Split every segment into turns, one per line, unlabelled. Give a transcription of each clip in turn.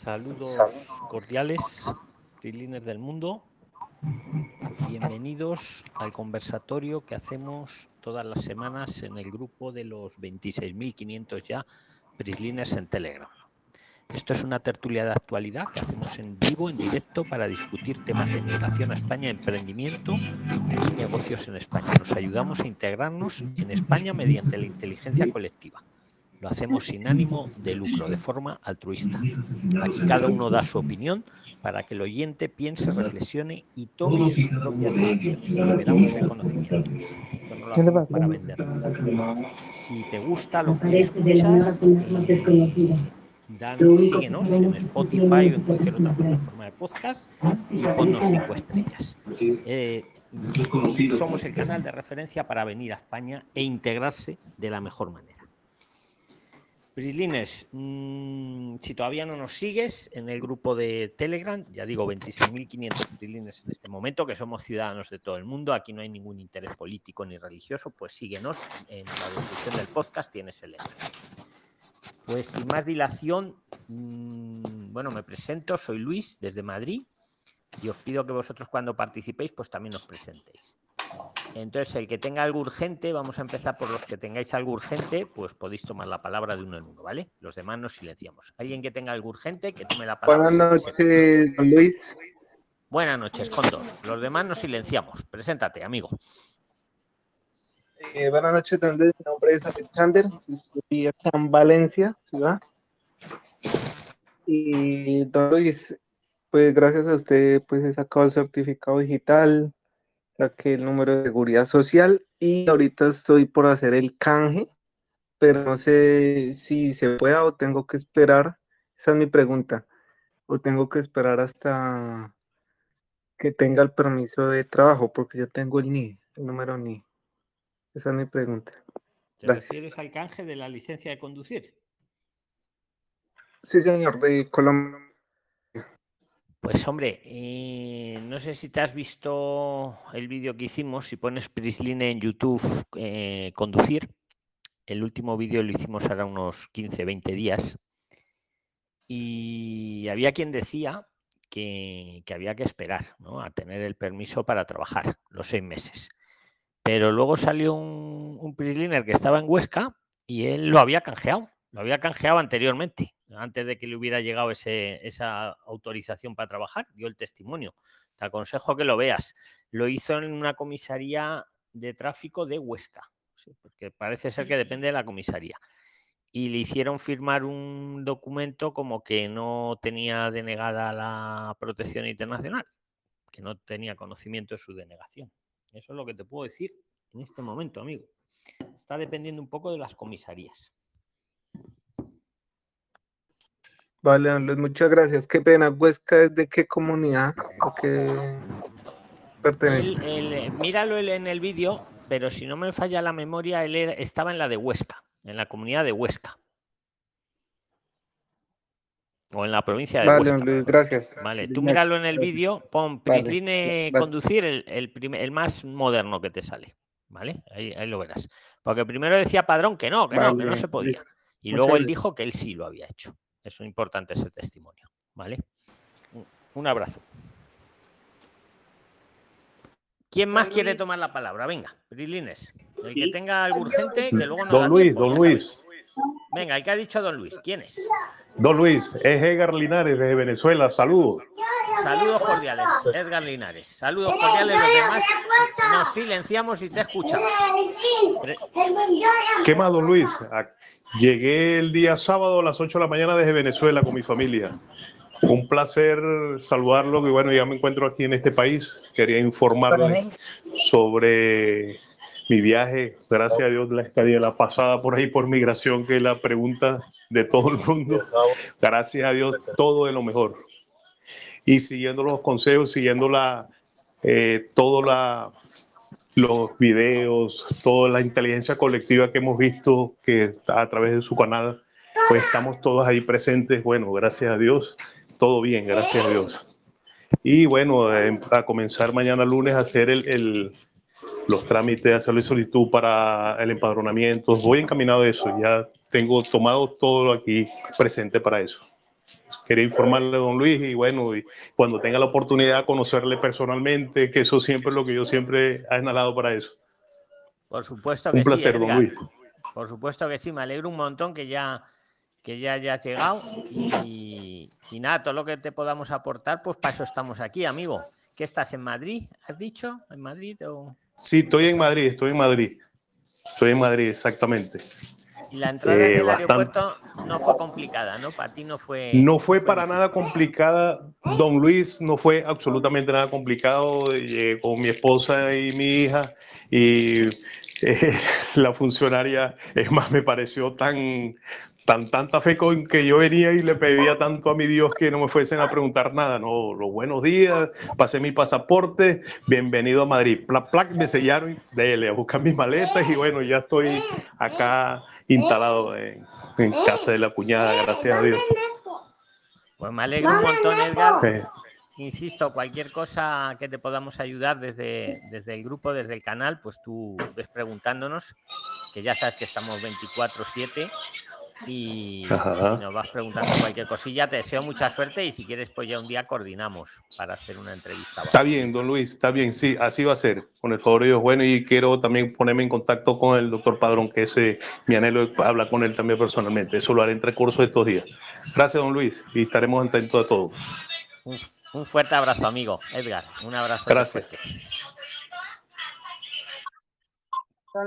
Saludos cordiales, freeliners del mundo. Bienvenidos al conversatorio que hacemos todas las semanas en el grupo de los 26.500 ya Prisliners en Telegram. Esto es una tertulia de actualidad que hacemos en vivo, en directo, para discutir temas de migración a España, emprendimiento y negocios en España. Nos ayudamos a integrarnos en España mediante la inteligencia colectiva. Lo hacemos sin ánimo de lucro, de forma altruista. Aquí cada uno da su opinión para que el oyente piense, reflexione y tome sus propias decisiones. El conocimiento. Esto no lo hacemos para vender. Si te gusta lo que escuchas, eh, dan, síguenos en Spotify o en cualquier otra plataforma de podcast y ponnos cinco estrellas. Eh, somos el canal de referencia para venir a España e integrarse de la mejor manera. Prislines, mmm, si todavía no nos sigues en el grupo de Telegram, ya digo 26.500 Prislines en este momento, que somos ciudadanos de todo el mundo, aquí no hay ningún interés político ni religioso, pues síguenos en la descripción del podcast, tienes el enlace. Pues sin más dilación, mmm, bueno, me presento, soy Luis desde Madrid y os pido que vosotros cuando participéis pues también os presentéis. Entonces, el que tenga algo urgente, vamos a empezar por los que tengáis algo urgente, pues podéis tomar la palabra de uno en uno, ¿vale? Los demás nos silenciamos. Alguien que tenga algo urgente, que tome la palabra.
Buenas noches, Luis.
Buenas noches, Condor. Los demás nos silenciamos. Preséntate, amigo.
Eh, buenas noches, don Luis. Mi nombre es Alexander. Estoy acá en Valencia, ciudad. Y don Luis, pues gracias a usted, pues he sacado el certificado digital, saqué el número de seguridad social y ahorita estoy por hacer el canje, pero no sé si se pueda o tengo que esperar. Esa es mi pregunta. O tengo que esperar hasta que tenga el permiso de trabajo, porque yo tengo el NI, el número NI. Esa es mi pregunta.
¿Te Gracias. refieres al canje de la licencia de conducir?
Sí, señor, de Colombia.
Pues hombre, eh, no sé si te has visto el vídeo que hicimos, si pones Prisline en YouTube, eh, conducir. El último vídeo lo hicimos ahora unos 15, 20 días. Y había quien decía que, que había que esperar a tener el permiso para trabajar los seis meses. Pero luego salió un, un Prisliner que estaba en Huesca y él lo había canjeado, lo había canjeado anteriormente antes de que le hubiera llegado ese, esa autorización para trabajar, dio el testimonio. Te aconsejo que lo veas. Lo hizo en una comisaría de tráfico de Huesca, ¿sí? porque parece ser que depende de la comisaría. Y le hicieron firmar un documento como que no tenía denegada la protección internacional, que no tenía conocimiento de su denegación. Eso es lo que te puedo decir en este momento, amigo. Está dependiendo un poco de las comisarías.
Vale, Luis, muchas gracias. Qué pena, Huesca es de qué comunidad o qué pertenece.
El, el, eh, míralo en el vídeo, pero si no me falla la memoria, él estaba en la de Huesca, en la comunidad de Huesca. O en la provincia de
vale,
Huesca.
Luis, gracias.
Vale, tú míralo en el vídeo, pon Prisline vale, conducir, el, el, primer, el, más moderno que te sale. ¿Vale? Ahí, ahí, lo verás. Porque primero decía Padrón que no, que vale, no, que no se podía. Y luego él dijo que él sí lo había hecho. Es importante ese testimonio, ¿vale? Un abrazo. ¿Quién más quiere tomar la palabra? Venga, Brilines. El que tenga algo urgente, que luego no
Don Luis, tiempo, don Luis.
Venga, el que ha dicho don Luis, ¿quién es?
Don Luis, es Edgar Linares de Venezuela, saludos.
Saludos cordiales, Edgar Linares. Saludos cordiales, los demás nos silenciamos y te escuchamos.
¿Qué más, don Luis? Llegué el día sábado a las 8 de la mañana desde Venezuela con mi familia. Un placer saludarlo, que bueno, ya me encuentro aquí en este país. Quería informarle sobre mi viaje. Gracias a Dios la estadía la pasada por ahí por migración, que es la pregunta de todo el mundo. Gracias a Dios, todo es lo mejor. Y siguiendo los consejos, siguiendo la, eh, todo la, los videos, toda la inteligencia colectiva que hemos visto que a través de su canal, pues estamos todos ahí presentes. Bueno, gracias a Dios, todo bien, gracias a Dios. Y bueno, a comenzar mañana lunes a hacer el, el, los trámites, hacer la solicitud para el empadronamiento. Voy encaminado a eso, ya tengo tomado todo aquí presente para eso. Quería informarle a don Luis y bueno, y cuando tenga la oportunidad de conocerle personalmente, que eso siempre es lo que yo siempre he inhalado para eso.
Por supuesto que
Un placer, don Luis.
Por supuesto que sí, me alegro un montón que ya que ya hayas llegado y, y nada, todo lo que te podamos aportar, pues para eso estamos aquí, amigo. ¿Qué estás en Madrid? ¿Has dicho? ¿En Madrid? O...
Sí, estoy en Madrid, estoy en Madrid. Estoy en Madrid, exactamente.
La entrada eh, en el aeropuerto no fue complicada, ¿no? Para ti no fue.
No fue, para nada complicada. Don Luis no fue absolutamente nada complicado. Llegué con mi esposa y mi hija y eh, la funcionaria, es más, me pareció tan, tan tanta fe con que yo venía y le pedía tanto a mi Dios que no me fuesen a preguntar nada. No, los buenos días, pasé mi pasaporte, bienvenido a Madrid. Plac, plac, me sellaron, dele a buscar mis maletas y bueno, ya estoy acá instalado en, casa de la cuñada, gracias a Dios.
Pues me alegro un montón, Edgar. Insisto, cualquier cosa que te podamos ayudar desde, desde el grupo, desde el canal, pues tú ves preguntándonos, que ya sabes que estamos 24-7 y, nos vas preguntando cualquier cosilla. Te deseo mucha suerte y si quieres, pues ya un día coordinamos para hacer una entrevista.
Está bien, don Luis, está bien, sí, así va a ser, con el favor de Dios. Bueno, y quiero también ponerme en contacto con el doctor Padrón, que ese mi anhelo es hablar con él también personalmente. Eso lo haré entre curso de estos días. Gracias, don Luis, y estaremos atentos a todo.
Un, fuerte abrazo, amigo. Edgar, un abrazo.
Gracias.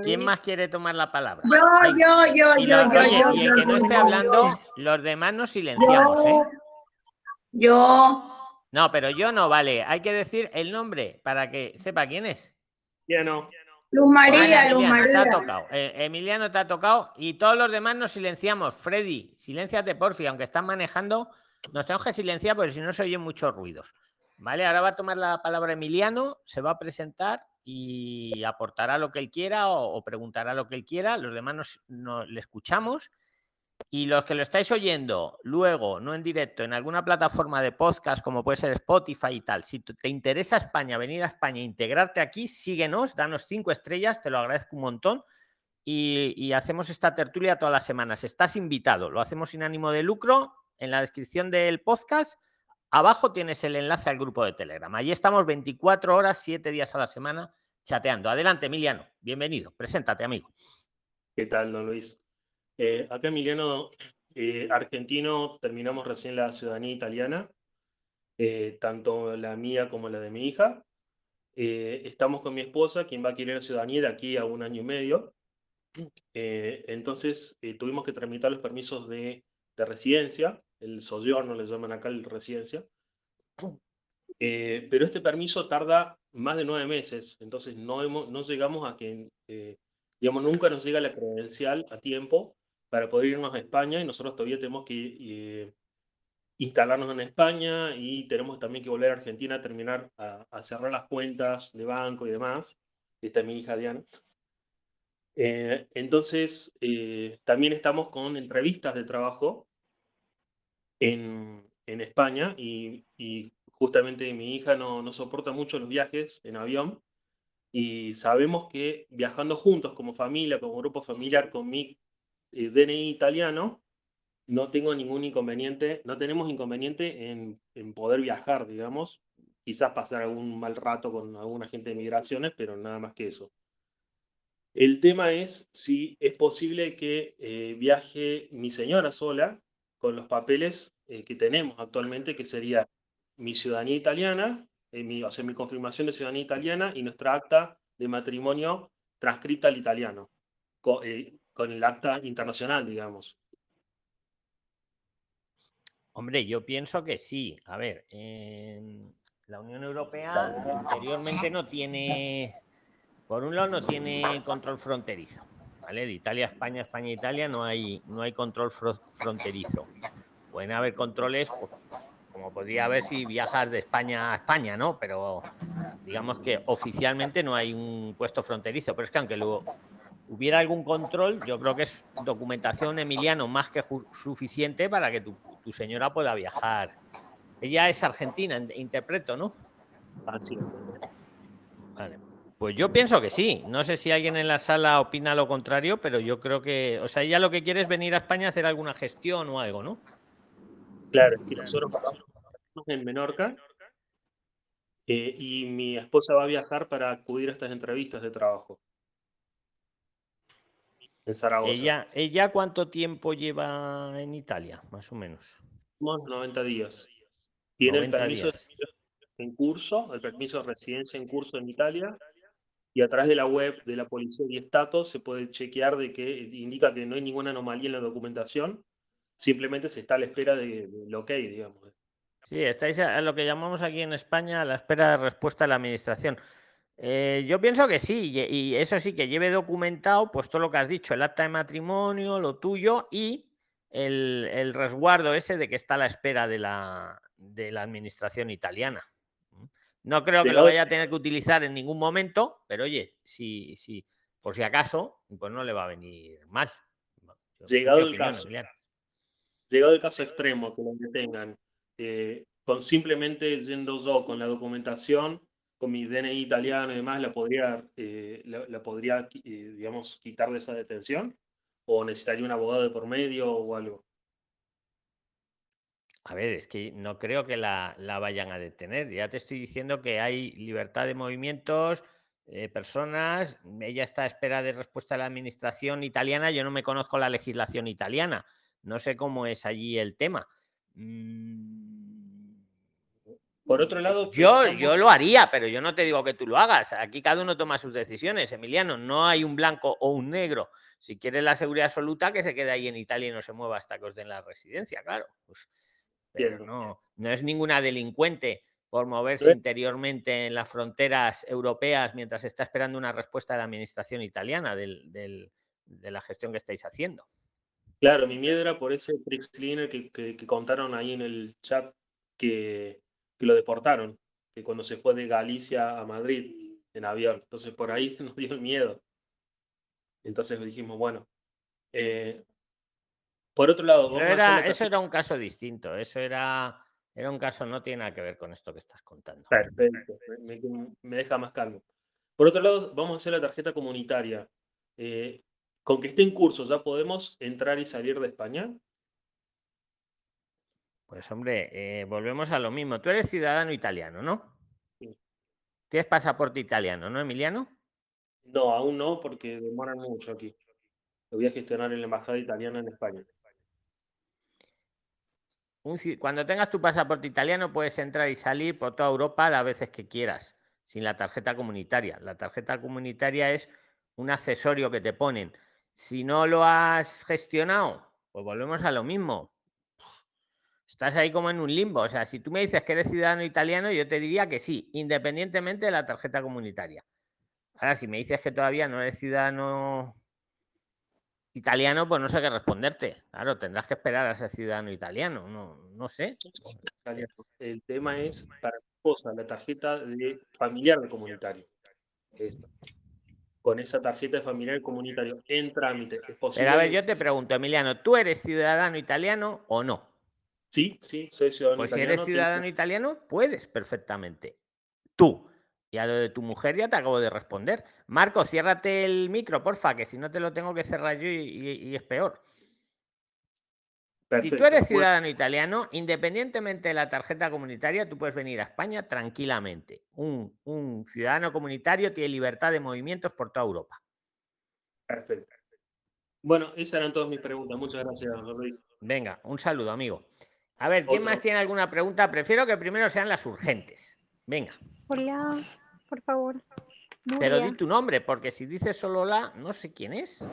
¿Quién más quiere tomar la palabra?
Yo, yo, yo,
y
yo,
yo, Y el que no esté hablando, los demás nos silenciamos, ¿eh?
Yo.
No, pero yo no, vale. Hay que decir el nombre para que sepa quién es.
Ya no.
Luz María, Luz
María. Te ha tocado. Eh, Emiliano te ha tocado y todos los demás nos silenciamos. Freddy, silénciate, porfi, aunque están manejando, nos tenemos que silenciar porque si no se oyen muchos ruidos. Vale, ahora va a tomar la palabra Emiliano, se va a presentar y aportará lo que él quiera o, preguntará lo que él quiera. Los demás nos, le escuchamos. Y los que lo estáis oyendo luego, no en directo, en alguna plataforma de podcast como puede ser Spotify y tal, si te interesa España, venir a España, integrarte aquí, síguenos, danos cinco estrellas, te lo agradezco un montón. Y, y, hacemos esta tertulia todas las semanas. Estás invitado, lo hacemos sin ánimo de lucro. En la descripción del podcast Abajo tienes el enlace al grupo de Telegram. Allí estamos 24 horas, 7 días a la semana chateando. Adelante, Emiliano. Bienvenido. Preséntate, amigo.
¿Qué tal, don Luis? Eh, acá, Emiliano, eh, argentino, terminamos recién la ciudadanía italiana, eh, tanto la mía como la de mi hija. estamos con mi esposa, quien va a querer ciudadanía de aquí a un año y medio. entonces, tuvimos que tramitar los permisos de residencia el soggiorno, le llaman acá el residencia. Eh, pero este permiso tarda más de nueve meses, entonces no, hemos, no llegamos a que, eh, digamos, nunca nos llega la credencial a tiempo para poder irnos a España y nosotros todavía tenemos que eh, instalarnos en España y tenemos también que volver a Argentina a terminar a, cerrar las cuentas de banco y demás. Esta es mi hija Diana. entonces, también estamos con entrevistas de trabajo en, en España y, y, justamente mi hija no, no soporta mucho los viajes en avión y sabemos que viajando juntos como familia, como grupo familiar, con mi eh, DNI italiano, no tengo ningún inconveniente, no tenemos inconveniente en, en, poder viajar, digamos, quizás pasar algún mal rato con algún agente de migraciones, pero nada más que eso. El tema es si es posible que eh, viaje mi señora sola con los papeles eh, que tenemos actualmente, que sería mi ciudadanía italiana, eh, mi, o sea, mi confirmación de ciudadanía italiana y nuestra acta de matrimonio transcrita al italiano, con, eh, con el acta internacional, digamos.
Hombre, yo pienso que sí. A ver, la Unión Europea anteriormente no tiene, por un lado, no tiene control fronterizo. ¿vale? De Italia a España, España a Italia no hay, no hay control fronterizo. Pueden haber controles, pues, como podría haber si viajas de España a España, ¿no? Pero digamos que oficialmente no hay un puesto fronterizo. Pero es que aunque luego hubiera algún control, yo creo que es documentación, Emiliano, más que suficiente para que tu, tu señora pueda viajar. Ella es argentina, interpreto, ¿no?
Así es.
Vale. Pues yo pienso que sí. No sé si alguien en la sala opina lo contrario, pero yo creo que, o sea, ella lo que quiere es venir a España a hacer alguna gestión o algo, ¿no?
Claro, es que nosotros estamos en Menorca eh, y mi esposa va a viajar para acudir a estas entrevistas de trabajo. En Zaragoza.
¿Ella, ¿Ella cuánto tiempo lleva en Italia, más o menos?
Unos 90 días. Tiene el
90
permiso
días.
en curso, el permiso de residencia en curso en Italia, y a través de la web de la Policía y Estatus se puede chequear de que indica que no hay ninguna anomalía en la documentación, simplemente se está a la espera de- del ok, digamos.
Sí, estáis a lo que llamamos aquí en España a la espera de respuesta de la administración. Eh, yo pienso que sí, y, eso sí, que lleve documentado pues todo lo que has dicho, el acta de matrimonio, lo tuyo y el, el resguardo ese de que está a la espera de la, de la administración italiana. No creo que lo vaya a tener que utilizar en ningún momento, pero oye, si, si, por si acaso, pues no le va a venir mal.
Llegado
¿qué
el caso. Llegado el caso extremo que lo detengan, eh, con simplemente yendo yo con la documentación, con mi DNI italiano y demás, ¿la podría, eh, la, podría eh, digamos, quitar de esa detención? ¿O necesitaría un abogado de por medio o algo?
A ver, es que no creo que la, la vayan a detener. Ya te estoy diciendo que hay libertad de movimientos, personas. Ella está a espera de respuesta de la administración italiana. Yo no me conozco la legislación italiana. No sé cómo es allí el tema. Mm,
Por otro lado,
Yo, yo lo haría, pero yo no te digo que tú lo hagas. Aquí cada uno toma sus decisiones, Emiliano. No hay un blanco o un negro. Si quieres la seguridad absoluta, que se quede ahí en Italia y no se mueva hasta que os den la residencia, claro. Pues, pero no, no es ninguna delincuente por moverse
Pero-
interiormente en las fronteras europeas mientras está esperando una respuesta de la administración italiana del- del- de la gestión que estáis haciendo.
Claro, mi miedo era por ese Prix Cleaner que, que- que contaron ahí en el chat que, que lo deportaron, que cuando se fue de Galicia a Madrid en avión. Entonces por ahí nos dio el miedo. Entonces dijimos, bueno. eh, por otro lado,
era-
la
eso era un caso distinto. Eso era, era un caso, no tiene nada que ver con esto que estás contando.
Perfecto, me deja más calmo. Por otro lado, vamos a hacer la tarjeta comunitaria. Eh, con que esté en curso, ¿ya podemos entrar y salir de España?
Pues hombre, eh, volvemos a lo mismo. Tú eres ciudadano italiano, ¿no?
Sí.
Tienes pasaporte italiano, ¿no, Emiliano?
No, aún no, porque demoran mucho aquí. Lo voy a gestionar en la embajada italiana en España.
Un cuando tengas tu pasaporte italiano puedes entrar y salir por toda Europa las veces que quieras, sin la tarjeta comunitaria. La tarjeta comunitaria es un accesorio que te ponen. Si no lo has gestionado, pues volvemos a lo mismo. Estás ahí como en un limbo. O sea, si tú me dices que eres ciudadano italiano, yo te diría que sí, independientemente de la tarjeta comunitaria. Ahora, si me dices que todavía no eres ciudadano italiano, pues no sé qué responderte. Claro, tendrás que esperar a ser ciudadano italiano. No, no sé.
El tema es para mi esposa, la tarjeta de familiar de comunitario. Esa. Con esa tarjeta de familiar comunitario en trámite. ¿Es posible?
Pero a ver, yo te pregunto, Emiliano, ¿tú eres ciudadano italiano o no?
Sí, sí, soy ciudadano
Pues si
italiano.
eres ciudadano italiano, puedes perfectamente. Tú. Y a lo de tu mujer ya te acabo de responder. Marco, ciérrate el micro, porfa, que si no te lo tengo que cerrar yo y, y- y es peor. Si tú eres
pues,
ciudadano italiano, independientemente de la tarjeta comunitaria, tú puedes venir a España tranquilamente. Un, un ciudadano comunitario tiene libertad de movimientos por toda Europa.
Perfecto. Bueno, esas eran todas mis preguntas. Muchas gracias, don Luis.
Venga, un saludo, amigo. A ver, ¿quién
Otro.
más tiene alguna pregunta? Prefiero que primero sean las urgentes. Venga,
Hola, por favor.
pero di tu nombre, porque si dices solo la, no sé quién es.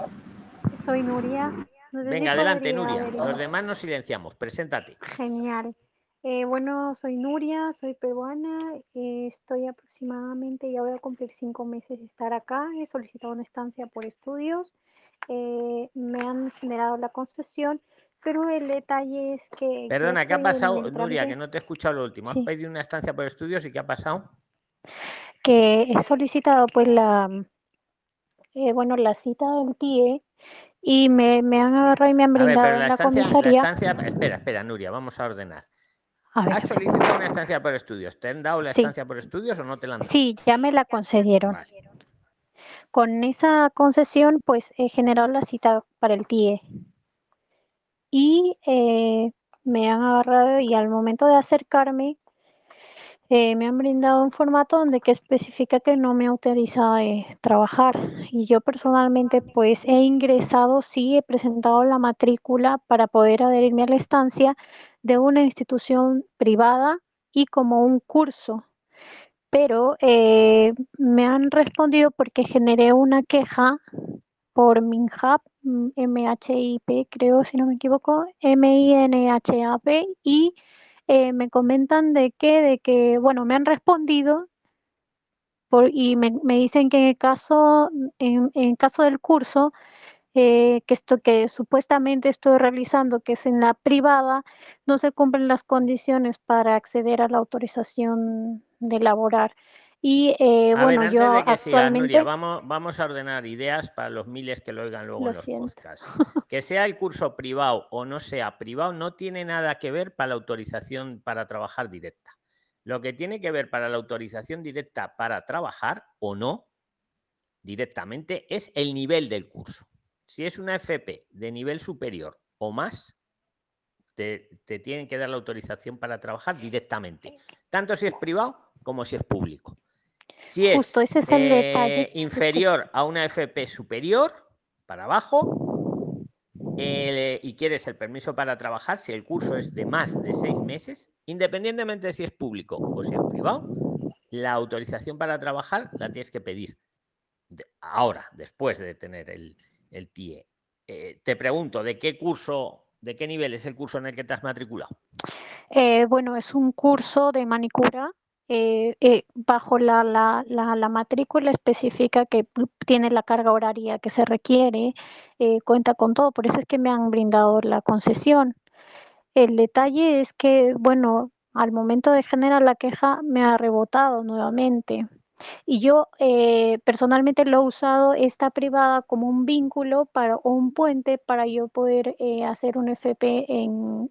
soy Nuria. No sé si
Venga, adelante, Nuria. Los demás nos silenciamos. Preséntate.
Genial. Eh, bueno, soy Nuria, soy peruana. eh, estoy aproximadamente, ya voy a cumplir cinco meses de estar acá. He solicitado una estancia por estudios. eh, me han generado la concesión, pero el detalle es que.
Perdona, ¿qué ha pasado, Nuria? Que no te he escuchado lo último. Has
Sí.
pedido una estancia por estudios y ¿qué ha pasado?
que he solicitado pues la, bueno, la cita del TIE y me, me han agarrado y me han
ver,
brindado en
la
la
estancia, la
comisaría.
estancia. Espera, espera, Nuria, vamos a ordenar.
A ver,
¿Has solicitado una estancia por estudios? ¿Te han dado la
Sí.
estancia por estudios o no te la han dado?
sí, ya me la concedieron.
Vale.
Con esa concesión, pues he generado la cita para el TIE. Y eh, me han agarrado y al momento de acercarme eh, me han brindado un formato donde que especifica que no me autoriza eh, trabajar. Y yo personalmente pues he ingresado, sí, he presentado la matrícula para poder adherirme a la estancia de una institución privada y como un curso. Pero eh, me han respondido porque generé una queja por MINHAP, M-H-I-P, creo, si no me equivoco, M-I-N-H-A-P, y eh, me comentan de que, de que, bueno, me han respondido por, y me, me, dicen que en el caso, en, en caso del curso, eh, que esto que supuestamente estoy realizando, que es en la privada, no se cumplen las condiciones para acceder a la autorización de laborar. Y eh,
a
bueno,
ver,
yo
de que
actualmente...
Siga, Nuria, vamos, vamos a ordenar ideas para los miles que lo oigan luego
Lo
en los
siento.
podcasts. Que sea el curso privado o no sea privado, no tiene nada que ver para la autorización para trabajar directa. Lo que tiene que ver para la autorización directa para trabajar o no directamente es el nivel del curso. Si es una FP de nivel superior o más, te, te, tienen que dar la autorización para trabajar directamente, tanto si es privado como si es público. Si es,
Justo, ese es el
eh,
detalle.
inferior a una FP superior, para abajo, eh, y quieres el permiso para trabajar, si el curso es de más de seis meses, independientemente de si es público o si es privado, la autorización para trabajar la tienes que pedir. De, ahora, después de tener el, el TIE. Eh, te pregunto, ¿de qué curso, de qué nivel es el curso en el que te has matriculado?
Eh, bueno, es un curso de manicura. Eh, bajo la, la, la, la, matrícula específica que tiene la carga horaria que se requiere, eh, cuenta con todo, por eso es que me han brindado la concesión. El detalle es que, bueno, al momento de generar la queja me ha rebotado nuevamente. Y yo eh, personalmente lo he usado esta privada como un vínculo para, o un puente para yo poder eh, hacer un FP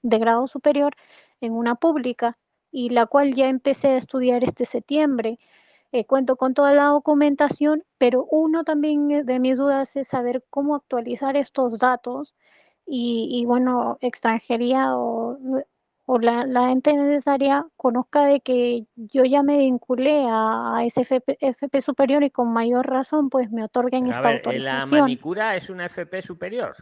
de grado superior en una pública y la cual ya empecé a estudiar este septiembre. Eh, cuento con toda la documentación, pero uno también de mis dudas es saber cómo actualizar estos datos y, y bueno, extranjería o o la, la, ente necesaria conozca de que yo ya me vinculé a, a ese FP, FP, superior y con mayor razón pues me otorguen esta
ver,
autorización.
¿La manicura es una FP superior?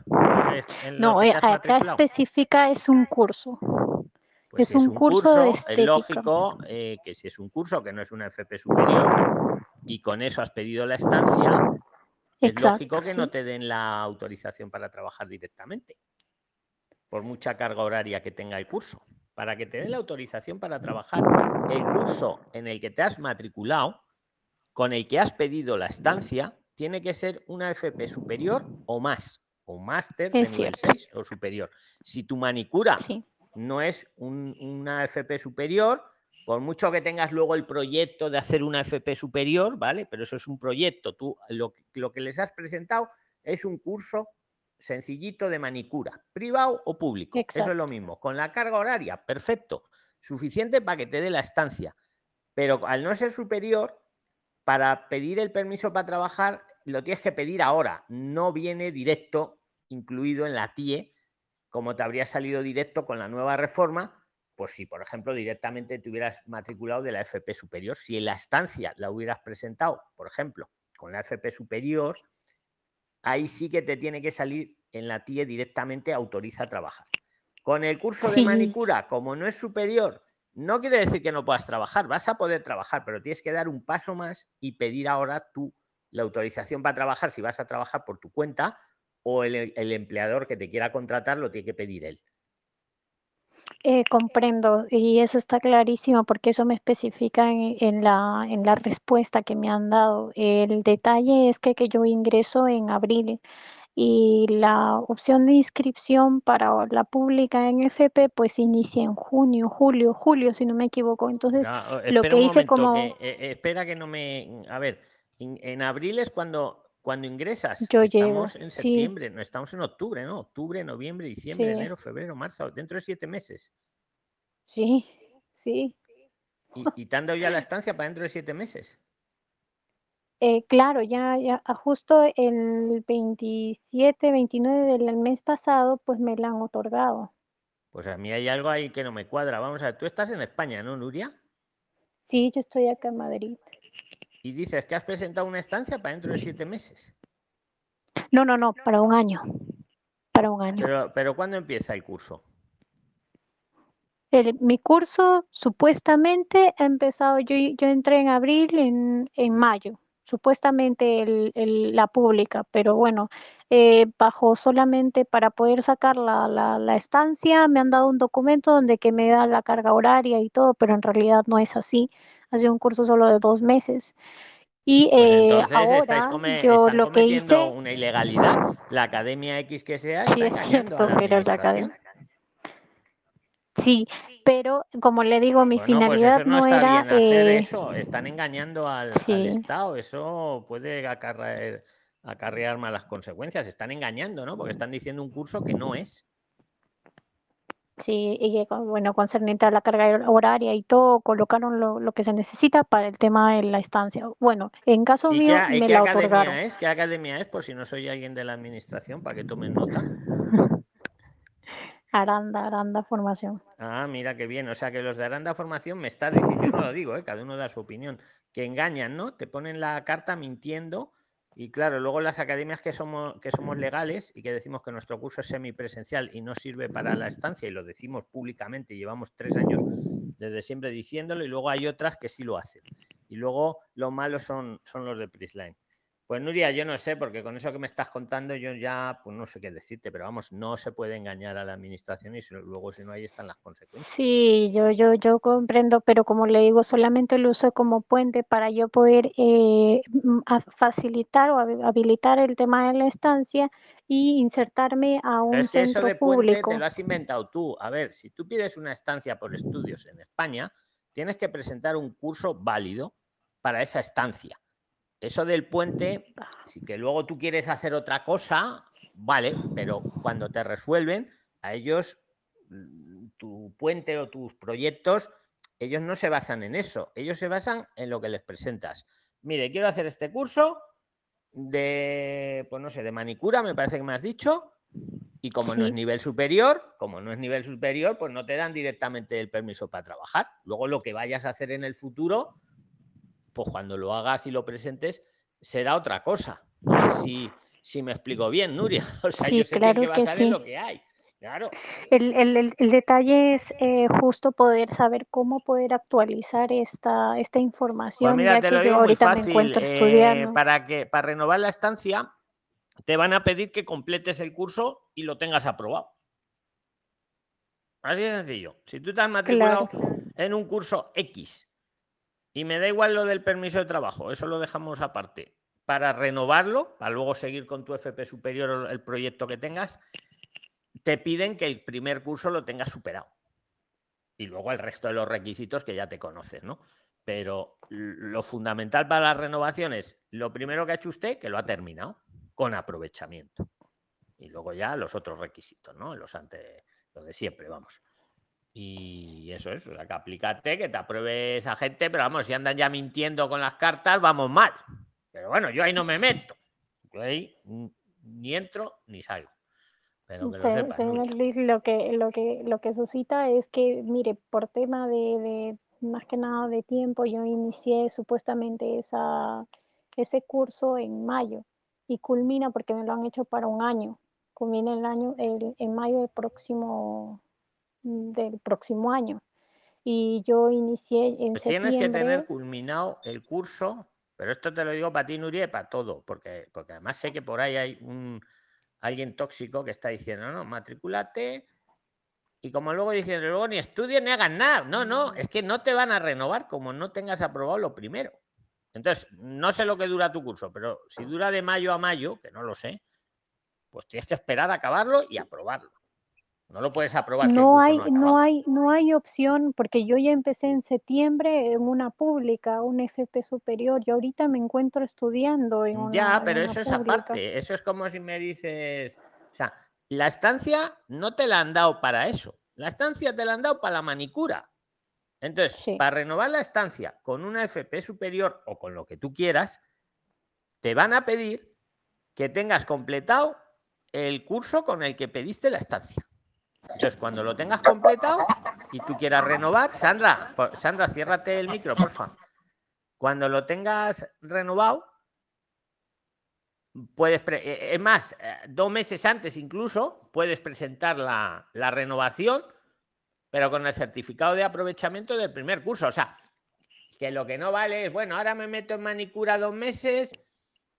no, acá especifica es un curso.
Pues
es,
si
un
es, un
curso,
curso,
de
es lógico eh, que si es un curso que no es una FP superior y con eso has pedido la estancia, es lógico que
sí.
no te den la autorización para trabajar directamente, por mucha carga horaria que tenga el curso. Para que te den la autorización para trabajar, el curso en el que te has matriculado, con el que has pedido la estancia, tiene que ser una FP superior o más, o un máster de nivel
cierto.
6 o superior. Si tu manicura
Sí,
no es un- una FP superior, por mucho que tengas luego el proyecto de hacer una FP superior, ¿vale? Pero eso es un proyecto. Tú lo, que- lo que les has presentado es un curso sencillito de manicura, privado o público. Eso es lo mismo. Con la carga horaria, perfecto. Suficiente para que te dé la estancia. Pero al no ser superior, para pedir el permiso para trabajar, lo tienes que pedir ahora. No viene directo incluido en la TIE, como te habría salido directo con la nueva reforma, pues si, por ejemplo, directamente te hubieras matriculado de la FP superior, si en la estancia la hubieras presentado, por ejemplo, con la FP superior, ahí sí que te tiene que salir en la TIE directamente autoriza a trabajar. Con el curso de manicura, como no es superior, no quiere decir que no puedas trabajar, vas a poder trabajar, pero tienes que dar un paso más y pedir ahora tú la autorización para trabajar si vas a trabajar por tu cuenta o el, el empleador que te quiera contratar lo tiene que pedir él.
Eh, comprendo y eso está clarísimo porque eso me especifica en, en la, en la respuesta que me han dado. El detalle es que, que yo ingreso en abril y la opción de inscripción para la pública en FP pues inicia en junio, julio, julio, si no me equivoco. Entonces, lo que hice como...
que, eh, eh, espera que no me... A ver, en abril es cuando, cuando ingresas.
Yo llego,
estamos en
sí.
septiembre, no estamos en octubre, ¿no? Octubre, noviembre, diciembre,
Sí.
enero, febrero, marzo, dentro de siete meses.
Sí, sí.
Y, y te han dado ya la estancia para dentro de siete meses.
Eh, claro, ya, ya ah, justo el 27, 29 del mes pasado, pues me la han otorgado.
Pues a mí hay algo ahí que no me cuadra. Vamos a ver, tú estás en España, ¿no, Nuria?
Sí, yo estoy acá en Madrid.
Y dices que has presentado una estancia para dentro de siete meses.
No, no, no, para un año. Para un año.
Pero, pero ¿cuándo empieza el curso?
El- mi curso supuestamente ha empezado, yo, yo entré en abril, en, en mayo, supuestamente el, el- la pública, pero bueno, eh, bajo solamente para poder sacar la, la, la estancia, me han dado un documento donde que me da la carga horaria y todo, pero en realidad no es así. Ha sido un curso solo de dos meses. Y
Pues
eh,
entonces estáis
ahora
come-
yo lo que
cometiendo
hice,
una ilegalidad. La academia X que sea
Sí,
está
es
engañando a
cierto,
la
pero la academia- sí, pero como le digo, mi
Bueno, pues
finalidad
eso no,
no
está
era...
bien hacer
eh,
eso. Están engañando al, al
sí.
Estado. Eso puede acarrear, acarrear malas consecuencias. Están engañando, ¿no? Porque están diciendo un curso que no es.
Sí, y bueno, concerniente a la carga horaria y todo, colocaron lo, lo que se necesita para el tema de la estancia. Bueno, en caso
¿Y
mío
qué,
me
qué
la
academia
otorgaron.
es? ¿Qué academia es? Por si no soy alguien de la administración, para que tomen nota.
Aranda, Aranda Formación.
Ah, mira qué bien. O sea que los de Aranda Formación me estás diciendo, yo no lo digo, ¿eh? cada uno da su opinión, que engañan, ¿no? Te ponen la carta mintiendo y claro, luego las academias que somos, que somos legales y que decimos que nuestro curso es semipresencial y no sirve para la estancia y lo decimos públicamente, llevamos tres años desde siempre diciéndolo y luego hay otras que sí lo hacen. Y luego lo malo son, son los de Prisline. Pues Nuria, yo no sé, porque con eso que me estás contando yo ya, pues no sé qué decirte, pero vamos, no se puede engañar a la administración y si- luego si no ahí están las consecuencias.
Sí, yo, yo, yo comprendo, pero como le digo, solamente lo uso como puente para yo poder eh, mm, facilitar o habi- habilitar el tema de la estancia y insertarme a
Pero
un
es que eso
centro
de puente
público.
te lo has inventado tú. A ver, si tú pides una estancia por estudios en España, tienes que presentar un curso válido para esa estancia. Eso del puente, si que luego tú quieres hacer otra cosa, vale, pero cuando te resuelven, a ellos, mm, tu puente o tus proyectos, ellos no se basan en eso, ellos se basan en lo que les presentas. Mire, quiero hacer este curso de, pues no sé, de manicura, me parece que me has dicho, y como no es nivel superior, como no es nivel superior, pues no te dan directamente el permiso para trabajar. Luego lo que vayas a hacer en el futuro, pues cuando lo hagas y lo presentes, será otra cosa. No sé si, si me explico bien, Nuria. O sea,
Sí,
yo sé
claro
que
que
basar en
sí.
lo que hay. Claro.
El, el- el- el detalle es eh, justo poder saber cómo poder actualizar esta, esta
Pues
información,
mira,
ya
te
que
lo
yo
digo muy
ahorita me
fácil.
encuentro
eh,
estudiando.
para, que, para renovar la estancia, te van a pedir que completes el curso y lo tengas aprobado. Así de sencillo. Si tú te has matriculado
Claro.
en un curso X y me da igual lo del permiso de trabajo, eso lo dejamos aparte. Para renovarlo, para luego seguir con tu FP superior el proyecto que tengas, te piden que el primer curso lo tengas superado. Y luego el resto de los requisitos que ya te conoces, ¿no? Pero lo fundamental para las renovaciones, lo primero que ha hecho usted, que lo ha terminado con aprovechamiento. Y luego ya los otros requisitos, ¿no? Los ante, de siempre, vamos. Y eso es, o sea, que aplícate, que te apruebe esa gente, pero vamos, si andan ya mintiendo con las cartas, vamos mal. Pero bueno, yo ahí no me meto. Yo ahí ni entro ni salgo. Pero que lo
Se-
sepas.
Luis, lo que, lo que, lo que suscita es que, mire, por tema de, de, más que nada de tiempo, yo inicié supuestamente esa, ese curso en mayo y culmina porque me lo han hecho para un año. Culmina el año, el, en mayo del próximo, del próximo año. Y yo inicié en
Pues tienes que tener culminado el curso, pero esto te lo digo para ti, Nuria, y para todo, porque, porque además sé que por ahí hay un alguien tóxico que está diciendo, no, matricúlate, y como luego dicen, luego ni estudies ni hagas nada. No, no, es que no te van a renovar como no tengas aprobado lo primero. Entonces, no sé lo que dura tu curso, pero si dura de mayo a mayo, que no lo sé, pues tienes que esperar a acabarlo y aprobarlo. No lo puedes aprobar si
No
curso
hay,
no
hay, no hay opción, porque yo ya empecé en septiembre en una pública, un FP superior, y ahorita me encuentro estudiando en una,
Ya, pero eso es
pública.
aparte. Eso es como si me dices. O sea, la estancia no te la han dado para eso. La estancia te la han dado para la manicura. Entonces,
Sí.
para renovar la estancia con una FP superior o con lo que tú quieras, te van a pedir que tengas completado el curso con el que pediste la estancia. Entonces, cuando lo tengas completado y tú quieras renovar, Sandra, Sandra, ciérrate el micro, porfa. Cuando lo tengas renovado, puedes, eh, es más, eh, dos meses antes incluso, puedes presentar la, la renovación, pero con el certificado de aprovechamiento del primer curso. O sea, que lo que no vale es, bueno, ahora me meto en manicura dos meses,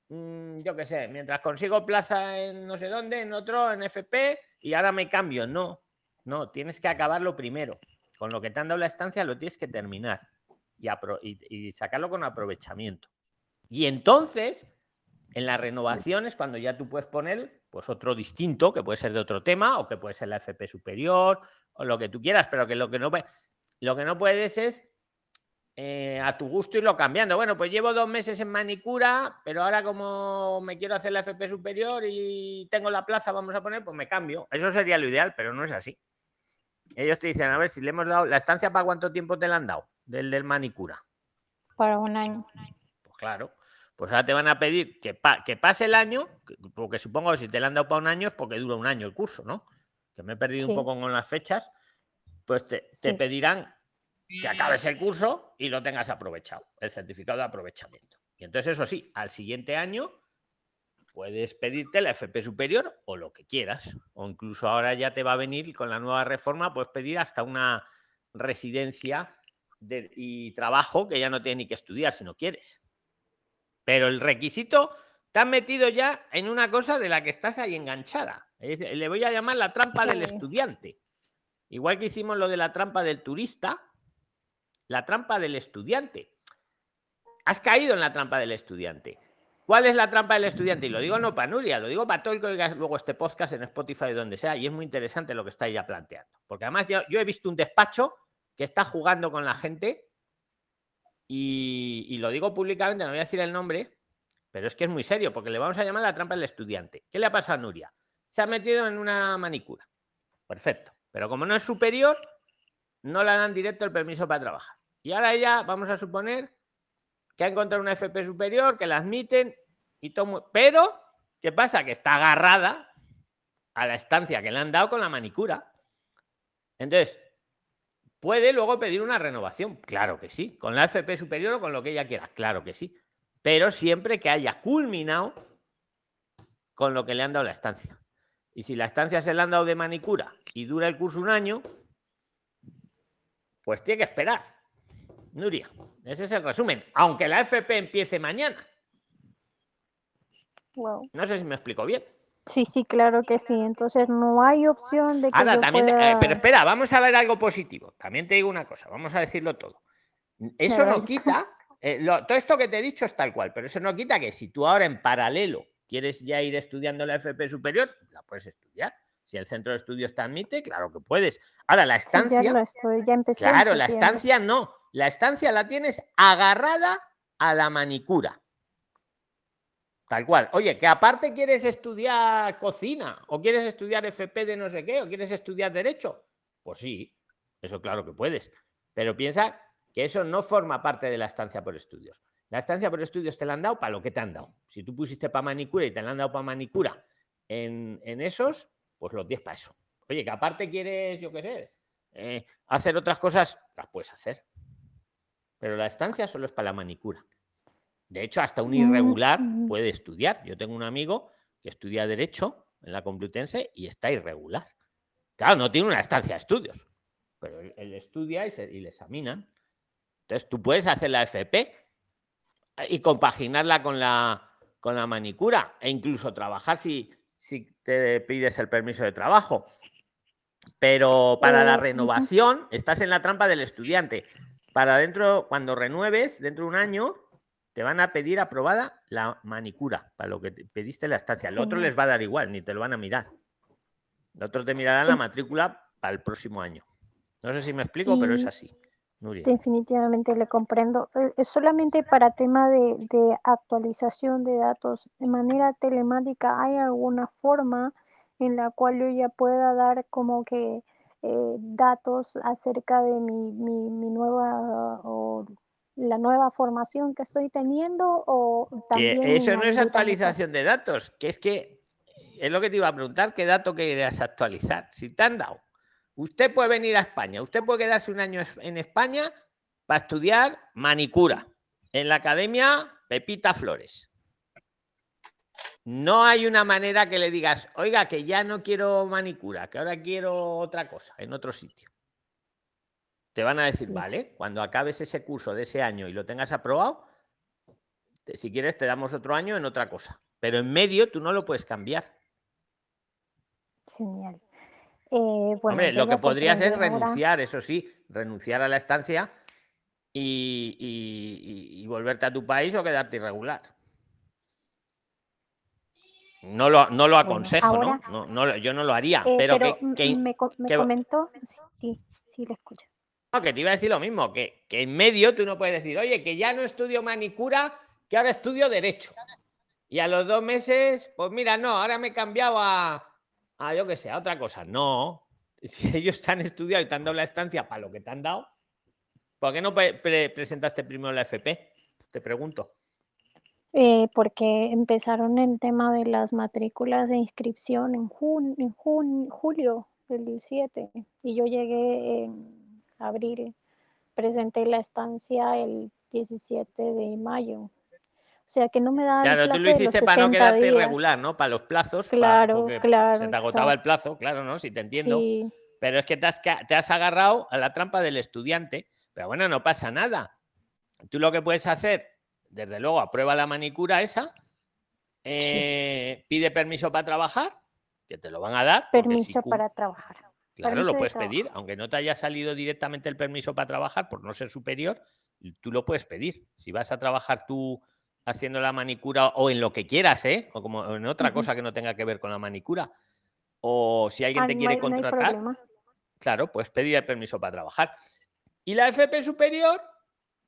mm, yo qué sé, mientras consigo plaza en no sé dónde, en otro, en FP, y ahora me cambio. No, no, tienes que acabarlo primero. Con lo que te han dado la estancia lo tienes que terminar y, sacarlo con aprovechamiento. Y entonces, en las renovaciones, cuando ya tú puedes poner pues otro distinto, que puede ser de otro tema, o que puede ser la FP superior, o lo que tú quieras, pero que lo que no, lo que no puedes es eh, a tu gusto irlo cambiando. Bueno, pues llevo dos meses en manicura, pero ahora como me quiero hacer la FP superior y tengo la plaza, vamos a poner, pues me cambio. Eso sería lo ideal, pero no es así. Ellos te dicen, a ver, si le hemos dado la estancia, ¿para cuánto tiempo te la han dado? Del del manicura.
Para un año.
Pues claro. Pues ahora te van a pedir que, que pase el año, porque supongo que si te la han dado para un año es porque dura un año el curso, ¿no? Que me he perdido un poco con las fechas. Pues te, te pedirán que acabes el curso y lo tengas aprovechado, el certificado de aprovechamiento. Y entonces, eso sí, al siguiente año puedes pedirte la FP superior o lo que quieras. O incluso ahora ya te va a venir con la nueva reforma, puedes pedir hasta una residencia y trabajo que ya no tienes ni que estudiar si no quieres. Pero el requisito te has metido ya en una cosa de la que estás ahí enganchada. le voy a llamar la trampa del estudiante. Igual que hicimos lo de la trampa del turista, la trampa del estudiante. Has caído en la trampa del estudiante. ¿Cuál es la trampa del estudiante? Y lo digo no para Nuria, lo digo para todo el que oiga luego este podcast en Spotify donde sea, y es muy interesante lo que está ella planteando. Porque además yo, he visto un despacho que está jugando con la gente, y, lo digo públicamente, no voy a decir el nombre, pero es que es muy serio, porque le vamos a llamar la trampa del estudiante. ¿Qué le ha pasado a Nuria? Se ha metido en una manicura. Perfecto. Pero como no es superior, no le dan directo el permiso para trabajar. Y ahora ella, vamos a suponer que ha encontrado una FP superior, que la admiten y todo. Pero, ¿qué pasa? Que está agarrada a la estancia que le han dado con la manicura. Entonces, ¿puede luego pedir una renovación? Claro que sí. Con la FP superior o con lo que ella quiera. Claro que sí. Pero siempre que haya culminado con lo que le han dado la estancia. Y si la estancia se le han dado de manicura y dura el curso un año, pues tiene que esperar. Nuria, ese es el resumen. Aunque la FP empiece mañana. No sé si me explico bien.
Sí, sí, claro que sí. Entonces no hay opción de que.
Ahora, también, eh, pero espera, vamos a ver algo positivo. También te digo una cosa, vamos a decirlo todo. Eso no quita, eh, todo esto que te he dicho es tal cual, pero eso no quita que si tú ahora en paralelo quieres ya ir estudiando la FP superior, la puedes estudiar. Si el centro de estudios te admite, claro que puedes. Ahora, la estancia. claro, la estancia no. La estancia la tienes agarrada a la manicura. Tal cual. Oye, que aparte quieres estudiar cocina o quieres estudiar FP de no sé qué o quieres estudiar derecho. Pues sí, eso claro que puedes. Pero piensa que eso no forma parte de la estancia por estudios. La estancia por estudios te la han dado para lo que te han dado. Si tú pusiste para manicura y te la han dado para manicura en, esos, pues los 10 para eso. Oye, que aparte quieres, yo qué sé, eh, hacer otras cosas, las puedes hacer. Pero la estancia solo es para la manicura. De hecho, hasta un irregular puede estudiar. Yo tengo un amigo que estudia Derecho en la Complutense y está irregular. Claro, no tiene una estancia de estudios, pero él, estudia y, le examinan. Entonces, tú puedes hacer la FP y compaginarla con la, con la manicura e incluso trabajar si, si te pides el permiso de trabajo. Pero para la renovación estás en la trampa del estudiante para dentro, cuando renueves, dentro de un año, te van a pedir aprobada la manicura, para lo que pediste la estancia. El otro les va a dar igual, ni te lo van a mirar. El otro te mirarán la matrícula para el próximo año. No sé si me explico, pero es así.
Definitivamente le comprendo. Eh, es solamente para tema de, de, actualización de datos. De manera telemática, ¿hay alguna forma en la cual yo ya pueda dar como que eh, datos acerca de mi, mi, nueva o la nueva formación que estoy teniendo o
también eso no es actualización de datos, que es que es lo que te iba a preguntar, ¿qué dato querías actualizar? Si te han dado Usted puede venir a España, usted puede quedarse un año en España para estudiar manicura en la Academia Pepita Flores. No hay una manera que le digas, oiga, que ya no quiero manicura, que ahora quiero otra cosa en otro sitio. Te van a decir, vale, cuando acabes ese curso de ese año y lo tengas aprobado, si quieres te damos otro año en otra cosa. Pero en medio tú no lo puedes cambiar.
Genial. Eh,
Hombre, lo que podrías es renunciar, eso sí, renunciar a la estancia y, volverte a tu país o quedarte irregular. No lo, no lo aconsejo, ¿no? ¿no? Yo no lo haría,
eh,
pero,
que, me, comentó, sí, sí, le escucho.
No, que te iba a decir lo mismo, que, que en medio tú no puedes decir, oye, que ya no estudio manicura, que ahora estudio derecho. Y a los dos meses, pues mira, no, ahora me he cambiado a, a yo que sé, a otra cosa. No, si ellos están estudiando y te han dado la estancia para lo que te han dado, ¿por qué no presentaste primero la FP? Te pregunto.
Eh, porque empezaron el tema de las matrículas de inscripción en, en julio del 17 y yo llegué en abril. Presenté la estancia el 17 de mayo. O sea, que no me da.
Claro, tú lo hiciste para no quedarte irregular, ¿no? Para los plazos.
Claro, claro.
Se te agotaba el plazo, claro, ¿no? Si te entiendo. Pero es que te has, te has agarrado a la trampa del estudiante. Pero bueno, no pasa nada. Tú lo que puedes hacer, desde luego, aprueba la manicura esa, eh, pide permiso para trabajar, que te lo van a dar.
Permiso para trabajar.
Claro, lo puedes pedir, aunque no te haya salido directamente el permiso para trabajar por no ser superior, tú lo puedes pedir. Si vas a trabajar tú haciendo la manicura o en lo que quieras, ¿eh? O como en otra cosa que no tenga que ver con la manicura. O si alguien te quiere contratar, claro, pues pedir el permiso para trabajar. Y la FP superior,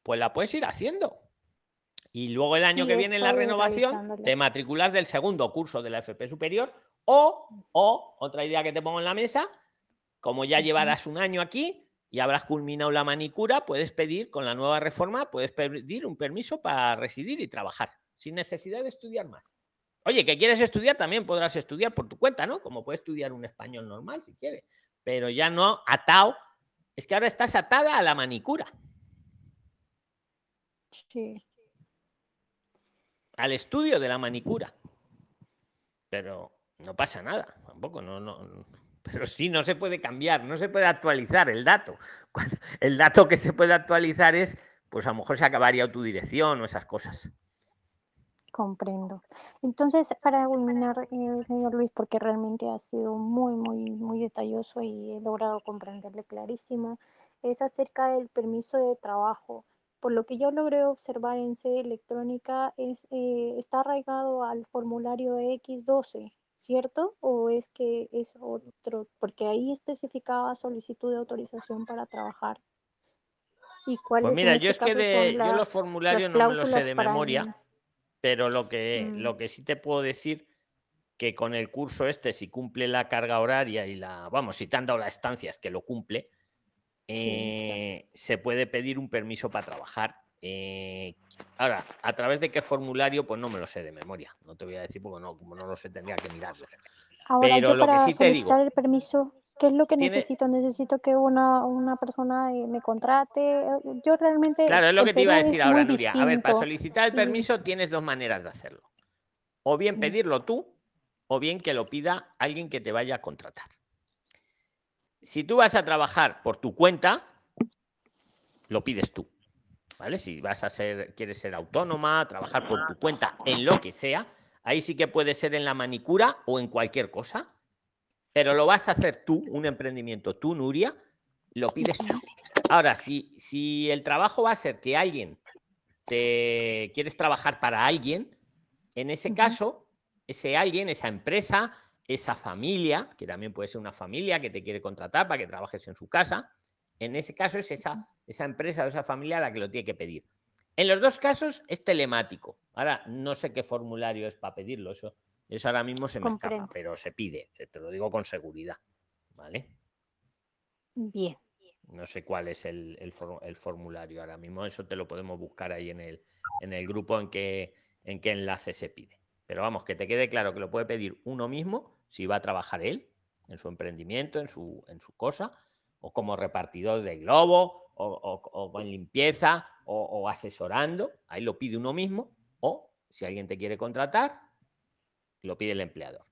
pues la puedes ir haciendo. Y luego el año que viene en la renovación, te matriculas del segundo curso de la FP superior. O, o, otra idea que te pongo en la mesa, como ya llevarás un año aquí, y habrás culminado la manicura, puedes pedir, con la nueva reforma, puedes pedir un permiso para residir y trabajar, sin necesidad de estudiar más. Oye, que quieres estudiar, también podrás estudiar por tu cuenta, ¿no? Como puedes estudiar un español normal si quieres, pero ya no atado. Es que ahora estás atada a la manicura.
Sí.
Al estudio de la manicura. Pero no pasa nada, tampoco, no, no, pero sí, no se puede cambiar, no se puede actualizar el dato. El dato que se puede actualizar es, pues a lo mejor se acabaría tu dirección o esas cosas.
Comprendo. Entonces, para culminar, eh, señor Luis, porque realmente ha sido muy, muy, muy detalloso y he logrado comprenderle clarísimo, es acerca del permiso de trabajo. Por lo que yo logré observar en sede electrónica, es, eh, está arraigado al formulario X12. ¿cierto? ¿O es que es otro? Porque ahí especificaba solicitud de autorización para trabajar.
¿Y cuál pues mira, yo este es que de, yo los formularios no me los sé de memoria, pero lo que, mm. lo que sí te puedo decir que con el curso este, si cumple la carga horaria y la, vamos, si te han dado las estancias que lo cumple, eh, se puede pedir un permiso para trabajar eh, ahora, ¿a través de qué formulario? Pues no me lo sé de memoria. No te voy a decir porque no, como no lo sé, tendría que mirarlo.
Ahora, Pero lo que sí te digo. el permiso, ¿qué es lo que necesito? Necesito que una, una persona eh, me contrate. Yo realmente.
Claro, es lo que te iba a decir ahora, Nuria. A ver, para solicitar el permiso tienes dos maneras de hacerlo. O bien pedirlo tú, o bien que lo pida alguien que te vaya a contratar. Si tú vas a trabajar por tu cuenta, lo pides tú. Si vas a ser, quieres ser autónoma, trabajar por tu cuenta, en lo que sea, ahí sí que puede ser en la manicura o en cualquier cosa, pero lo vas a hacer tú, un emprendimiento, tú, Nuria, lo pides tú. Ahora, si, si el trabajo va a ser que alguien te quieres trabajar para alguien, en ese caso, ese alguien, esa empresa, esa familia, que también puede ser una familia que te quiere contratar para que trabajes en su casa, en ese caso es esa, esa empresa o esa familia la que lo tiene que pedir. En los dos casos es telemático. Ahora no sé qué formulario es para pedirlo, eso, eso ahora mismo se me escapa, pero se pide, te lo digo con seguridad. ¿Vale?
Bien.
No sé cuál es el, formulario ahora mismo, eso te lo podemos buscar ahí en el, en el grupo en qué, en qué enlace se pide. Pero vamos, que te quede claro que lo puede pedir uno mismo si va a trabajar él en su emprendimiento, en su, en su cosa, o como repartidor de globo, o, en limpieza, o, asesorando, ahí lo pide uno mismo, o si alguien te quiere contratar, lo pide el empleador.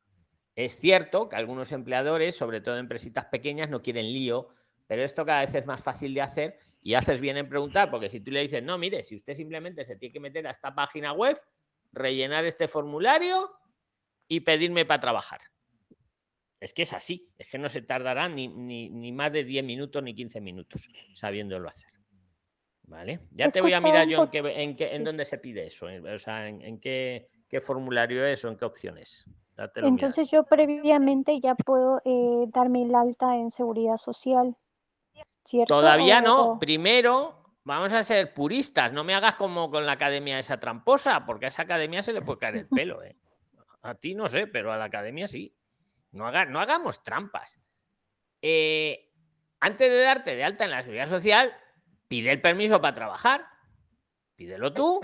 Es cierto que algunos empleadores, sobre todo en empresitas pequeñas, no quieren lío, pero esto cada vez es más fácil de hacer y haces bien en preguntar, porque si tú le dices, no, mire, si usted simplemente se tiene que meter a esta página web, rellenar este formulario y pedirme para trabajar. Es que es así, es que no se tardará ni, ni, más de 10 minutos ni 15 minutos sabiéndolo hacer. ¿Vale? Ya te voy a mirar yo en, qué, en, qué, en dónde se pide eso, o sea, en, qué, qué, formulario es o en qué opciones.
Entonces yo previamente ya puedo eh, darme el alta en seguridad social. ¿cierto?
Todavía no. Primero vamos a ser puristas. No me hagas como con la academia esa tramposa, porque a esa academia se le puede caer el pelo. ¿eh? A ti no sé, pero a la academia sí. No, haga, no hagamos trampas. Eh, antes de darte de alta en la seguridad social, pide el permiso para trabajar. Pídelo tú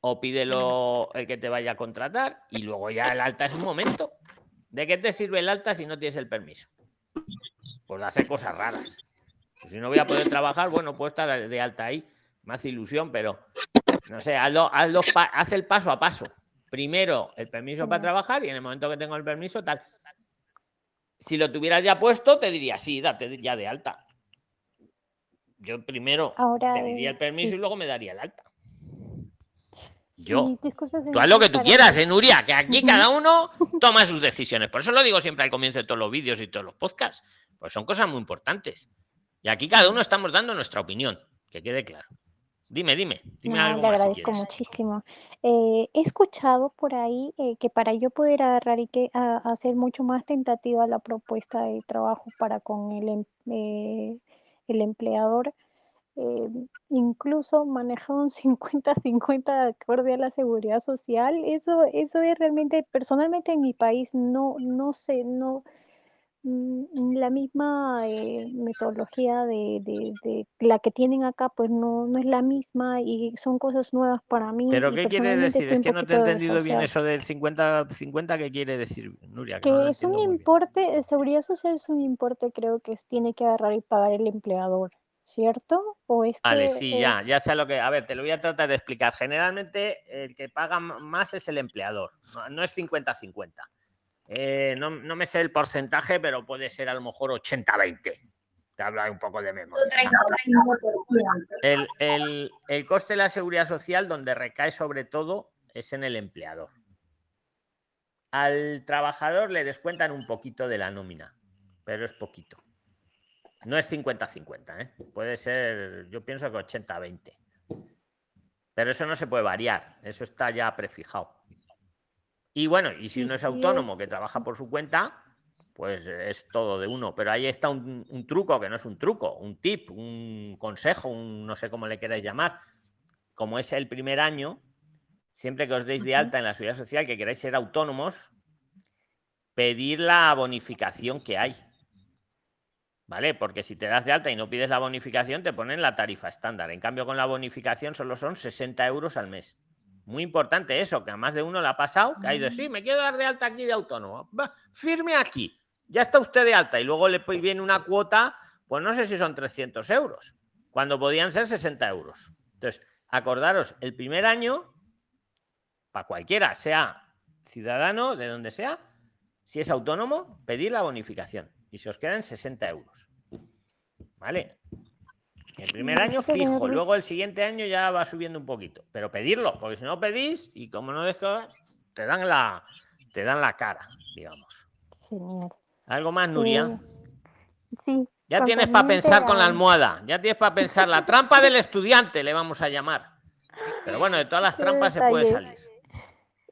o pídelo el que te vaya a contratar y luego ya el alta es un momento. ¿De qué te sirve el alta si no tienes el permiso? Pues de hacer cosas raras. Pues si no voy a poder trabajar, bueno, puedo estar de alta ahí. Más ilusión, pero no sé, haz el paso a paso. Primero el permiso para trabajar y en el momento que tengo el permiso, tal. Si lo tuvieras ya puesto, te diría, sí, date ya de alta. Yo primero Ahora, pediría el permiso y luego me daría el alta. Yo. tú haz lo que tú quieras, ¿eh, Nuria? Que aquí cada uno toma sus decisiones. Por eso lo digo siempre al comienzo de todos los vídeos y todos los podcasts. Pues son cosas muy importantes. Y aquí cada uno estamos dando nuestra opinión, que quede claro. Dime, dime, dime algo.
Le agradezco muchísimo. Eh, he escuchado por ahí eh, que para yo poder agarrar y que hacer mucho más tentativa la propuesta de trabajo para con el, em, eh, el empleador, incluso manejar un 50-50 acorde a la seguridad social, eso, eso es realmente, personalmente en mi país, no, no sé, no, la misma eh, metodología de, de, la que tienen acá, pues no, no es la misma y son cosas nuevas para mí.
¿Pero qué quiere decir? Es que no te he entendido bien eso del 50-50, ¿qué quiere decir, Nuria?
Que, es un importe, seguridad social es un importe creo que tiene que agarrar y pagar el empleador. ¿Cierto? ¿O es
vale, sí, ya, ya sé lo que. A ver, te lo voy a tratar de explicar. Generalmente el que paga más es el empleador, no es 50-50. Eh, no, me sé el porcentaje, pero puede ser a lo mejor 80-20. Te habla un poco de memoria. El, el, coste de la seguridad social, donde recae sobre todo, es en el empleador. Al trabajador le descuentan un poquito de la nómina, pero es poquito. No es 50-50, ¿eh? puede ser, yo pienso que 80-20. Pero eso no se puede variar, eso está ya prefijado. Y bueno, y si uno es autónomo que trabaja por su cuenta, pues es todo de uno. Pero ahí está un, truco, que no es un truco, un tip, un consejo, un no sé cómo le queráis llamar. Como es el primer año, siempre que os deis de alta en la seguridad social, que queráis ser autónomos, pedir la bonificación que hay. ¿Vale? Porque si te das de alta y no pides la bonificación, te ponen la tarifa estándar. En cambio, con la bonificación solo son 60 euros al mes. Muy importante eso, que a más de uno le ha pasado, que ha ido, sí, me quiero dar de alta aquí de autónomo. Va, firme aquí, ya está usted de alta y luego le viene una cuota, pues no sé si son 300 euros, cuando podían ser 60 euros. Entonces, acordaros, el primer año, para cualquiera, sea ciudadano, de donde sea, si es autónomo, pedir la bonificación y se os quedan 60 euros. ¿Vale? El primer año fijo, luego el siguiente año ya va subiendo un poquito, pero pedirlo, porque si no pedís y como no dejo, te dan la, te dan la cara, digamos. ¿Algo más, Nuria?
Eh, sí.
Ya tienes para pensar con la almohada, ya tienes para pensar la trampa del estudiante, le vamos a llamar. Pero bueno, de todas las trampas se puede salir.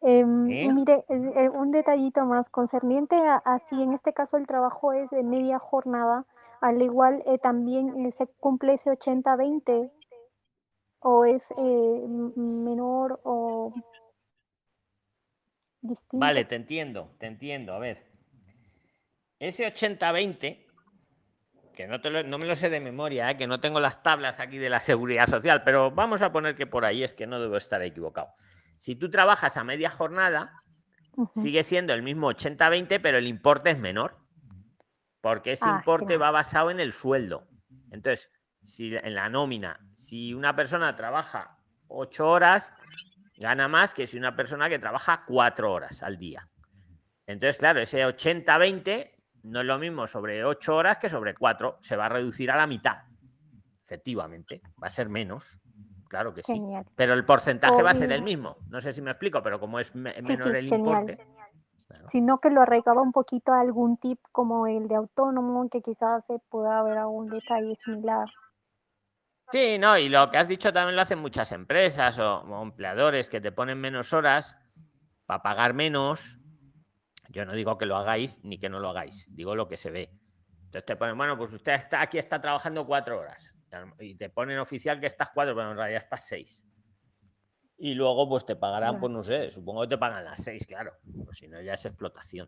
Em, mire, un detallito más concerniente a, así, en este caso el trabajo es de media jornada al igual eh, también eh, se cumple ese 80-20 o es eh, menor o distinto.
Vale, te entiendo, te entiendo. A ver, ese 80-20, que no, te no me lo sé de memoria, que no tengo las tablas aquí de la seguridad social, pero vamos a poner que por ahí es que no debo estar equivocado. Si tú trabajas a media jornada, sigue siendo el mismo 80-20, pero el importe es menor. Porque ese
Ah,
importe va basado en el sueldo. Entonces, si en la nómina, si una persona trabaja ocho horas, gana más que si una persona que trabaja cuatro horas al día. Entonces, claro, ese 80-20 no es lo mismo sobre ocho horas que sobre cuatro. Se va a reducir a la mitad. Efectivamente, va a ser menos. Claro que sí. Pero el porcentaje va a ser el mismo. No sé si me explico, pero como es me-
Sí,
menor
sí,
el
genial.
importe. Claro.
Sino que lo arraigaba un poquito a algún tip como el de autónomo, que quizás se pueda haber algún detalle similar.
Sí, no, y lo que has dicho también lo hacen muchas empresas o, o empleadores que te ponen menos horas para pagar menos. Yo no digo que lo hagáis ni que no lo hagáis, digo lo que se ve. Entonces te ponen, bueno, pues usted está aquí, está trabajando cuatro horas. Y te ponen oficial que estás cuatro, pero en realidad estás seis. Y luego, pues te pagarán, pues no sé, supongo que te pagan las seis, claro. Pues si no, ya es explotación.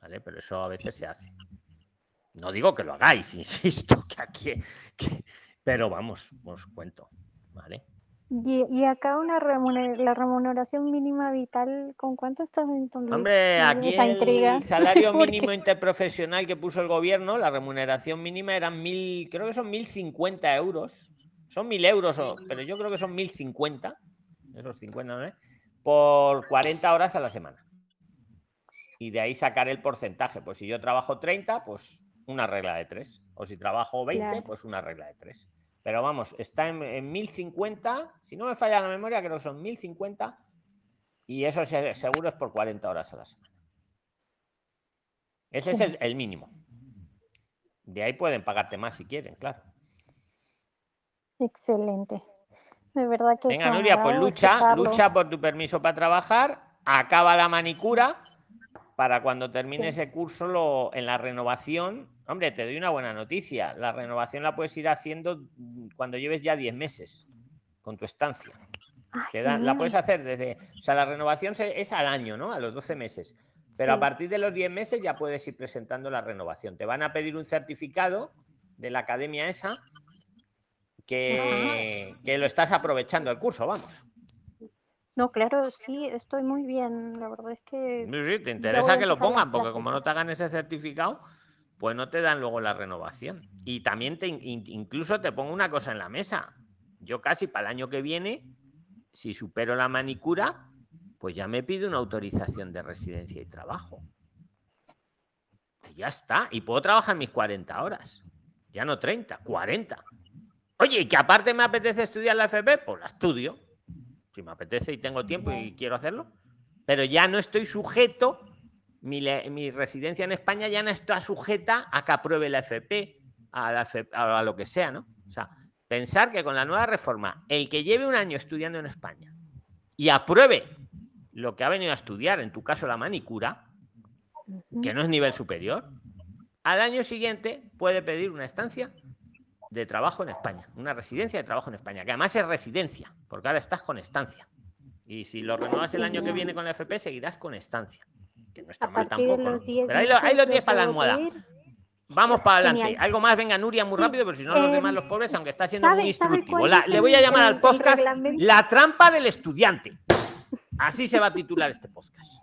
¿Vale? Pero eso a veces se hace. No digo que lo hagáis, insisto, que aquí. que- Pero vamos, os cuento. ¿Vale?
Y, y acá una remuner- la remuneración mínima vital, ¿con cuánto estás entonces?
Hombre, aquí
intriga.
el salario mínimo interprofesional que puso el gobierno, la remuneración mínima eran mil, creo que son mil cincuenta euros. Son mil euros, pero yo creo que son mil cincuenta, esos 50, ¿no? Por 40 horas a la semana. Y de ahí sacar el porcentaje. Pues si yo trabajo 30, pues una regla de 3. O si trabajo 20,
Claro.
pues una regla de 3. Pero vamos, está en, en 1050. Si no me falla la memoria, creo que son 1050. Y eso se- seguro es por 40 horas a la semana. Ese es el, el mínimo. De ahí pueden pagarte más si quieren, claro.
Excelente. De verdad que
Venga, Nuria, pues lucha,
escucharlo.
lucha por tu permiso para trabajar, acaba la manicura para cuando termine
Sí.
ese curso lo, en la renovación. Hombre, te doy una buena noticia. La renovación la puedes ir haciendo mm, cuando lleves ya 10 meses con tu estancia.
Ah,
Te dan- la puedes hacer desde. O sea, la renovación se- es al año, ¿no? A los 12 meses. Pero a partir de los 10 meses ya puedes ir presentando la renovación. Te van a pedir un certificado de la academia esa que, que lo estás aprovechando el curso, vamos.
No, claro, sí, estoy muy bien. La verdad es que
Sí, sí, te interesa que lo pongan, porque como no te hagan ese certificado, pues no te dan luego la renovación. Y también te in- in- incluso te pongo una cosa en la mesa. Yo casi para el año que viene, si supero la manicura, pues ya me pido una autorización de residencia y trabajo. Y ya está. Y puedo trabajar mis 40 horas. Ya no 30, 40. Oye, y que aparte me apetece estudiar la FP, pues la estudio. Si me apetece y tengo tiempo y quiero hacerlo. Pero ya no estoy sujeto, mi, residencia en España ya no está sujeta a que apruebe la FP, a, la FP, a lo que sea, ¿no? O sea, pensar que con la nueva reforma, el que lleve un año estudiando en España y apruebe lo que ha venido a estudiar, en tu caso la manicura, que no es nivel superior, al año siguiente puede pedir una estancia de trabajo en España, una residencia de trabajo en España, que además es residencia, porque ahora estás con estancia. Y si lo renuevas el año que viene con la FP, seguirás con estancia. Que no está mal tampoco.
los
¿no?
10
Pero ahí lo, ahí
meses
lo tienes para la almohada. Vamos para adelante.
Genial.
Algo más, venga, Nuria, muy rápido, pero si no, los demás,
em,
los pobres, aunque está siendo
¿sabe-
muy instructivo. La- le voy a llamar al podcast? La trampa del estudiante. Así se va a titular este podcast.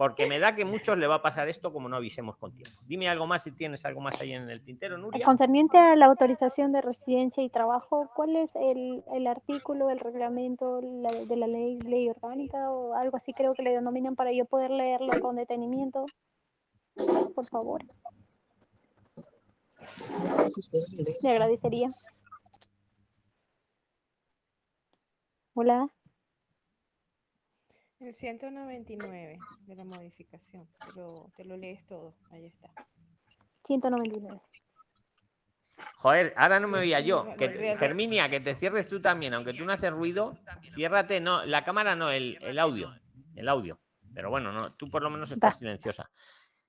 Porque me da que muchos le va a pasar esto como no avisemos con tiempo. Dime algo más si tienes algo más ahí en el tintero, Nuria.
Concerniente a la autorización de residencia y trabajo, ¿cuál es el, el artículo, el reglamento la- de la ley, ley orgánica o algo así creo que le denominan para yo poder leerlo con detenimiento? Por favor. Le agradecería. Hola.
El 199 de la modificación, te lo, te lo lees todo, ahí está.
199.
Joder, ahora no me oía yo.
Re-
Que te- que cierres tú también, aunque tú no haces ruido, ciérrate, no, la cámara no, el, el audio. El audio. Pero bueno, no, tú por lo menos estás
Va.
silenciosa.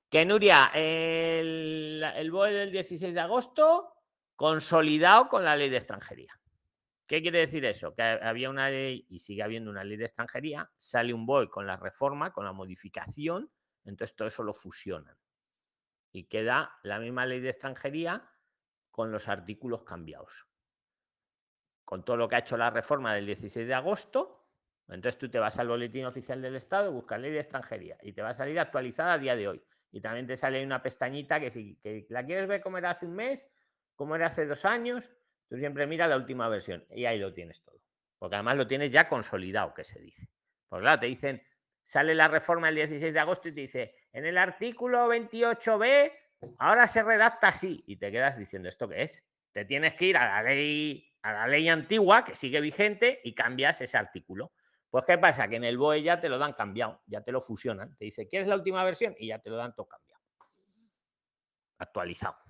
Que Nuria, el, el BOE del 16 de agosto, consolidado con la ley de extranjería. ¿Qué quiere decir eso? Que había una ley y sigue habiendo una ley de extranjería, sale un BOE con la reforma, con la modificación, entonces todo eso lo fusionan. Y queda la misma ley de extranjería con los artículos cambiados. Con todo lo que ha hecho la reforma del 16 de agosto, entonces tú te vas al boletín oficial del Estado, buscas ley de extranjería y te va a salir actualizada a día de hoy. Y también te sale una pestañita que si que la quieres ver cómo era hace un mes, cómo era hace dos años, tú siempre mira la última versión y ahí lo tienes todo. Porque además lo tienes ya consolidado, que se dice. Pues claro, te dicen, sale la reforma el 16 de agosto y te dice, en el artículo 28b, ahora se redacta así. Y te quedas diciendo, ¿esto qué es? Te tienes que ir a la ley, a la ley antigua que sigue vigente y cambias ese artículo. Pues ¿qué pasa? Que en el BOE ya te lo dan cambiado, ya te lo fusionan. Te dice, ¿quieres la última versión? Y ya te lo dan todo cambiado. Actualizado.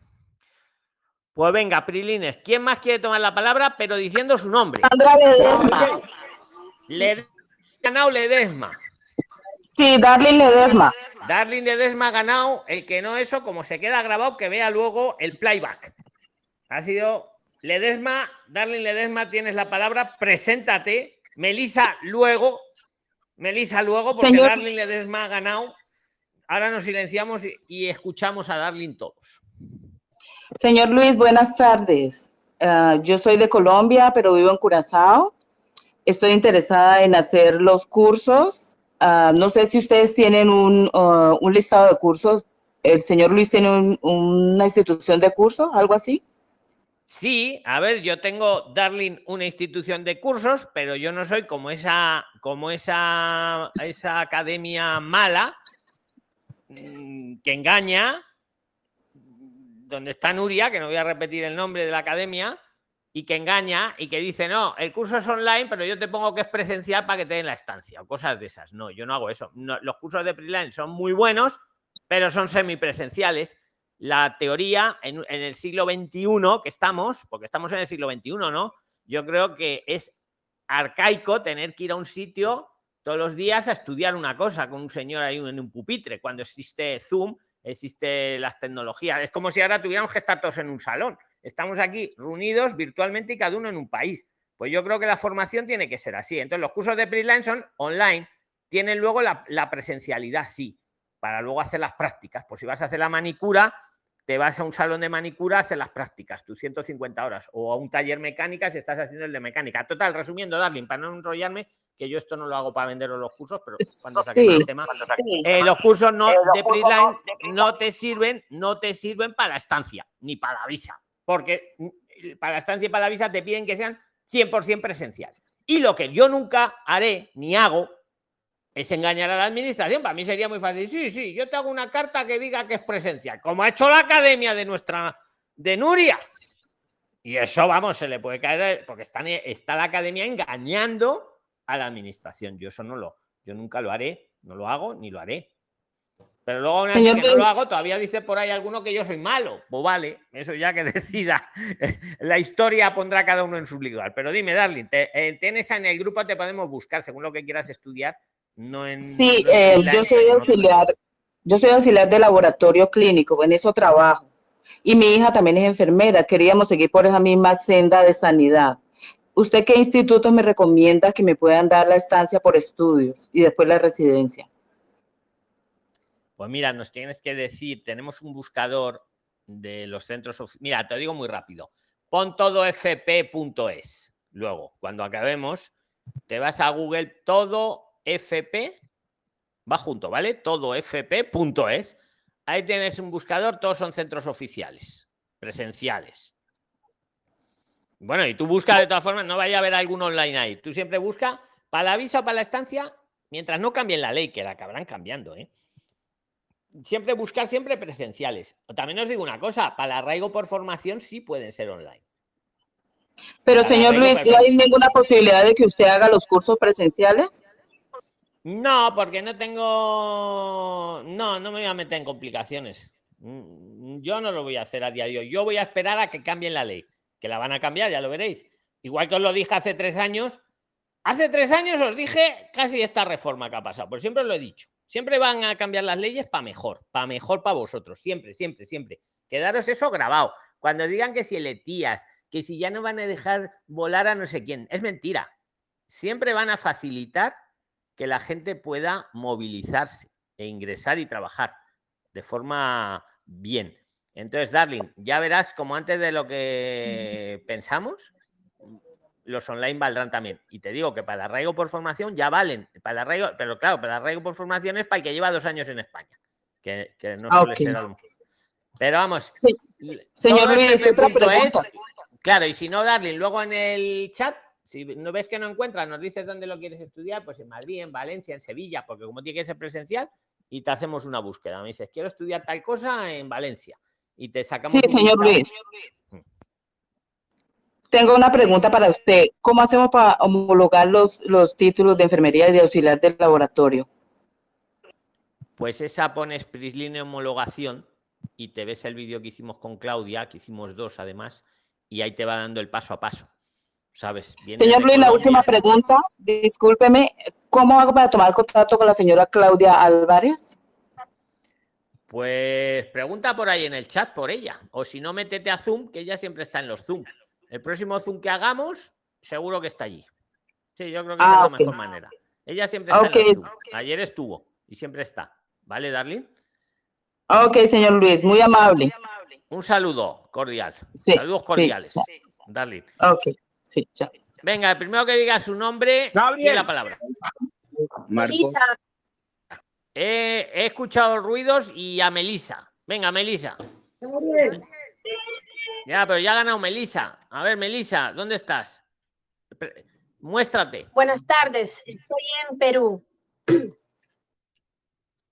Pues venga, Prilines, ¿quién más quiere tomar la palabra? Pero diciendo su nombre.
Sandra Ledesma.
Le ganado Ledesma.
Sí, Darling Ledesma.
Darling Ledesma ha ganado. El que no eso, como se queda grabado, que vea luego el playback. Ha sido Ledesma, Darling Ledesma, tienes la palabra. Preséntate. Melisa luego. Melisa luego, porque
Señor-
Darling Ledesma ha ganado. Ahora nos silenciamos y, y escuchamos a Darling todos.
Señor Luis, buenas tardes. Ah, yo soy de Colombia, pero vivo en Curazao. Estoy interesada en hacer los cursos. Ah, no sé si ustedes tienen un, ah, un listado de cursos. ¿El señor Luis tiene un- una institución de cursos, algo así?
Sí, a ver, yo tengo, Darling, una institución de cursos, pero yo no soy como esa, como esa, esa academia mala mm, que engaña, donde está Nuria, que no voy a repetir el nombre de la academia, y que engaña y que dice, no, el curso es online, pero yo te pongo que es presencial para que te den la estancia, o cosas de esas. No, yo no hago eso. Los cursos de Preline son muy buenos, pero son semipresenciales la teoría en, en el siglo XXI que estamos, porque estamos en el siglo XXI, ¿no? Yo creo que es arcaico tener que ir a un sitio todos los días a estudiar una cosa con un señor ahí en un pupitre, cuando existe Zoom, existe las tecnologías. Es como si ahora tuviéramos que estar todos en un salón. Estamos aquí reunidos virtualmente y cada uno en un país. Pues yo creo que la formación tiene que ser así. Entonces, los cursos de Preline son online, tienen luego la, la presencialidad, sí, para luego hacer las prácticas. Pues si vas a hacer la manicura, te vas a un salón de manicura a hacer las prácticas, tus 150 horas, o a un taller mecánica si estás haciendo el de mecánica. Total, resumiendo, Darling, para no enrollarme, que yo esto no lo hago para vender los cursos, pero cuando saquemos
Sí.
el tema, eh, los cursos no, de Preline no te sirven, no te sirven para la estancia, ni para la visa, porque mm, para la estancia y para la visa te piden que sean 100% presenciales. Y lo que yo nunca haré ni hago es engañar a la administración. Para mí sería muy fácil. Sí, sí, yo te hago una carta que diga que es presencial, como ha hecho la academia de nuestra, de Nuria. Y eso, vamos, se le puede caer, porque está, está la academia engañando a la administración. Yo eso no lo, yo nunca lo haré, no lo hago ni lo haré. Pero luego, así
Señor
que no lo hago, todavía dice por ahí alguno que yo soy malo. Pues vale, eso ya que decida. La historia pondrá cada uno en su lugar. Pero dime, Darling, te, eh, tienes en el grupo, te podemos buscar según lo que quieras estudiar. No en.
Sí,
no
eh, yo soy auxiliar, yo soy auxiliar de laboratorio clínico, en eso trabajo. Y mi hija también es enfermera, queríamos seguir por esa misma senda de sanidad. ¿Usted qué instituto me recomienda que me puedan dar la estancia por estudios y después la residencia?
Pues mira, nos tienes que decir, tenemos un buscador de los centros. Mira, te lo digo muy rápido. Pon todo fp.es. Luego, cuando acabemos, te vas a Google todo fp, va junto, ¿vale? Todo fp.es. Ahí tienes un buscador, todos son centros oficiales, presenciales. Bueno, y tú busca de todas formas, no vaya a haber algún online ahí. Tú siempre busca para la visa o para la estancia, mientras no cambien la ley, que la acabarán cambiando, ¿eh? siempre buscar siempre presenciales. También os digo una cosa, para el arraigo por formación sí pueden ser online.
Pero
Para
señor Luis, ¿no hay ninguna posibilidad de que usted haga los cursos presenciales?
No, porque no tengo. No, no me voy a meter en complicaciones. Mm, Yo no lo voy a hacer a día de hoy. Yo voy a esperar a que cambien la ley, que la van a cambiar, ya lo veréis. Igual que os lo dije hace tres años. Hace tres años os dije casi esta reforma que ha pasado, pues siempre os lo he dicho. Siempre van a cambiar las leyes para mejor, para mejor para vosotros. Siempre, siempre, siempre. Quedaros eso grabado. Cuando digan que si etías, que si ya no van a dejar volar a no sé quién, es mentira. Siempre van a facilitar que la gente pueda movilizarse e ingresar y trabajar de forma bien. Entonces, Darling, ya verás como antes de lo que pensamos, los online valdrán también. Y te digo que para el arraigo por formación ya valen. Para el arraigo, pero claro, para el arraigo por formación es para el que lleva dos años en España. que, que no
Ah,
suele
ok.
ser algo. Pero vamos.
Sí. Señor Luis, otra
punto es-
pregunta.
claro, y si no, Darling, luego en el chat, si no ves que no encuentras, nos dices dónde lo quieres estudiar, pues en Madrid, en Valencia, en Sevilla, porque como tiene que ser presencial, y te hacemos una búsqueda. Me dices, quiero estudiar tal cosa en Valencia. Y te sacamos.
Sí, señor. Luis. Tengo una pregunta para usted. ¿Cómo hacemos para homologar los, los títulos de enfermería y de auxiliar del laboratorio?
Pues esa pones Prisline homologación y te ves el vídeo que hicimos con Claudia, que hicimos dos además, y ahí te va dando el paso a paso. ¿Sabes? Viene
Señor Luis, la última pregunta. Discúlpeme. ¿Cómo hago para tomar contacto con la señora Claudia Álvarez?
Pues pregunta por ahí en el chat por ella. O si no, métete a Zoom, que ella siempre está en los Zoom. El próximo Zoom que hagamos, seguro que está allí. Sí, yo creo que
Ah,
es la mejor manera. Ella siempre está en los Zoom. Ayer estuvo y siempre está. ¿Vale, Darling?
Ok, señor Luis, muy amable.
Un saludo cordial.
Sí,
Saludos
sí,
cordiales.
ya.
Darling.
Ok, sí, ya.
Venga, el primero que diga su nombre, tiene la palabra.
Melissa,
He, he escuchado ruidos y a Melisa. Venga, Melisa. Ya, pero ya ha ganado Melisa. A ver, Melisa, ¿dónde estás? Muéstrate.
buenas tardes. Estoy en Perú.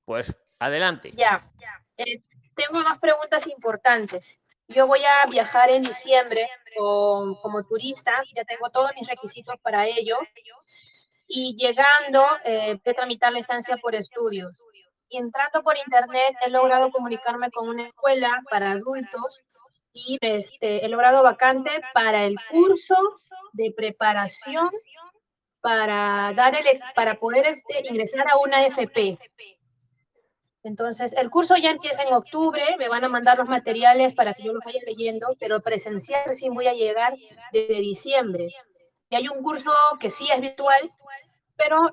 Pues adelante.
Ya. Eh, tengo dos preguntas importantes. Yo voy a viajar en diciembre como turista. Ya tengo todos mis requisitos para ello. Y llegando, eh, voy a tramitar la estancia por estudios. Y entrando por internet, he logrado comunicarme con una escuela para adultos y este, he logrado vacante para el curso de preparación para dar el, para poder este, ingresar a una FP. Entonces, el curso ya empieza en octubre, me van a mandar los materiales para que yo los vaya leyendo, pero presencial recién voy a llegar desde diciembre. Y hay un curso que sí es virtual, pero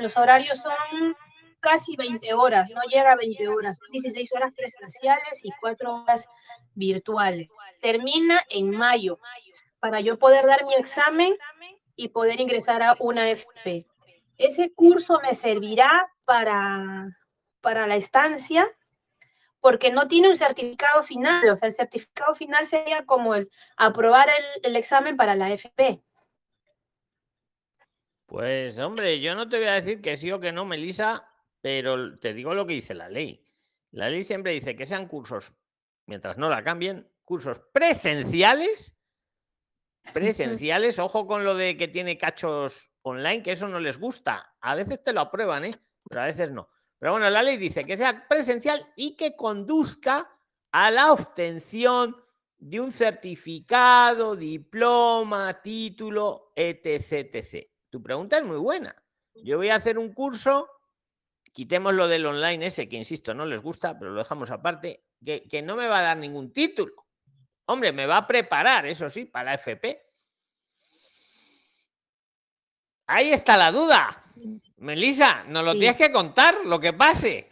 los horarios son casi 20 horas, no llega a 20 horas, son 16 horas presenciales y 4 horas virtuales. Termina en mayo, para yo poder dar mi examen y poder ingresar a una FP. Ese curso me servirá para, para la estancia porque no tiene un certificado final. O sea, el certificado final sería como el aprobar el, examen para la FP.
Pues hombre, yo no te voy a decir que sí o que no, Melisa, pero te digo lo que dice la ley. La ley siempre dice que sean cursos, mientras no la cambien, cursos presenciales. Presenciales, ojo con lo de que tiene cachos online, que eso no les gusta. A veces te lo aprueban, ¿eh? pero a veces no. Pero bueno, la ley dice que sea presencial y que conduzca a la obtención de un certificado, diploma, título, etc, etc. Tu pregunta es muy buena. Yo voy a hacer un curso, quitemos lo del online ese, que insisto, no les gusta, pero lo dejamos aparte, que, que no me va a dar ningún título. Hombre, me va a preparar, eso sí, para la FP. Ahí está la duda. Melissa, nos lo
Sí.
tienes que contar, lo que pase.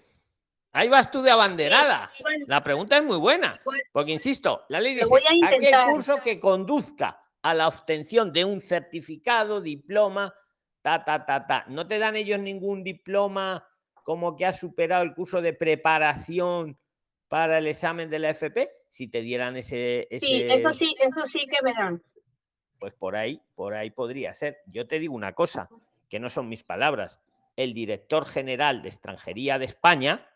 Ahí vas tú de abanderada. La pregunta es muy buena, porque insisto, la ley dice aquel curso que conduzca a la obtención de un certificado, diploma, ta, ta, ta, ta. No te dan ellos ningún diploma como que has superado el curso de preparación para el examen de la FP. Si te dieran ese,
Sí,
ese-
eso sí, eso sí que me dan.
pues por ahí, por ahí podría ser. Yo te digo una cosa, que no son mis palabras. El director general de extranjería de España,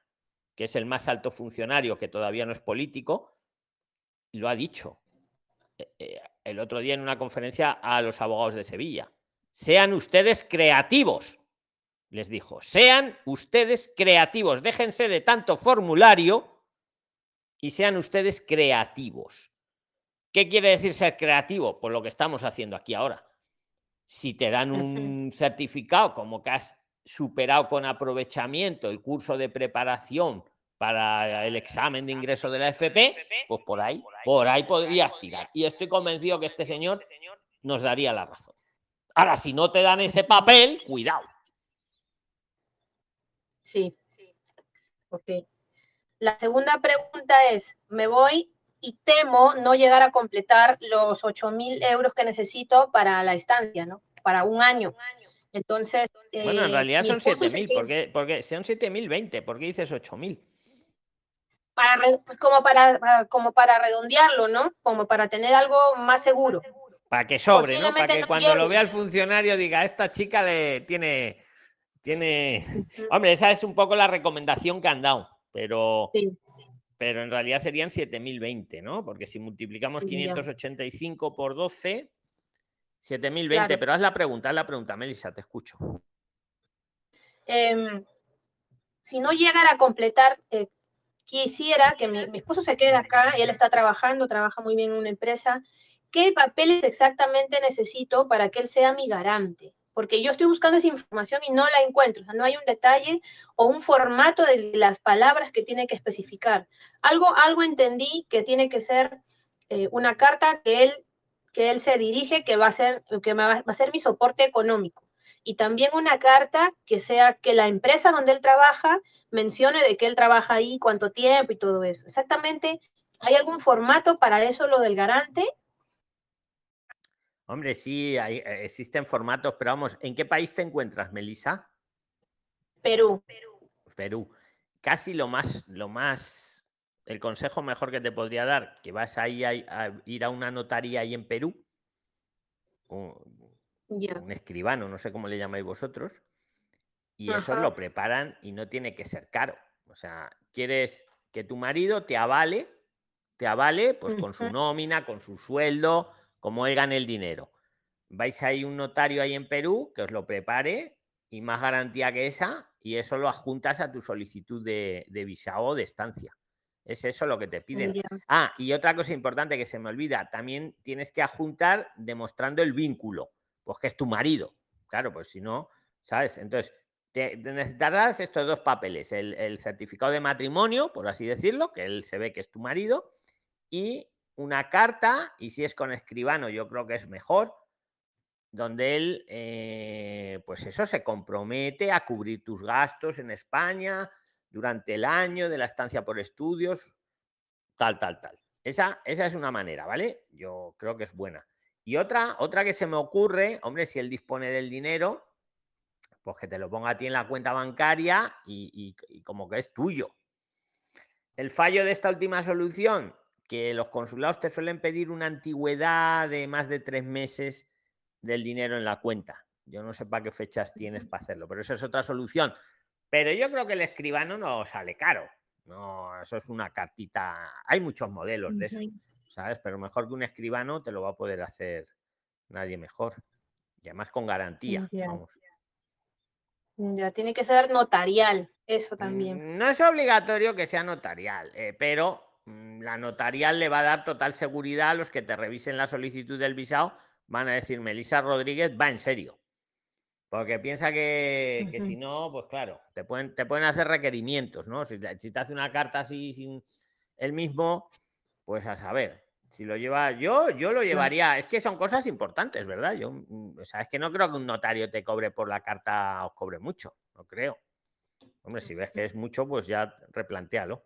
que es el más alto funcionario que todavía no es político, lo ha dicho eh, eh, el otro día en una conferencia a los abogados de Sevilla. Sean ustedes creativos, les dijo. Sean ustedes creativos. Déjense de tanto formulario y sean ustedes creativos. ¿Qué quiere decir ser creativo? Pues lo que estamos haciendo aquí ahora. Si te dan un certificado como que has superado con aprovechamiento el curso de preparación para el examen de ingreso de la FP, pues por ahí, por ahí podrías tirar. Y estoy convencido que este señor nos daría la razón. Ahora, si no te dan ese papel, cuidado.
Sí. Ok. La segunda pregunta es, me voy y temo no llegar a completar los 8 mil euros que necesito para la estancia, ¿no? Para un año. Entonces...
Bueno, en
eh,
realidad son
esposo se
7.000.
queda-
¿Por qué? Porque son 7.020. ¿Por qué dices 8.000?
para, re- pues como para, para- como para redondearlo, ¿no? Como para tener algo más seguro.
Para que sobre, ¿no? Para que
no
cuando lo vea el funcionario diga, esta chica le tiene. tiene. Hombre, esa es un poco la recomendación que han dado, pero. Pero en realidad serían 7020, ¿no? Porque si multiplicamos
Ya.
585 por 12, 7020.
Claro.
Pero haz la pregunta, haz la pregunta, Melissa, te escucho.
Em, si no llegara a completar, eh, quisiera que mi, mi esposo se quede acá, él está trabajando, trabaja muy bien en una empresa. ¿Qué papeles exactamente necesito para que él sea mi garante? Porque yo estoy buscando esa información y no la encuentro. O sea, no hay un detalle o un formato de las palabras que tiene que especificar. Algo, algo entendí que tiene que ser eh, una carta que él, que él se dirige, que va a ser, que va, va a ser mi soporte económico y también una carta que sea que la empresa donde él trabaja mencione de que él trabaja ahí, cuánto tiempo y todo eso. Exactamente, ¿hay algún formato para eso lo del garante?
Hombre, sí, hay- eh, existen formatos, pero vamos, ¿en qué país te encuentras, Melissa?
Perú.
Perú. Casi lo más, lo más, el consejo mejor que te podría dar, que vas ahí a, a ir a una notaría ahí en Perú, un, escribano, no sé cómo le llamáis vosotros, y eso lo preparan y no tiene que ser caro. O sea, quieres que tu marido te avale, te avale, pues con su nómina, con su sueldo, como él gane el dinero. Vais ahí un notario ahí en Perú que os lo prepare y más garantía que esa, y eso lo adjuntas a tu solicitud de, de visado o de estancia. Es eso lo que te piden. Ah, y otra cosa importante que se me olvida, también tienes que adjuntar demostrando el vínculo, pues que es tu marido. Claro, pues si no, ¿sabes? Entonces, te, te necesitarás estos dos papeles, el, el certificado de matrimonio, por así decirlo, que él se ve que es tu marido, y una carta, y si es con escribano, yo creo que es mejor, donde él, eh, pues eso, se compromete a cubrir tus gastos en España durante el año de la estancia por estudios, tal, tal, tal. Esa, esa es una manera, ¿vale? Yo creo que es buena. Y otra, otra que se me ocurre, hombre, si él dispone del dinero, pues que te lo ponga a ti en la cuenta bancaria y, y- y como que es tuyo. El fallo de esta última solución, que los consulados te suelen pedir una antigüedad de más de tres meses del dinero en la cuenta. Yo no sé para qué fechas tienes para hacerlo, pero eso es otra solución. Pero yo creo que el escribano no sale caro. No, eso es una cartita. Hay muchos modelos de eso, ¿sabes? Pero mejor que un escribano te lo va a poder hacer nadie mejor. Y además con garantía.
Ya.
vamos.
Ya, tiene que ser notarial, eso también.
Mm, No es obligatorio que sea notarial, eh, pero la notarial le va a dar total seguridad a los que te revisen la solicitud del visado. Van a decir, Melissa Rodríguez va en serio. Porque piensa que, que si no, pues claro, te pueden, te pueden hacer requerimientos, ¿no? Si te, si te hace una carta así sin el mismo, pues a saber. Si lo lleva yo, yo lo llevaría. Es que son cosas importantes, ¿verdad? Yo, mm, o sea, es que no creo que un notario te cobre por la carta, os cobre mucho, no creo. Hombre, si ves que es mucho, pues ya replantealo.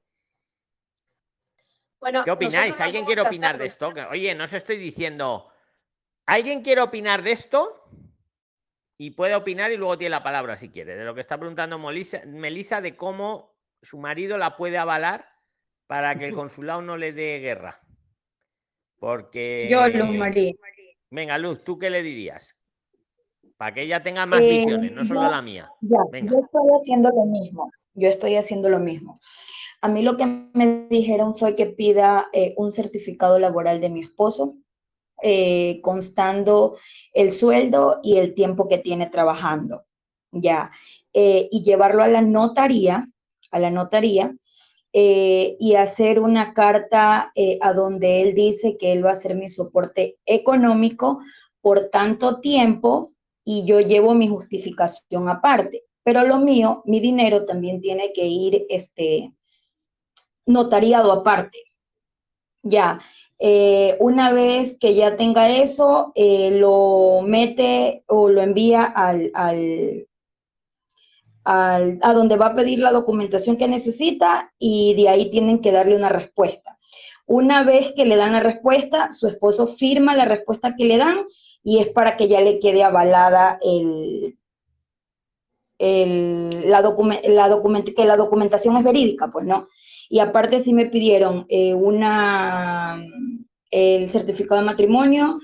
Bueno,
¿Qué opináis? ¿Alguien quiere opinar de esto? Oye, no os estoy diciendo. ¿Alguien quiere opinar de esto? Y puede opinar y luego tiene la palabra si quiere. De lo que está preguntando Melisa, Melissa de cómo su marido la puede avalar para que el consulado no le dé guerra. Porque.
Yo, Luz María.
Venga, Luz, ¿tú qué le dirías? Para que ella tenga más
Eh,
visiones, no solo la mía.
Ya,
Venga.
yo estoy haciendo lo mismo. Yo estoy haciendo lo mismo. A mí lo que me dijeron fue que pida eh, un certificado laboral de mi esposo, eh, constando el sueldo y el tiempo que tiene trabajando. Ya. Eh, y llevarlo a la notaría, a la notaría, y hacer una carta a donde él dice que él va a ser mi soporte económico por tanto tiempo y yo llevo mi justificación aparte. Pero lo mío, mi dinero también tiene que ir este, notariado aparte. Ya, eh, una vez que ya tenga eso, eh, lo mete o lo envía al, al, al- a donde va a pedir la documentación que necesita y de ahí tienen que darle una respuesta. Una vez que le dan la respuesta, su esposo firma la respuesta que le dan y es para que ya le quede avalada el, el- la, la document- que la documentación es verídica, pues no. Y aparte sí me pidieron eh, una, el certificado de matrimonio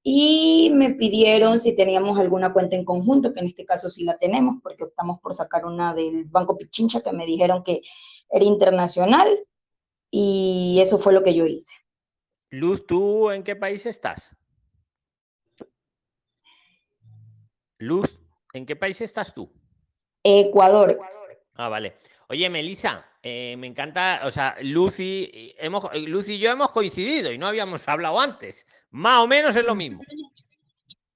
y me pidieron si teníamos alguna cuenta en conjunto, que en este caso sí la tenemos, porque optamos por sacar una del Banco Pichincha, que me dijeron que era internacional, y eso fue lo que yo hice.
Luz, ¿tú en qué país estás? Luz, ¿en qué país estás tú?
Ecuador.
Ah, vale. Oye, Melissa, eh, me encanta, o sea, Lucy, hemos, Lucy y yo hemos coincidido y no habíamos hablado antes. Más o menos es lo mismo.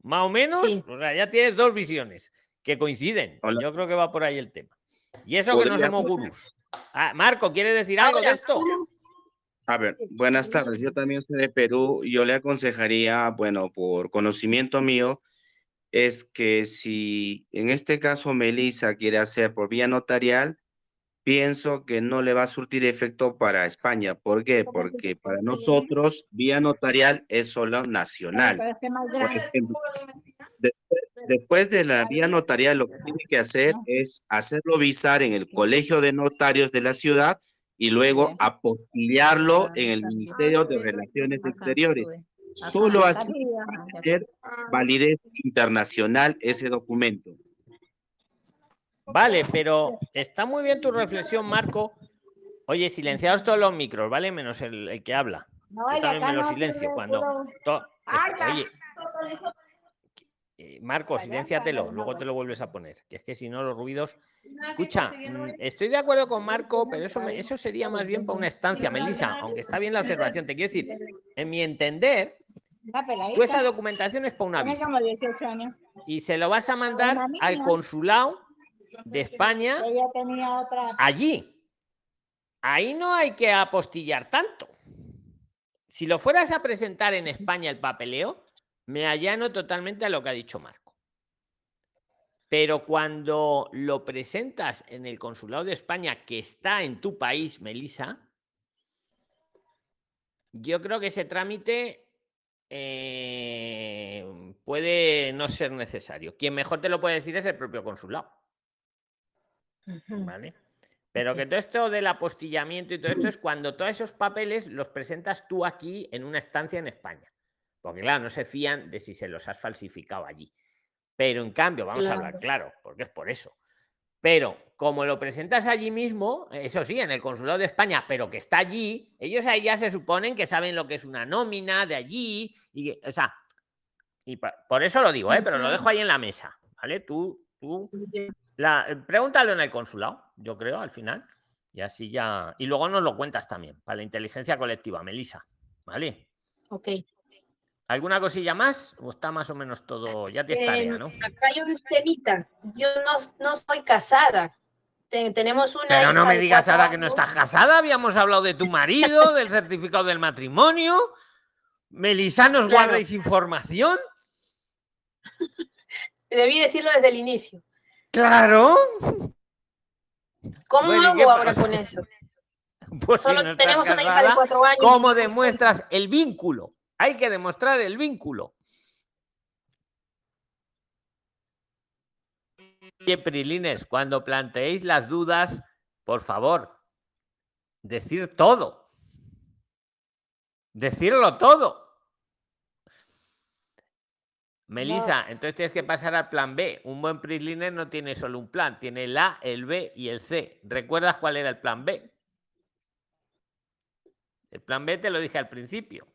Más o menos, o sea, ya tienes dos visiones que coinciden. Yo creo que va por ahí el tema. Y eso que no somos gurús. Ah, Marco, ¿quieres decir algo de esto?
A ver, buenas tardes. Yo también soy de Perú. Yo le aconsejaría, bueno, por conocimiento mío, es que si en este caso Melissa quiere hacer por vía notarial, pienso que no le va a surtir efecto para España. ¿Por qué? Porque para nosotros vía notarial es solo nacional. después, de la vía notarial, lo que tiene que hacer es hacerlo visar en el colegio de notarios de la ciudad y luego apostillarlo en el Ministerio de Relaciones Exteriores. Solo así va tener validez internacional ese documento.
Vale, pero está muy bien tu reflexión, Marco. Oye, silenciados todos los micros, ¿vale? Menos el, que habla. Yo también me lo silencio cuando. Oye, eh, Marco, silénciatelo, luego te lo vuelves a poner. Que es que si no, los ruidos. Escucha, mm, estoy de acuerdo con Marco, pero eso, eso sería más bien para una estancia, Melissa, aunque está bien la observación. Te quiero decir, en mi entender, tú esa documentación es para una visa. Y se lo vas a mandar al consulado de España allí. Ahí no hay que apostillar tanto. Si lo fueras a presentar en España el papeleo, me allano totalmente a lo que ha dicho Marco. Pero cuando lo presentas en el consulado de España que está en tu país, Melissa, yo creo que ese trámite eh, puede no ser necesario. Quien mejor te lo puede decir es el propio consulado. ¿Vale? Pero que todo esto del apostillamiento y todo esto es cuando todos esos papeles los presentas tú aquí en una estancia en España. Porque claro, no se fían de si se los has falsificado allí. Pero en cambio, vamos a hablar claro, porque es por eso. Pero como lo presentas allí mismo, eso sí, en el consulado de España, pero que está allí, ellos ahí ya se suponen que saben lo que es una nómina de allí. Y, o sea, y por eso lo digo, ¿eh? pero lo dejo ahí en la mesa. ¿Vale? Tú, tú la, eh, pregúntalo en el consulado, yo creo, al final. Y así ya. Y luego nos lo cuentas también, para la inteligencia colectiva, Melisa. ¿Vale?
Ok.
¿Alguna cosilla más? ¿O está más o menos todo? Ya te estaría,
em,
¿no?
Acá hay un temita. Yo no, no soy casada. tenemos una.
Pero no me digas ahora que no estás casada. Habíamos hablado de tu marido, del certificado del matrimonio. Melisa, ¿nos guardáis información?
Debí decirlo desde el inicio.
Claro.
¿Cómo hago ahora con eso?
Pues Solo tenemos una hija de cuatro años. ¿Cómo demuestras el vínculo? Hay que demostrar el vínculo. Oye, Prilines, cuando planteéis las dudas, por favor, decir todo. Decirlo todo. Melissa, entonces tienes que pasar al plan B. Un buen PRIXLINER no tiene solo un plan, tiene el A, el B y el C. ¿Recuerdas cuál era el plan B? El plan B te lo dije al principio.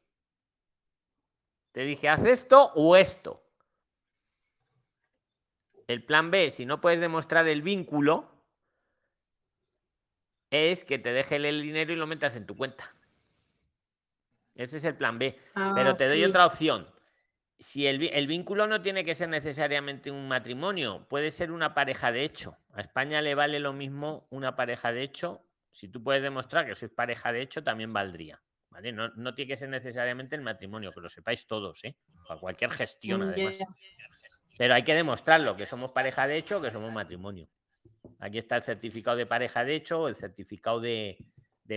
Te dije, haz esto o esto. El plan B, si no puedes demostrar el vínculo, es que te deje el dinero y lo metas en tu cuenta. Ese es el plan B. Pero te doy otra opción si el, vínculo no tiene que ser necesariamente un matrimonio, puede ser una pareja de hecho. A España le vale lo mismo una pareja de hecho. Si tú puedes demostrar que sois pareja de hecho, también valdría. ¿vale? No, tiene que ser necesariamente el matrimonio, que lo sepáis todos, ¿eh? Para cualquier gestión, además. Pero hay que demostrarlo, que somos pareja de hecho, que somos matrimonio. Aquí está el certificado de pareja de hecho o el certificado de,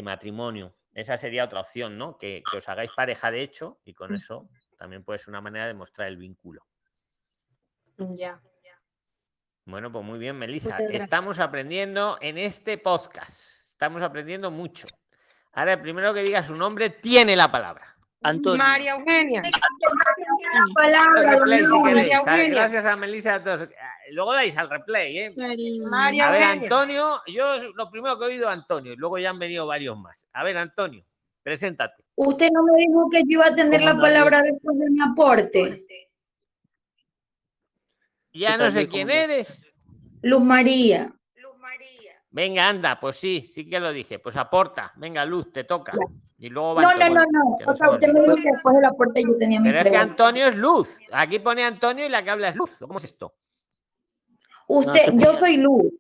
matrimonio. Esa sería otra opción, ¿no? Que, que, os hagáis pareja de hecho y con mm. eso también puede ser una manera de mostrar el vínculo.
Ya.
Bueno, pues muy bien, Melissa. Estamos aprendiendo en este podcast. Estamos aprendiendo mucho. Ahora, el primero que diga su nombre tiene la palabra.
Antonio.
María Eugenia.
Al replay, si queréis.
María
¿sabes?
Eugenia.
Gracias a Melissa. y a todos. Luego dais al replay, ¿eh?
María
A ver,
Eugenia.
Antonio, yo lo primero que he oído Antonio, y luego ya han venido varios más. A ver, Antonio, preséntate.
Usted no me dijo que yo iba a tener
¿Cómo
la palabra después de mi aporte.
Ya
¿Qué
no sé quién
¿Cómo
eres.
Luz María.
Venga, anda, pues sí, sí que lo dije. Pues aporta. Venga, Luz, te toca. Y luego va
No, no, no, no. O
se
sea, usted me dijo que después del aporte yo tenía mi
Pero es que. Antonio es Luz. Aquí pone Antonio y la que habla es Luz. ¿Cómo es esto?
Usted, yo soy Luz.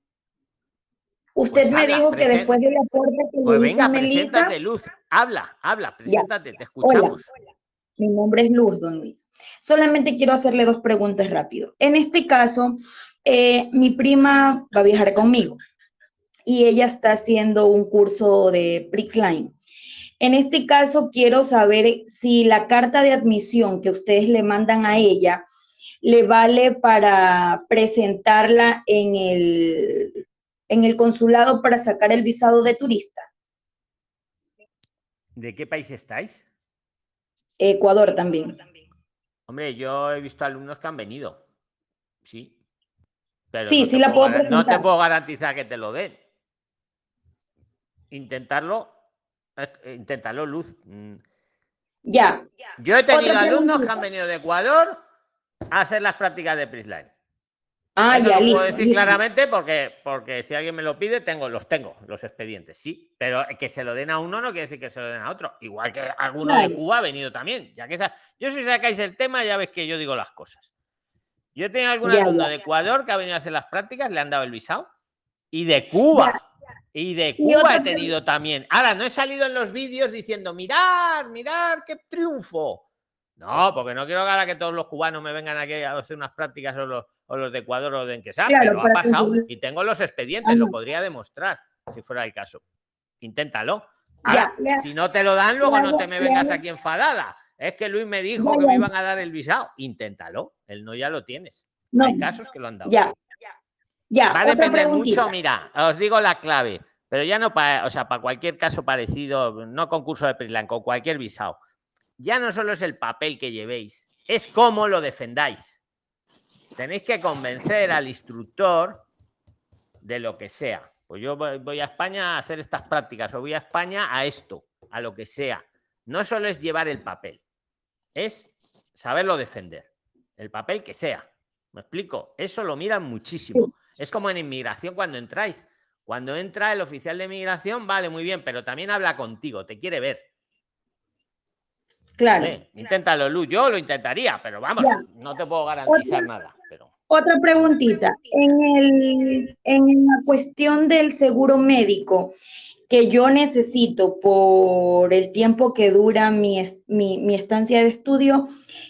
Usted
Pues
me
habla,
dijo que después del aporte que
Pues venga,
Melissa,
preséntate, Luz. Habla, habla, preséntate, te escuchamos.
Mi nombre es Luz, don Luis. Solamente quiero hacerle dos preguntas rápido. En este caso, eh, mi prima va a viajar conmigo y ella está haciendo un curso de Prixline. En este caso, quiero saber si la carta de admisión que ustedes le mandan a ella le vale para presentarla en el, en el consulado para sacar el visado de turista.
¿De qué país estáis?
Ecuador también.
Hombre, yo he visto alumnos que han venido. Sí. Pero
Sí,
no
sí la
puedo gar- No te puedo garantizar que te lo den. Intentarlo. eh, Inténtalo, Luz. Mm.
Ya.
Yo he tenido alumnos que han venido de Ecuador a hacer las prácticas de Prisline.
Ah,
Eso
ya,
lo
listo.
puedo decir
listo.
claramente porque, porque si alguien me lo pide, tengo, los tengo, los expedientes, sí. Pero que se lo den a uno no quiere decir que se lo den a otro. Igual que alguno de. Cuba ha venido también. Ya que esa, yo si sacáis el tema, ya ves que yo digo las cosas. Yo algún
Ya,
alumno de Ecuador que ha venido a hacer las prácticas, le han dado el visado. Y de Cuba. Y de Cuba he tenido también. Ahora, no he salido en los vídeos diciendo, mirad, mirad, qué triunfo. No, porque no quiero que ahora que todos los cubanos me vengan aquí a hacer unas prácticas o los, o los de Ecuador o de en que sea,
Claro,
pero ha pasado y tengo los expedientes, lo podría demostrar si fuera el caso. Inténtalo.
Ya,
si no te lo dan, luego no te me vengas aquí enfadada. Es que Luis me dijo que me iban a dar el visado. Inténtalo. El no ya lo tienes.
No.
Hay casos que lo han dado.
Ya. Ya.
Va a depender mucho, mira, os digo la clave, pero ya no para, o sea, para cualquier caso parecido, no concurso de Prislan, con cualquier visado. Ya no solo es el papel que llevéis, es cómo lo defendáis. Tenéis que convencer al instructor de lo que sea. Pues yo voy a España a hacer estas prácticas o voy a España a esto, a lo que sea. No solo es llevar el papel, es saberlo defender. El papel que sea. ¿Me explico? Eso lo miran muchísimo. Es como en inmigración cuando entráis. Cuando entra el oficial de inmigración, vale, muy bien, pero también habla contigo, te quiere ver.
Claro.
Inténtalo, Lu. Yo lo intentaría, pero vamos,
Ya.
no te puedo garantizar
Otra-
nada. Pero...
Otra preguntita. En, el, en la cuestión del seguro médico que yo necesito por el tiempo que dura mi, es- mi, mi estancia de estudio,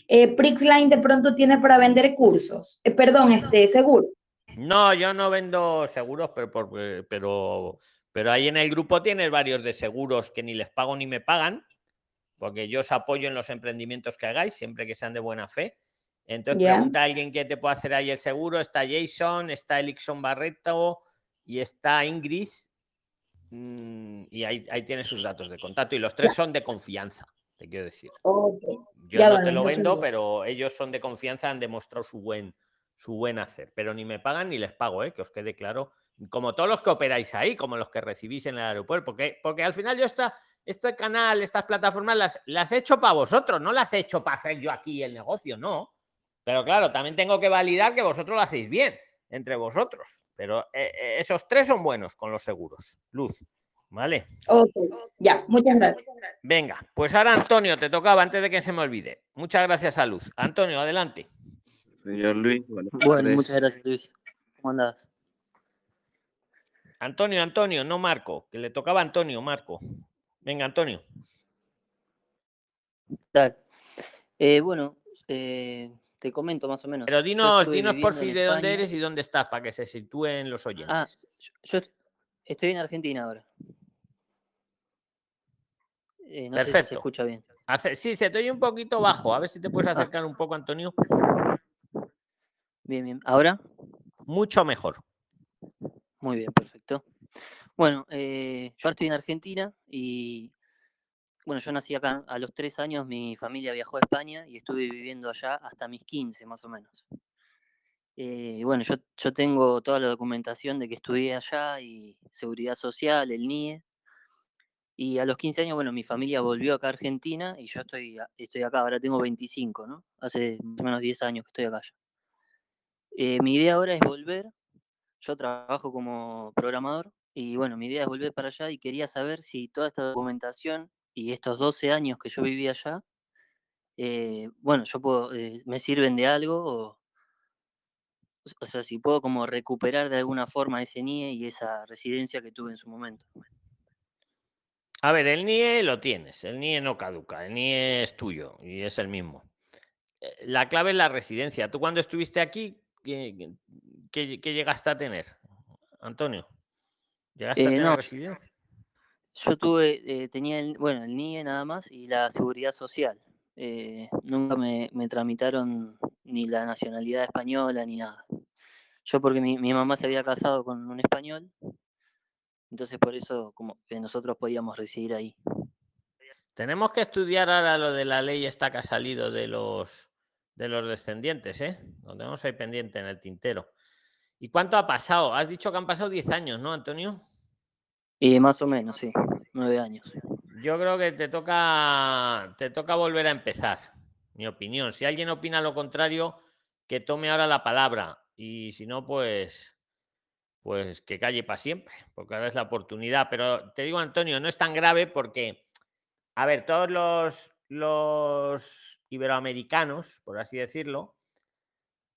eh, Prixline de pronto tiene para vender cursos, eh, perdón, este seguro.
No, yo no vendo seguros, pero, eh, pero, pero ahí en el grupo tienes varios de seguros que ni les pago ni me pagan, porque yo os apoyo en los emprendimientos que hagáis, siempre que sean de buena fe. Entonces pregunta a alguien que te puede hacer ahí el seguro. Está Jason, está Elixon Barreto y está Ingrid. mm, Y ahí, ahí tienes sus datos de contacto. Y los tres son de confianza, te quiero decir. Yo
Ya,
no te lo vendo, pero ellos son de confianza, han demostrado su buen, su buen hacer. Pero ni me pagan ni les pago, ¿eh? que os quede claro. Como todos los que operáis ahí, como los que recibís en el aeropuerto. Porque, porque al final yo esta, este canal, estas plataformas, las, las he hecho para vosotros, no las he hecho para hacer yo aquí el negocio, no. Pero claro, también tengo que validar que vosotros lo hacéis bien entre vosotros. Pero eh, eh, esos tres son buenos con los seguros. Luz, ¿vale?
Ok, ya, muchas gracias.
Venga, pues ahora Antonio, te tocaba antes de que se me olvide. Muchas gracias a Luz. Antonio, adelante.
Señor Luis, buenas
Bueno, muchas gracias, Luis. ¿Cómo andás?
Antonio, Antonio, no Marco, que le tocaba a Antonio, Marco. Venga, Antonio.
Tal. Eh, bueno, eh, te comento más o menos.
Pero dinos, dinos por fin de dónde eres y dónde estás para que se sitúen los oyentes.
Ah, yo, yo estoy en Argentina ahora. Eh, no sé si se
Perfecto.
escucha bien.
Hace- sí, se te oye un poquito bajo. A ver si te puedes
Ah.
acercar un poco, Antonio.
Bien, bien. ¿Ahora?
Mucho mejor.
Muy bien, perfecto. Bueno, eh, yo estoy en Argentina y bueno, yo nací acá. A los tres años mi familia viajó a España y estuve viviendo allá hasta mis 15 más o menos. Eh, bueno, yo, tengo toda la documentación de que estudié allá y seguridad social, el NIE. Y a los 15 años, bueno, mi familia volvió acá a Argentina y yo estoy, estoy acá, ahora tengo 25, ¿no? Hace más o menos 10 años que estoy acá ya. Eh, mi idea ahora es volver. Yo trabajo como programador y bueno, mi idea es volver para allá y quería saber si toda esta documentación y estos 12 años que yo viví allá, eh, bueno, yo puedo, eh, me sirven de algo o, sea, si puedo como recuperar de alguna forma ese NIE y esa residencia que tuve en su momento.
A ver, el NIE lo tienes, el NIE no caduca, el NIE es tuyo y es el mismo. Eh, La clave es la residencia. ¿Tú cuando estuviste aquí, qué- qué llegaste a tener, Antonio? ¿Llegaste a
Eh,
tener
no,
residencia?
Yo tuve, eh, tenía el, bueno, el NIE nada más y la seguridad social. Eh, nunca me, me tramitaron ni la nacionalidad española ni nada. Yo porque mi, mi mamá se había casado con un español, entonces por eso como que nosotros podíamos residir ahí.
Tenemos que estudiar ahora lo de la ley esta que ha salido de los de los descendientes, ¿eh? Lo tenemos ahí pendiente en el tintero. ¿Y cuánto ha pasado? Has dicho que han pasado 10 años, ¿no, Antonio?
Y más o menos, sí, nueve años.
Yo creo que te toca, te toca volver a empezar, mi opinión. Si alguien opina lo contrario, que tome ahora la palabra. Y si no, pues, pues que calle para siempre, porque ahora es la oportunidad. Pero te digo, Antonio, no es tan grave porque, a ver, todos los, los iberoamericanos, por así decirlo,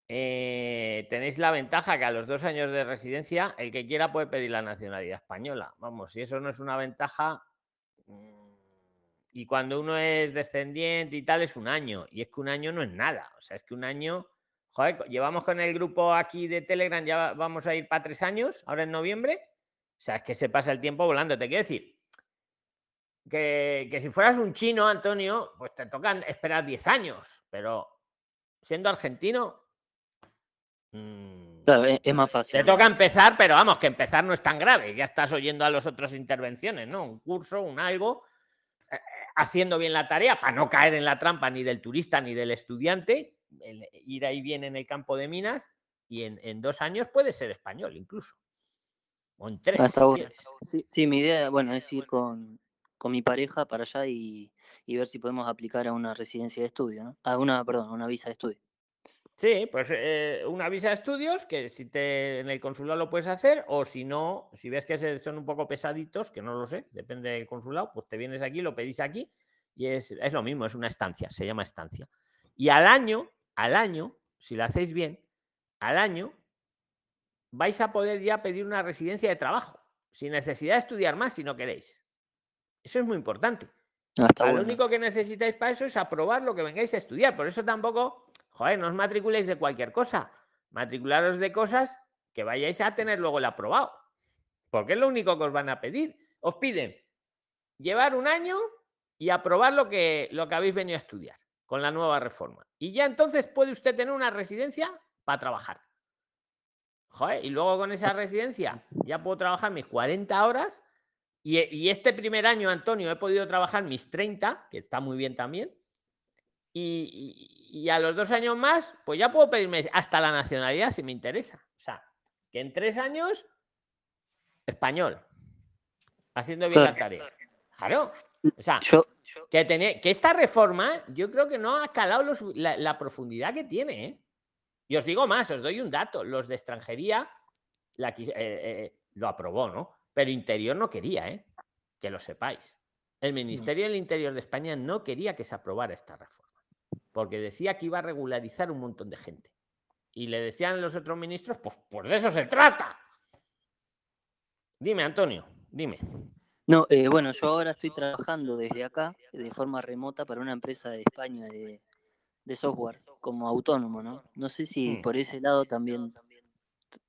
eh, tenéis la ventaja que a los dos años de residencia, el que quiera puede pedir la nacionalidad española. Vamos, si eso no es una ventaja, mm, y cuando uno es descendiente y tal, es un año. Y es que un año no es nada. O sea, es que un año. Joder, llevamos con el grupo aquí de Telegram, ya va- vamos a ir para tres años, ahora en noviembre. O sea, es que se pasa el tiempo volando. Te quiero decir que, que si fueras un chino, Antonio, pues te tocan esperar 10 años. Pero siendo argentino,
Claro, es, es más fácil.
te toca empezar, pero vamos, que empezar no es tan grave. Ya estás oyendo a las otras intervenciones, ¿no? Un curso, un algo, eh, haciendo bien la tarea para no caer en la trampa ni del turista ni del estudiante, el ir ahí bien en el campo de minas y en, en dos años puedes ser español incluso. O en tres,
Hasta
si.
Sí, sí, mi idea, bueno, es ir con, con mi pareja para allá y, y ver si podemos aplicar a una residencia de estudio, ¿no? A una, perdón, a una visa de estudio.
Sí, pues eh, una visa de estudios que si te en el consulado lo puedes hacer o si no, si ves que se- son un poco pesaditos, que no lo sé, depende del consulado, pues te vienes aquí, lo pedís aquí y es, es lo mismo, es una estancia, se llama estancia. Y al año, al año, si lo hacéis bien, al año vais a poder ya pedir una residencia de trabajo, sin necesidad de estudiar más si no queréis. Eso es muy importante.
Ah,
lo
bueno.
único que necesitáis para eso es aprobar lo que vengáis a estudiar. Por eso tampoco, joder, no os matriculéis de cualquier cosa. Matricularos de cosas que vayáis a tener luego el aprobado. Porque es lo único que os van a pedir. Os piden llevar un año y aprobar lo que, lo que habéis venido a estudiar con la nueva reforma. Y ya entonces puede usted tener una residencia para trabajar. Joder, y luego con esa residencia ya puedo trabajar mis 40 horas y, y este primer año, Antonio, he podido trabajar mis 30, que está muy bien también. Y, y- y a los dos años más, pues ya puedo pedirme hasta la nacionalidad si me interesa. O sea, que en tres años, español, haciendo bien la tarea. Claro. O sea,
Yo,
que, esta reforma, yo creo que no ha calado la, la profundidad que tiene. ¿eh? Y os digo más, os doy un dato. Los de extranjería la quis- eh, eh, lo aprobó, ¿no? Pero Interior no quería, ¿eh? Que lo sepáis. El Ministerio del Interior de España no quería que se aprobara esta reforma, porque decía que iba a regularizar un montón de gente. Y le decían los otros ministros, pues, pues de eso se trata. Dime, Antonio, dime.
no, eh, bueno, yo ahora estoy trabajando desde acá, de forma remota, para una empresa de España de, de software, como autónomo, ¿no? No sé si
Hmm.
por ese lado también.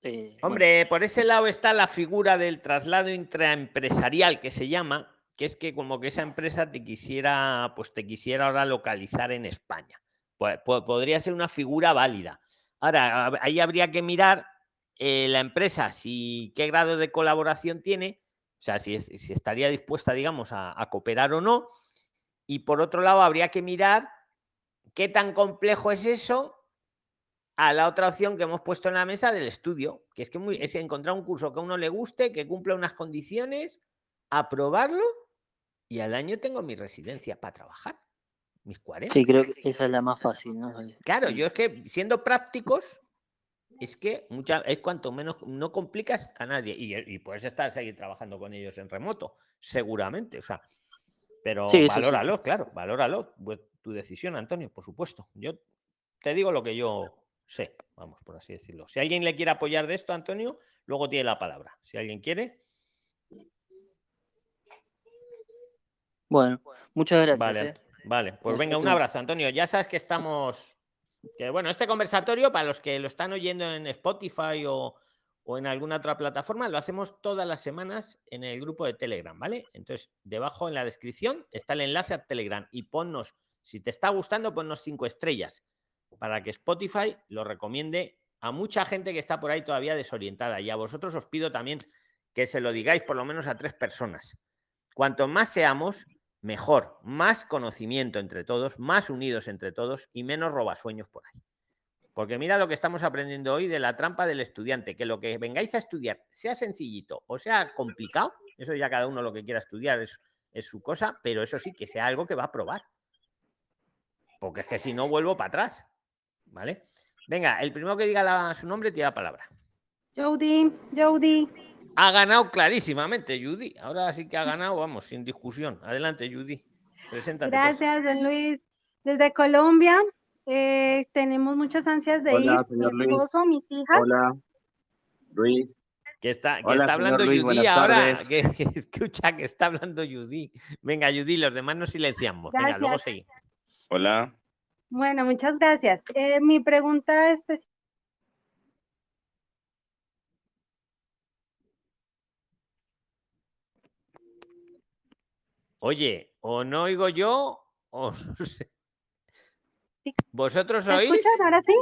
eh, bueno,
Hombre, por ese lado está la figura del traslado intraempresarial que se llama, que es que como que esa empresa te quisiera, pues te quisiera ahora localizar en España. Pues, po- podría ser una figura válida. Ahora, ahí habría que mirar eh, la empresa, si qué grado de colaboración tiene, O sea, si, si estaría dispuesta, digamos, a, a cooperar o no. Y por otro lado, habría que mirar qué tan complejo es eso a la otra opción que hemos puesto en la mesa del estudio, que es que muy- es encontrar un curso que a uno le guste, que cumpla unas condiciones, aprobarlo y al año tengo mi residencia para trabajar, mis 40.
Sí, creo que esa es la más fácil, ¿no?
Claro, yo es que siendo prácticos, es que mucha, es cuanto menos no complicas a nadie y, y puedes estar seguir trabajando con ellos en remoto, seguramente, o sea, pero
sí.
valóralo, claro, valóralo, pues, tu decisión, Antonio, por supuesto. Yo te digo lo que yo sé, vamos, por así decirlo. Si alguien le quiere apoyar de esto, Antonio, luego tiene la palabra. Si alguien quiere,
Bueno, muchas gracias.
Vale,
¿eh?
Vale. Pues venga, un abrazo, Antonio. Ya sabes que estamos. Que bueno, este conversatorio, para los que lo están oyendo en Spotify o, o en alguna otra plataforma, lo hacemos todas las semanas en el grupo de Telegram, ¿vale? Entonces, debajo en la descripción está el enlace a Telegram y ponnos, si te está gustando, ponnos cinco estrellas para que Spotify lo recomiende a mucha gente que está por ahí todavía desorientada. Y a vosotros os pido también que se lo digáis por lo menos a tres personas. Cuanto más seamos, mejor, más conocimiento entre todos, más unidos entre todos y menos robasueños por ahí. Porque mira lo que estamos aprendiendo hoy de la trampa del estudiante, que lo que vengáis a estudiar, sea sencillito o sea complicado, eso ya cada uno lo que quiera estudiar es, su cosa, pero eso sí, que sea algo que va a probar. Porque es que si no vuelvo para atrás. ¿Vale? Venga, el primero que diga su nombre tiene la palabra.
Jody, Jody.
Ha ganado clarísimamente, Judy. Ahora sí que ha ganado, vamos, sin discusión. Adelante, Judy. Preséntate.
Gracias, don Luis. Desde Colombia eh, tenemos muchas ansias de
Hola,
ir.
señor
Mi
Luis.
esposo, mis hijas.
Hola, Luis.
Que está, que
Hola,
está hablando
Luis,
Judy ahora.
tardes.
Que, que escucha que está hablando Judy. Venga, Judy, los demás nos silenciamos. Venga, luego seguimos.
Hola.
Bueno, muchas gracias. Eh, mi pregunta es,
Oye, o no oigo yo, o no sé. ¿Vosotros
¿me
oís?
escuchan ahora sí?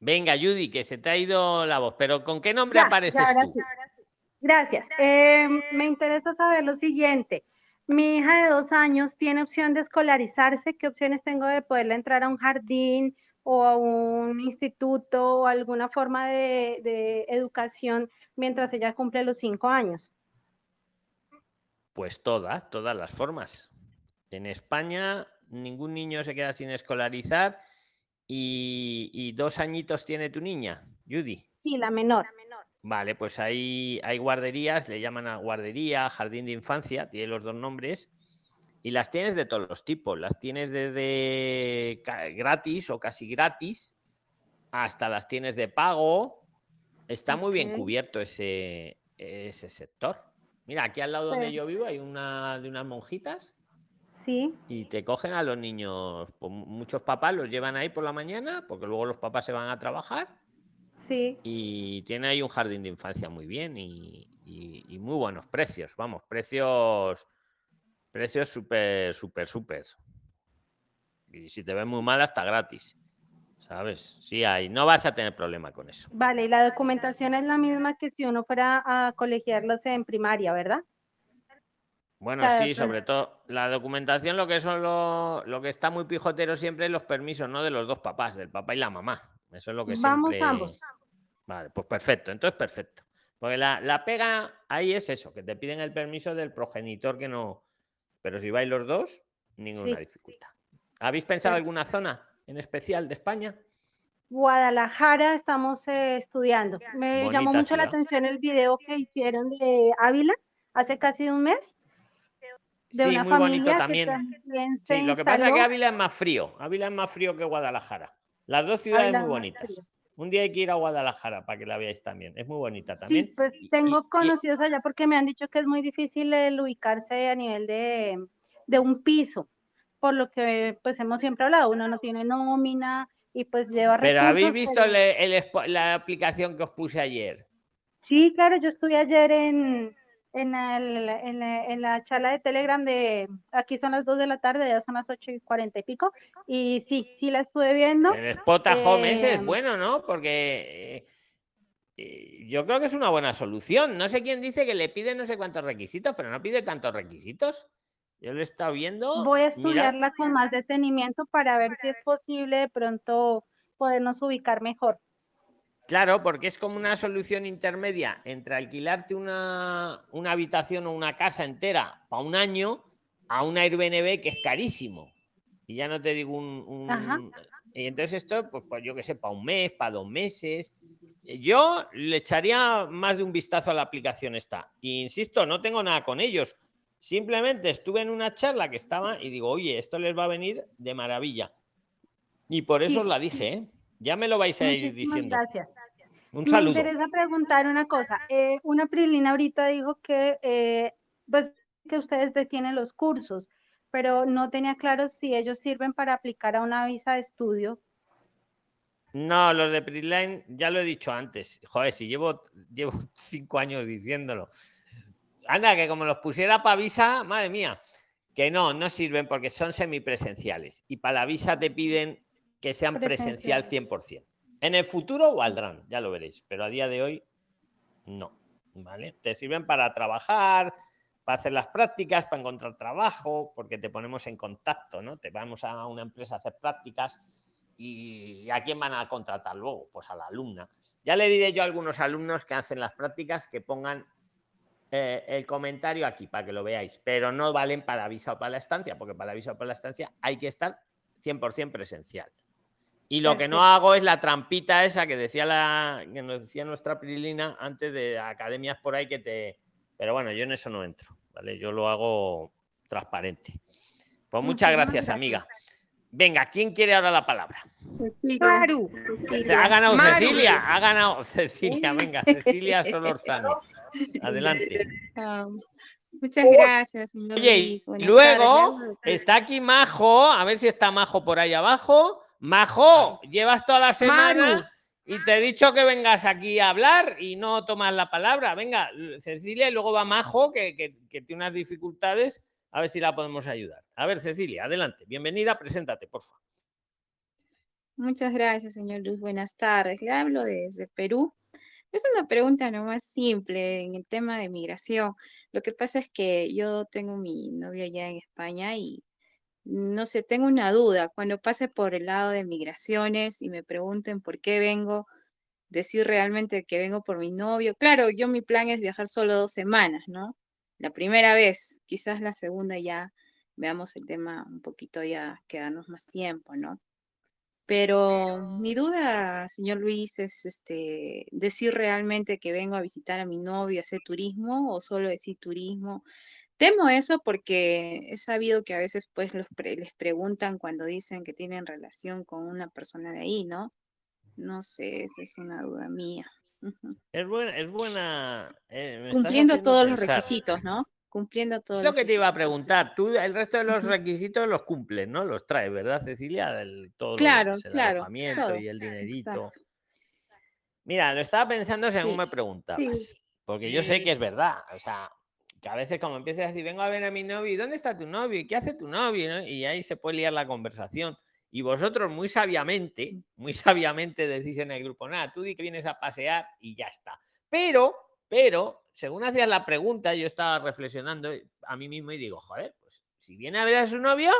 Venga, Judy, que se te ha ido la voz. Pero ¿con qué nombre
Ya,
apareces
ya, ahora
tú?
sí. Gracias. Eh, me interesa saber lo siguiente. Mi hija de dos años tiene opción de escolarizarse. ¿Qué opciones tengo de poderla entrar a un jardín o a un instituto o alguna forma de, de educación mientras ella cumple los cinco años?
Pues todas, todas las formas. En España ningún niño se queda sin escolarizar y, y dos añitos tiene tu niña, Judy.
Sí, la menor.
Vale, pues hay, hay guarderías, le llaman a guardería, jardín de infancia, tiene los dos nombres, y las tienes de todos los tipos. Las tienes desde gratis o casi gratis hasta las tienes de pago. Está muy bien cubierto ese, ese sector. Mira, aquí al lado donde yo vivo hay una de unas monjitas
Sí,
y te cogen a los niños. pues, muchos papás los llevan ahí por la mañana porque luego los papás se van a trabajar
sí.
y tiene ahí un jardín de infancia muy bien y, y- y muy buenos precios, vamos, precios precios súper, súper, súper. Y si te ven muy mal, hasta gratis. ¿Sabes? Sí hay, no vas a tener problema con eso.
Vale, y la documentación es la misma que si uno fuera a colegiarlos en primaria, ¿verdad?
Bueno,
sea,
sí, sobre todo la documentación, lo que son lo, lo que está muy pijotero siempre es los permisos, ¿no? De los dos papás, del papá y la mamá. Eso es lo que
Vamos
siempre.
ambos.
Vale, pues perfecto, entonces perfecto. Porque la, la pega ahí es eso, que te piden el permiso del progenitor que no. Pero si vais los dos, ninguna
Sí.
dificultad. ¿Habéis pensado alguna zona en especial de España?
Guadalajara estamos eh, estudiando. Me llamó
Bonita
mucho la
ciudad.
atención el video que hicieron de Ávila hace casi un mes. De
Sí,
una
muy bonito
familia
también.
que también
Sí, lo que pasa es que. Ávila es más frío. Ávila es más frío que Guadalajara. Las dos ciudades
Ávila
muy bonitas.
frío.
Un día hay que ir a Guadalajara para que la veáis también. Es muy bonita
Sí,
también.
pues
Y-
tengo
y- y-
conocidos allá porque me han dicho que es muy difícil el ubicarse a nivel de, de un piso, por lo que pues hemos siempre hablado, uno no tiene nómina y pues lleva
Pero habéis visto
pero-
el- la aplicación que os puse ayer.
Sí, claro, yo estuve ayer en, en, el- en la, en la charla de Telegram de, aquí son las 2 de la tarde, ya son las 8 y 40 y pico, y sí, sí la estuve viendo.
El Spot at Home ese es
Eh,
bueno, ¿no? Porque eh, yo creo que es una buena solución. No sé quién dice que le pide no sé cuántos requisitos, pero no pide tantos requisitos. Yo lo he estado viendo.
Voy a
mira,
estudiarla con más detenimiento para ver si es posible de pronto podernos ubicar mejor.
Claro, porque es como una solución intermedia entre alquilarte una, una habitación o una casa entera para un año a un Airbnb que es carísimo. Y ya no te digo un... un-
Ajá.
Y entonces esto, pues, pues yo qué sé, para un mes, para dos meses. Eh, Yo le echaría más de un vistazo a la aplicación esta. Y insisto, no tengo nada con ellos. Simplemente estuve en una charla que estaba y digo, oye, esto les va a venir de maravilla. Y por eso
Sí.
os la dije, ¿eh? Ya me lo vais a ir diciendo.
gracias.
Un
Me
saludo.
interesa preguntar una cosa. Eh, una Prilina ahorita dijo que, eh, pues, que ustedes detienen los cursos, pero no tenía claro si ellos sirven para aplicar a una visa de estudio.
No, los de Prisline ya lo he dicho antes. Joder, si llevo, llevo cinco años diciéndolo. Anda, que como los pusiera para visa, madre mía, que no, no sirven porque son semipresenciales. Y para la visa te piden que sean presencial 100%. En el futuro valdrán, ya lo veréis, pero a día de hoy no. ¿Vale? Te sirven para trabajar, para hacer las prácticas, para encontrar trabajo, porque te ponemos en contacto, ¿no? Te vamos a una empresa a hacer prácticas ¿Y a quién van a contratar luego? Pues a la alumna. Ya le diré yo a algunos alumnos que hacen las prácticas que pongan eh, el comentario aquí para que lo veáis, pero no valen para la visa o para la estancia, porque para la visa o para la estancia hay que estar 100% presencial. Y lo que no hago es la trampita esa que decía la que nos decía nuestra Prilina antes de academias por ahí que te. Pero bueno, yo en eso no entro, ¿vale? Yo lo hago transparente. Pues muchas gracias,
gracias.
amiga. Venga, ¿quién quiere ahora la palabra?
Cecilia.
Maru.
Cecilia.
Ha ganado
Maru.
Cecilia, ha ganado Cecilia, venga, Cecilia Solorzano. Adelante.
Ah, muchas gracias, señor
Oye,
Luis. Buenas
luego
tardes.
está aquí Majo, a ver si está Majo por ahí abajo. Majo, llevas toda la semana y te he dicho que vengas aquí a hablar y no tomas la palabra. Venga, Cecilia, y luego va Majo, que, que- que tiene unas dificultades, a ver si la podemos ayudar. A ver, Cecilia, adelante. Bienvenida, preséntate, por favor.
Muchas gracias, señor Luz. Buenas tardes. Le hablo desde Perú. Es una pregunta nomás simple en el tema de migración. Lo que pasa es que yo tengo mi novio allá en España y no sé, tengo una duda. Cuando pase por el lado de migraciones y me pregunten por qué vengo, decir realmente que vengo por mi novio. Claro, yo mi plan es viajar solo dos semanas, ¿no? La primera vez, quizás la segunda ya veamos el tema un poquito ya, quedarnos más tiempo, ¿no? Pero mi duda, señor Luis, es este, decir realmente que vengo a visitar a mi novio, a hacer turismo o solo decir turismo. Temo eso porque he sabido que a veces pues los pre- les preguntan cuando dicen que tienen relación con una persona de ahí, ¿no? No sé, esa es una duda mía.
Es buena, es buena. eh, me estás
Cumpliendo todos los requisitos, ¿no? Cumpliendo todos
Es lo que te iba a preguntar. Tú el resto de los requisitos los cumples, ¿no? Los traes, ¿verdad, Cecilia? El, todo
Claro,
demás, el
claro,
alojamiento
todo.
y el dinerito.
Exacto.
Mira, lo estaba pensando según
Sí,
me preguntabas.
sí.
Porque yo sé que es verdad. O sea, que a veces como empiezas a decir, vengo a ver a mi novio, ¿y dónde está tu novio? ¿Y qué hace tu novio? ¿no? Y ahí se puede liar la conversación. Y vosotros muy sabiamente, muy sabiamente decís en el grupo, nada, tú di que vienes a pasear y ya está. Pero, pero, según hacías la pregunta, yo estaba reflexionando a mí mismo y digo, joder, pues si viene a ver a su novio,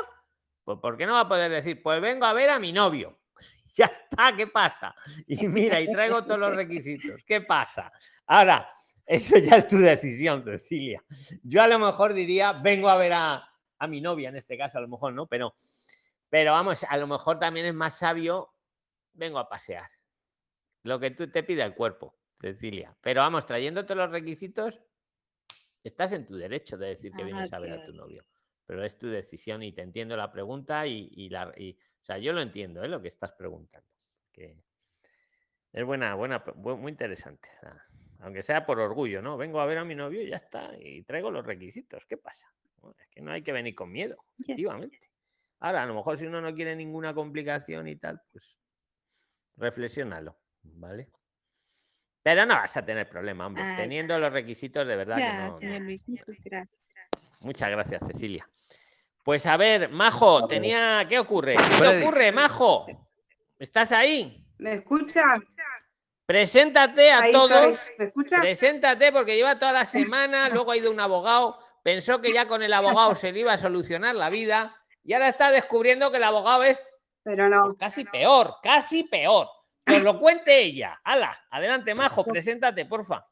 pues ¿por qué no va a poder decir, pues vengo a ver a mi novio? Ya está, ¿qué pasa? Y mira, y traigo todos los requisitos. ¿Qué pasa? Ahora, eso ya es tu decisión, Cecilia. Yo a lo mejor diría, vengo a ver a, a mi novia, en este caso, a lo mejor no, pero, pero vamos, a lo mejor también es más sabio, vengo a pasear. Lo que tú te pide el cuerpo, Cecilia. Pero vamos, trayéndote los requisitos, estás en tu derecho de decir que
Ah,
vienes a ver a tu novio. Pero es tu decisión y te entiendo la pregunta y, y la... y- o sea, yo lo entiendo, ¿eh? lo que estás preguntando. Que es buena, buena, muy interesante. aunque sea por orgullo, ¿no? Vengo a ver a mi novio y ya está. Y traigo los requisitos. ¿Qué pasa? Bueno, es que no hay que venir con miedo, efectivamente. Ahora, a lo mejor si uno no quiere ninguna complicación y tal, pues reflexiónalo, ¿vale? Pero no vas a tener problema, hombre.
Ah,
Teniendo los requisitos, de verdad que
Ya,
no.
señor Luis, muchas gracias.
Muchas gracias, Cecilia. Pues a ver, Majo, tenía. ¿Qué ocurre? ¿Qué te ocurre, Majo? ¿Estás ahí?
¿Me escucha?
Preséntate a
Ahí
todos.
estoy. ¿Me escucha?
Preséntate porque lleva toda la semana, luego ha ido un abogado, pensó que ya con el abogado se le iba a solucionar la vida y ahora está descubriendo que el abogado es
Pero no.
pues, casi peor, casi peor. Que os lo cuente ella. Hala, adelante, Majo, preséntate, porfa.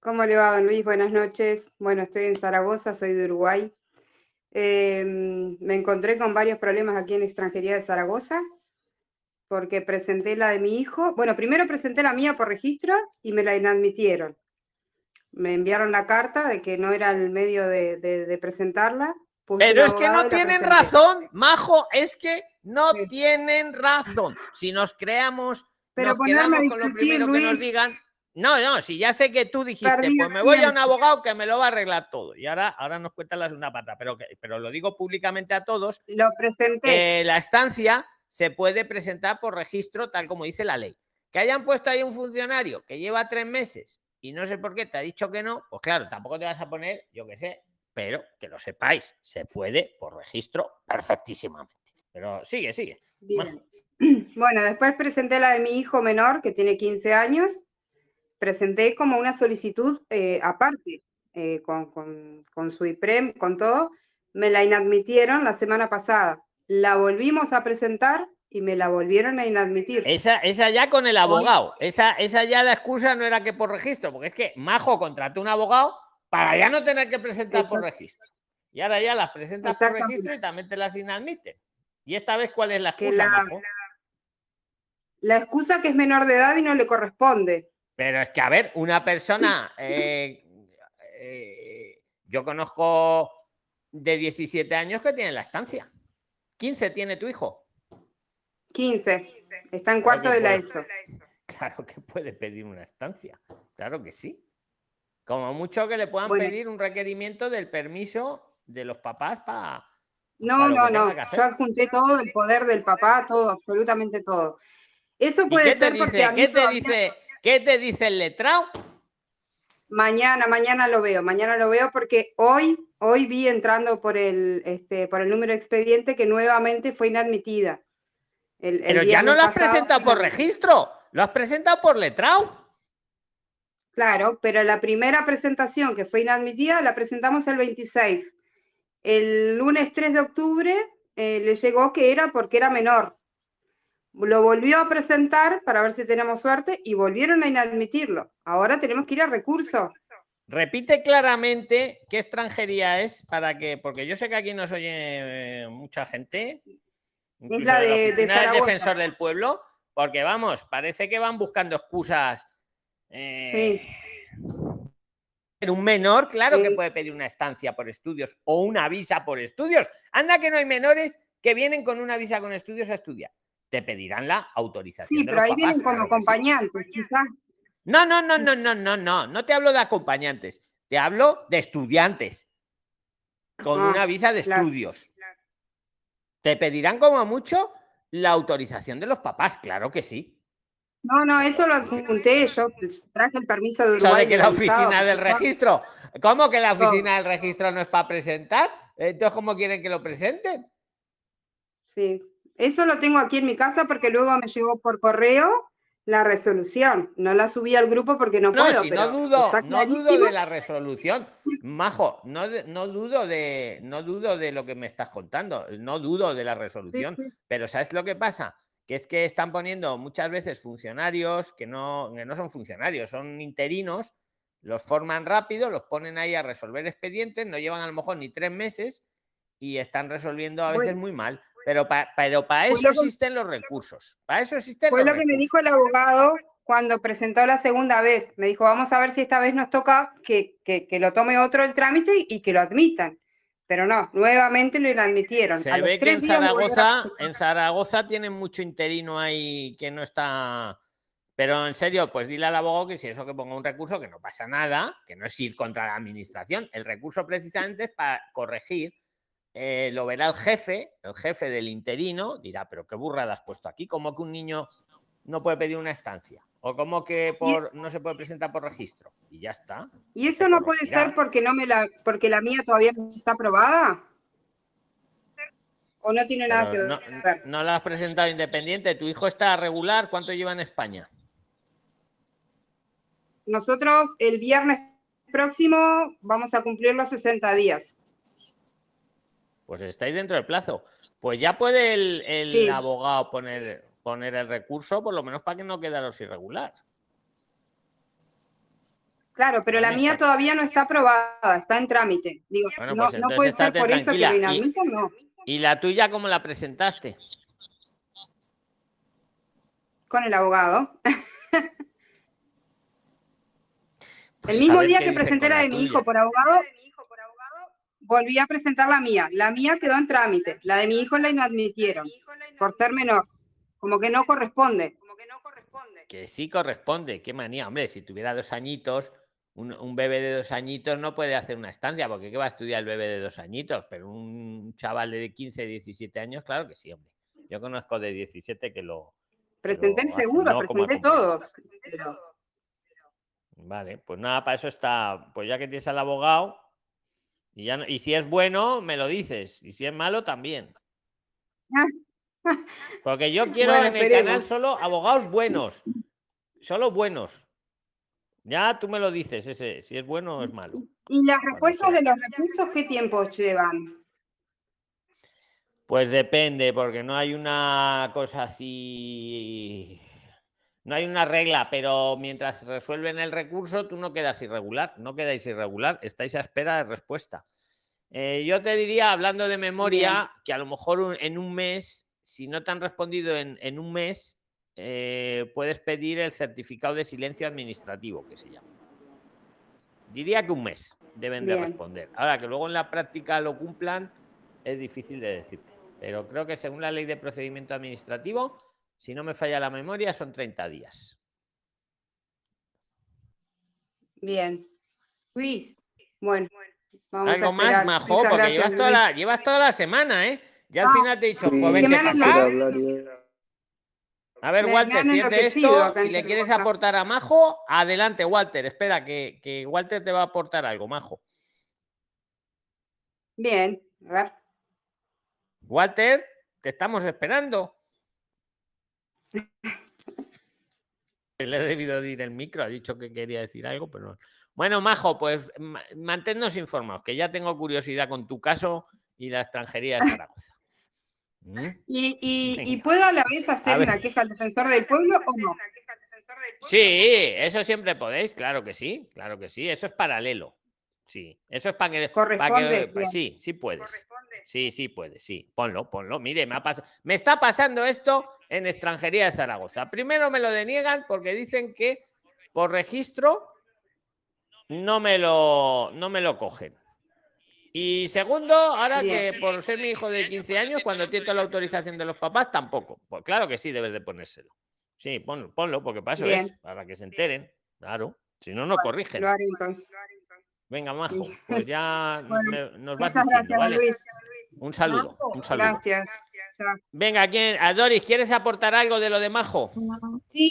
¿Cómo le va, don Luis? Buenas noches. Bueno, estoy en Zaragoza, soy de Uruguay. Eh, me encontré con varios problemas aquí en extranjería de Zaragoza, porque presenté la de mi hijo. Bueno, primero presenté la mía por registro y me la inadmitieron. Me enviaron la carta de que no era el medio de, de- de presentarla. puse
Pero es que no tienen
presenté.
razón, Majo, es que no tienen razón. Si nos creamos,
Pero
nos
ponerme a
quedamos con lo primero que nos digan. No, no, si ya sé que tú dijiste, pues me voy a un abogado que me lo va a arreglar todo. Y ahora, ahora nos cuentan la segunda pata, pero, que- pero lo digo públicamente a todos.
Lo presenté.
la estancia se puede presentar por registro, tal como dice la ley. Que hayan puesto ahí un funcionario que lleva tres meses y no sé por qué te ha dicho que no, pues claro, tampoco te vas a poner, yo qué sé, pero que lo sepáis, se puede por registro perfectísimamente. Pero sigue, sigue.
Bien. Bueno, después presenté la de mi hijo menor, que tiene 15 años. Presenté como una solicitud eh, aparte, eh, con, con- con su IPREM, con todo. Me la inadmitieron la semana pasada. La volvimos a presentar y me la volvieron a inadmitir.
Esa, esa ya con el abogado. Esa, esa ya la excusa no era que por registro, porque es que Majo contrató un abogado para ya no tener que presentar por registro. Y ahora ya las presentas por registro y también te las inadmiten. ¿Y esta vez cuál es la excusa,
la-? La excusa que es menor de edad y no le corresponde.
Pero es que, a ver, una persona. eh, eh, yo conozco de 17 años que tiene la estancia. 15 tiene tu hijo.
15. Está en cuarto de la. ESO.
Claro que puede pedir una estancia. Claro que sí. Como mucho que le puedan
Bueno.
pedir un requerimiento del permiso de los papás para.
No, no, no. Yo adjunté todo, el poder del papá, todo, absolutamente todo. Eso
¿Y
puede
qué te
ser porque a
¿Qué te dice? ¿Qué te dice el letrado?
Mañana, mañana lo veo, mañana lo veo porque hoy, hoy vi entrando por el, este, por el número de expediente que nuevamente fue inadmitida. El- el
Pero ya no lo has
pasado
presentado por registro, lo has presentado por letrado.
Claro, pero la primera presentación que fue inadmitida la presentamos el 26. El lunes 3 de octubre eh, le llegó que era porque era menor. Lo volvió a presentar para ver si tenemos suerte y volvieron a inadmitirlo. Ahora tenemos que ir a recurso.
Repite claramente qué extranjería es para que, porque yo sé que aquí nos oye eh, mucha gente, incluso
la
de del defensor del pueblo, porque vamos, parece que van buscando excusas. eh, pero un menor, claro que puede pedir una estancia por estudios o una visa por estudios. Anda que no hay menores que vienen con una visa con estudios a estudiar. Te pedirán la autorización.
Sí,
de
pero
los
ahí
papás,
vienen
sí.
acompañantes, quizás.
No, no, no, no, no, no, no. No te hablo de acompañantes. Te hablo de estudiantes con
Ah,
una visa de
claro.
estudios. Te pedirán como mucho la autorización de los papás, claro que sí.
No, no, eso lo adjunté. Yo pues, traje el permiso de Uruguay.
de que la oficina del registro. ¿Cómo que la oficina del registro no es para presentar? Entonces, ¿cómo quieren que lo presenten?
Sí, eso lo tengo aquí en mi casa porque luego me llegó por correo la resolución. No la subí al grupo porque no,
No,
puedo.
si
pero
no dudo, no dudo de la resolución. Majo, no, no dudo de no dudo de lo que me estás contando, no dudo de la resolución,
sí.
pero ¿sabes lo que pasa? Que es que están poniendo muchas veces funcionarios que no, que no son funcionarios, son interinos, los forman rápido, los ponen ahí a resolver expedientes, no llevan a lo mejor ni tres meses y están resolviendo a veces muy mal. Pero, pa- pero para eso existen los recursos. Para eso existen
Fue
los
lo que me
recursos.
dijo el abogado cuando presentó la segunda vez. Me dijo, vamos a ver si esta vez nos toca que, que, que lo tome otro el trámite y que lo admitan. Pero no, nuevamente lo inadmitieron.
Se
A
ve que en
a
Zaragoza, en Zaragoza tienen mucho interino ahí que no está. Pero en serio, pues dile al abogado que si eso que ponga un recurso, que no pasa nada, que no es ir contra la administración. El recurso precisamente es para corregir. eh, lo verá el jefe, el jefe del interino, dirá, pero qué burrada has puesto aquí, como que un niño no puede pedir una estancia, o como que por, no se puede presentar por registro, y ya está.
¿Y eso no puede ser porque no me la, porque la mía todavía no está aprobada? o no tiene nada
Pero
que
no,
ver.
no lo has presentado independiente. ¿Tu hijo está regular? ¿Cuánto lleva en España?
Nosotros el viernes próximo vamos a cumplir los 60 días.
Pues estáis dentro del plazo. Pues ya puede el, el
Sí.
abogado poner, poner el recurso, por lo menos para que no quedaros irregular.
Claro, pero la mía
está-
todavía no está aprobada, está en trámite. Digo,
Bueno,
no,
pues
no puede ser por eso que lo inhabiliten, no.
¿Y la tuya cómo la presentaste?
Con el abogado.
Pues
el mismo día que presenté la de mi hijo por abogado, volví a presentar la mía. La mía quedó en trámite. La de mi hijo la inadmitieron por ser menor. Como que no corresponde.
Que sí corresponde, qué manía. Hombre, si tuviera dos añitos, un, un bebé de dos añitos no puede hacer una estancia, porque ¿qué va a estudiar el bebé de dos añitos? Pero un chaval de 15, 17 años, claro que sí, hombre. Yo conozco de 17 que lo... que
Presenté el seguro,
no como
presenté todo.
Vale, pues nada, para eso está. Pues ya que tienes al abogado, y, ya no- y si es bueno, me lo dices. Y si es malo, también. Porque yo quiero
Bueno,
en el canal solo abogados buenos. Solo buenos. Ya tú me lo dices, ese, si es bueno o es malo.
¿Y las respuestas de los recursos qué tiempo llevan?
Pues depende, porque no hay una cosa así. No hay una regla, pero mientras resuelven el recurso, tú no quedas irregular. No quedáis irregular, estáis a espera de respuesta. Eh, yo te diría, hablando de memoria, que a lo mejor un- en un mes, si no te han respondido en, en un mes, eh, puedes pedir el certificado de silencio administrativo, que se llama. Diría que un mes deben de responder. Ahora que luego en la práctica lo cumplan, es difícil de decirte. Pero creo que según la ley de procedimiento administrativo, si no me falla la memoria, son 30 días.
Bien.
Luis.
Bueno, vamos a
Algo más. Majo,
Muchas
porque
gracias,
llevas toda, la, llevas toda la semana, ¿eh? Ya al final te he dicho, pues vente para acá. A ver, Walter, si es de esto, si le quieres
Zaragoza.
aportar a Majo, adelante, Walter. Espera, que, que Walter te va a aportar algo, Majo.
Bien, a ver.
Walter, te estamos esperando. Le he debido de ir el micro, ha dicho que quería decir algo, pero no. Bueno, Majo, pues ma- manténnos informados, que ya tengo curiosidad con tu caso y la extranjería de Zaragoza. ¿Mm?
¿Y, y, y
Venga.
puedo a la vez hacer una queja al defensor del pueblo o no?
Sí, eso siempre podéis, claro que sí, claro que sí, eso es paralelo. Sí, eso es para que,
Corresponde,
que sí, sí puedes. Sí, sí puedes, sí. Ponlo, ponlo. Mire, me, ha pas- me está pasando esto en extranjería de Zaragoza. Primero me lo deniegan porque dicen que por registro no me lo, no me lo cogen. Y segundo, ahora
Bien.
que por ser mi hijo de 15 años, cuando tiene toda la autorización de los papás, tampoco. Pues claro que sí, debes de ponérselo. Sí, ponlo, ponlo, porque para eso es, para que se enteren. Claro. Si no, no corrigen.
Lo haré entonces.
Venga, Majo, pues ya
Bueno,
me- nos vas
Muchas
diciendo,
gracias,
¿vale?
Luis.
Un saludo, un saludo.
Gracias.
Venga, ¿quién? A Doris, ¿quieres aportar algo de lo de Majo?
Sí.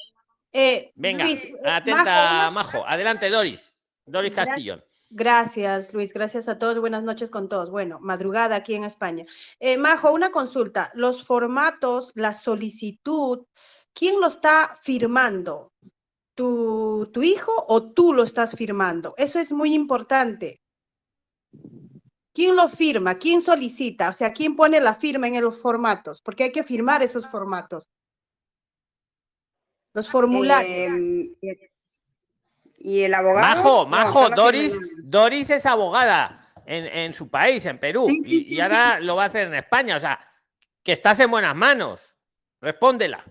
Eh,
Venga,
Luis, eh,
atenta,
Majo,
Majo. Adelante, Doris. Doris Castillón.
Gracias, Luis. Gracias a todos. Buenas noches con todos. Bueno, madrugada aquí en España. Eh, Majo, una consulta. Los formatos, la solicitud, ¿quién lo está firmando? ¿Tu, tu hijo o tú lo estás firmando? Eso es muy importante. ¿Quién lo firma? ¿Quién solicita? O sea, ¿quién pone la firma en los formatos? Porque hay que firmar esos formatos. Los formularios.
Em, ¿Y el abogado?
Majo,
No,
Majo, Doris. Doris es abogada en, en su país, en Perú,
Sí, sí,
y,
sí,
y ahora lo va a hacer en España. O sea, que estás en buenas manos. Respóndela.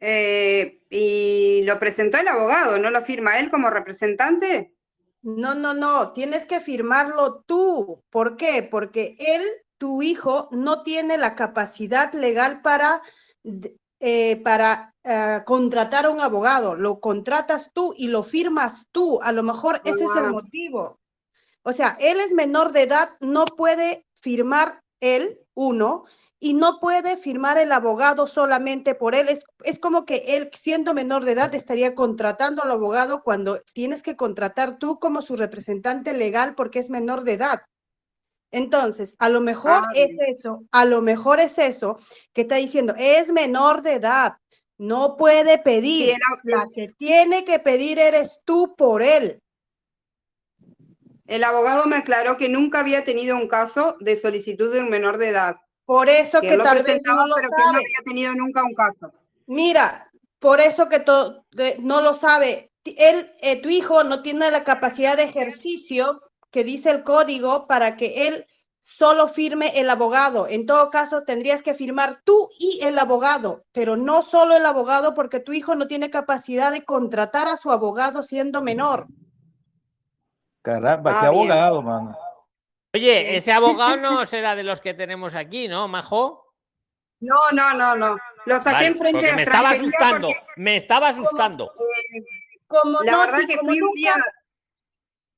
Eh, y lo presentó el abogado, ¿no lo firma él como representante?
No, no, no, tienes que firmarlo tú. ¿Por qué? Porque él, tu hijo, no tiene la capacidad legal para, eh, para eh, contratar a un abogado. Lo contratas tú y lo firmas tú. A lo mejor ese es el motivo. O sea, él es menor de edad, no puede firmar él, uno, y no puede firmar el abogado solamente por él. Es, es como que él, siendo menor de edad, estaría contratando al abogado cuando tienes que contratar tú como su representante legal porque es menor de edad. Entonces, a lo mejor
Ah,
es eso, a lo mejor es eso que está diciendo, es menor de edad, no puede pedir, la que tiene que pedir eres tú por él.
El abogado me aclaró que nunca había tenido un caso de solicitud de un menor de edad.
Por eso
que
que
él lo
tal vez no lo
pero que no
sabe.
había tenido nunca un caso.
Mira, por eso que to- que no lo sabe. Él, eh, tu hijo no tiene la capacidad de ejercicio que dice el código para que él solo firme el abogado. En todo caso, tendrías que firmar tú y el abogado, pero no solo el abogado porque tu hijo no tiene capacidad de contratar a su abogado siendo menor.
Caramba,
Ah,
qué
bien.
abogado, mano.
Oye, ese abogado no será de los que tenemos aquí, ¿no, Majo?
No, no, no, no. Lo saqué
Vale,
enfrente de la
me estaba asustando,
porque,
me estaba asustando.
Como
La
no,
verdad que fui un
nunca-
día-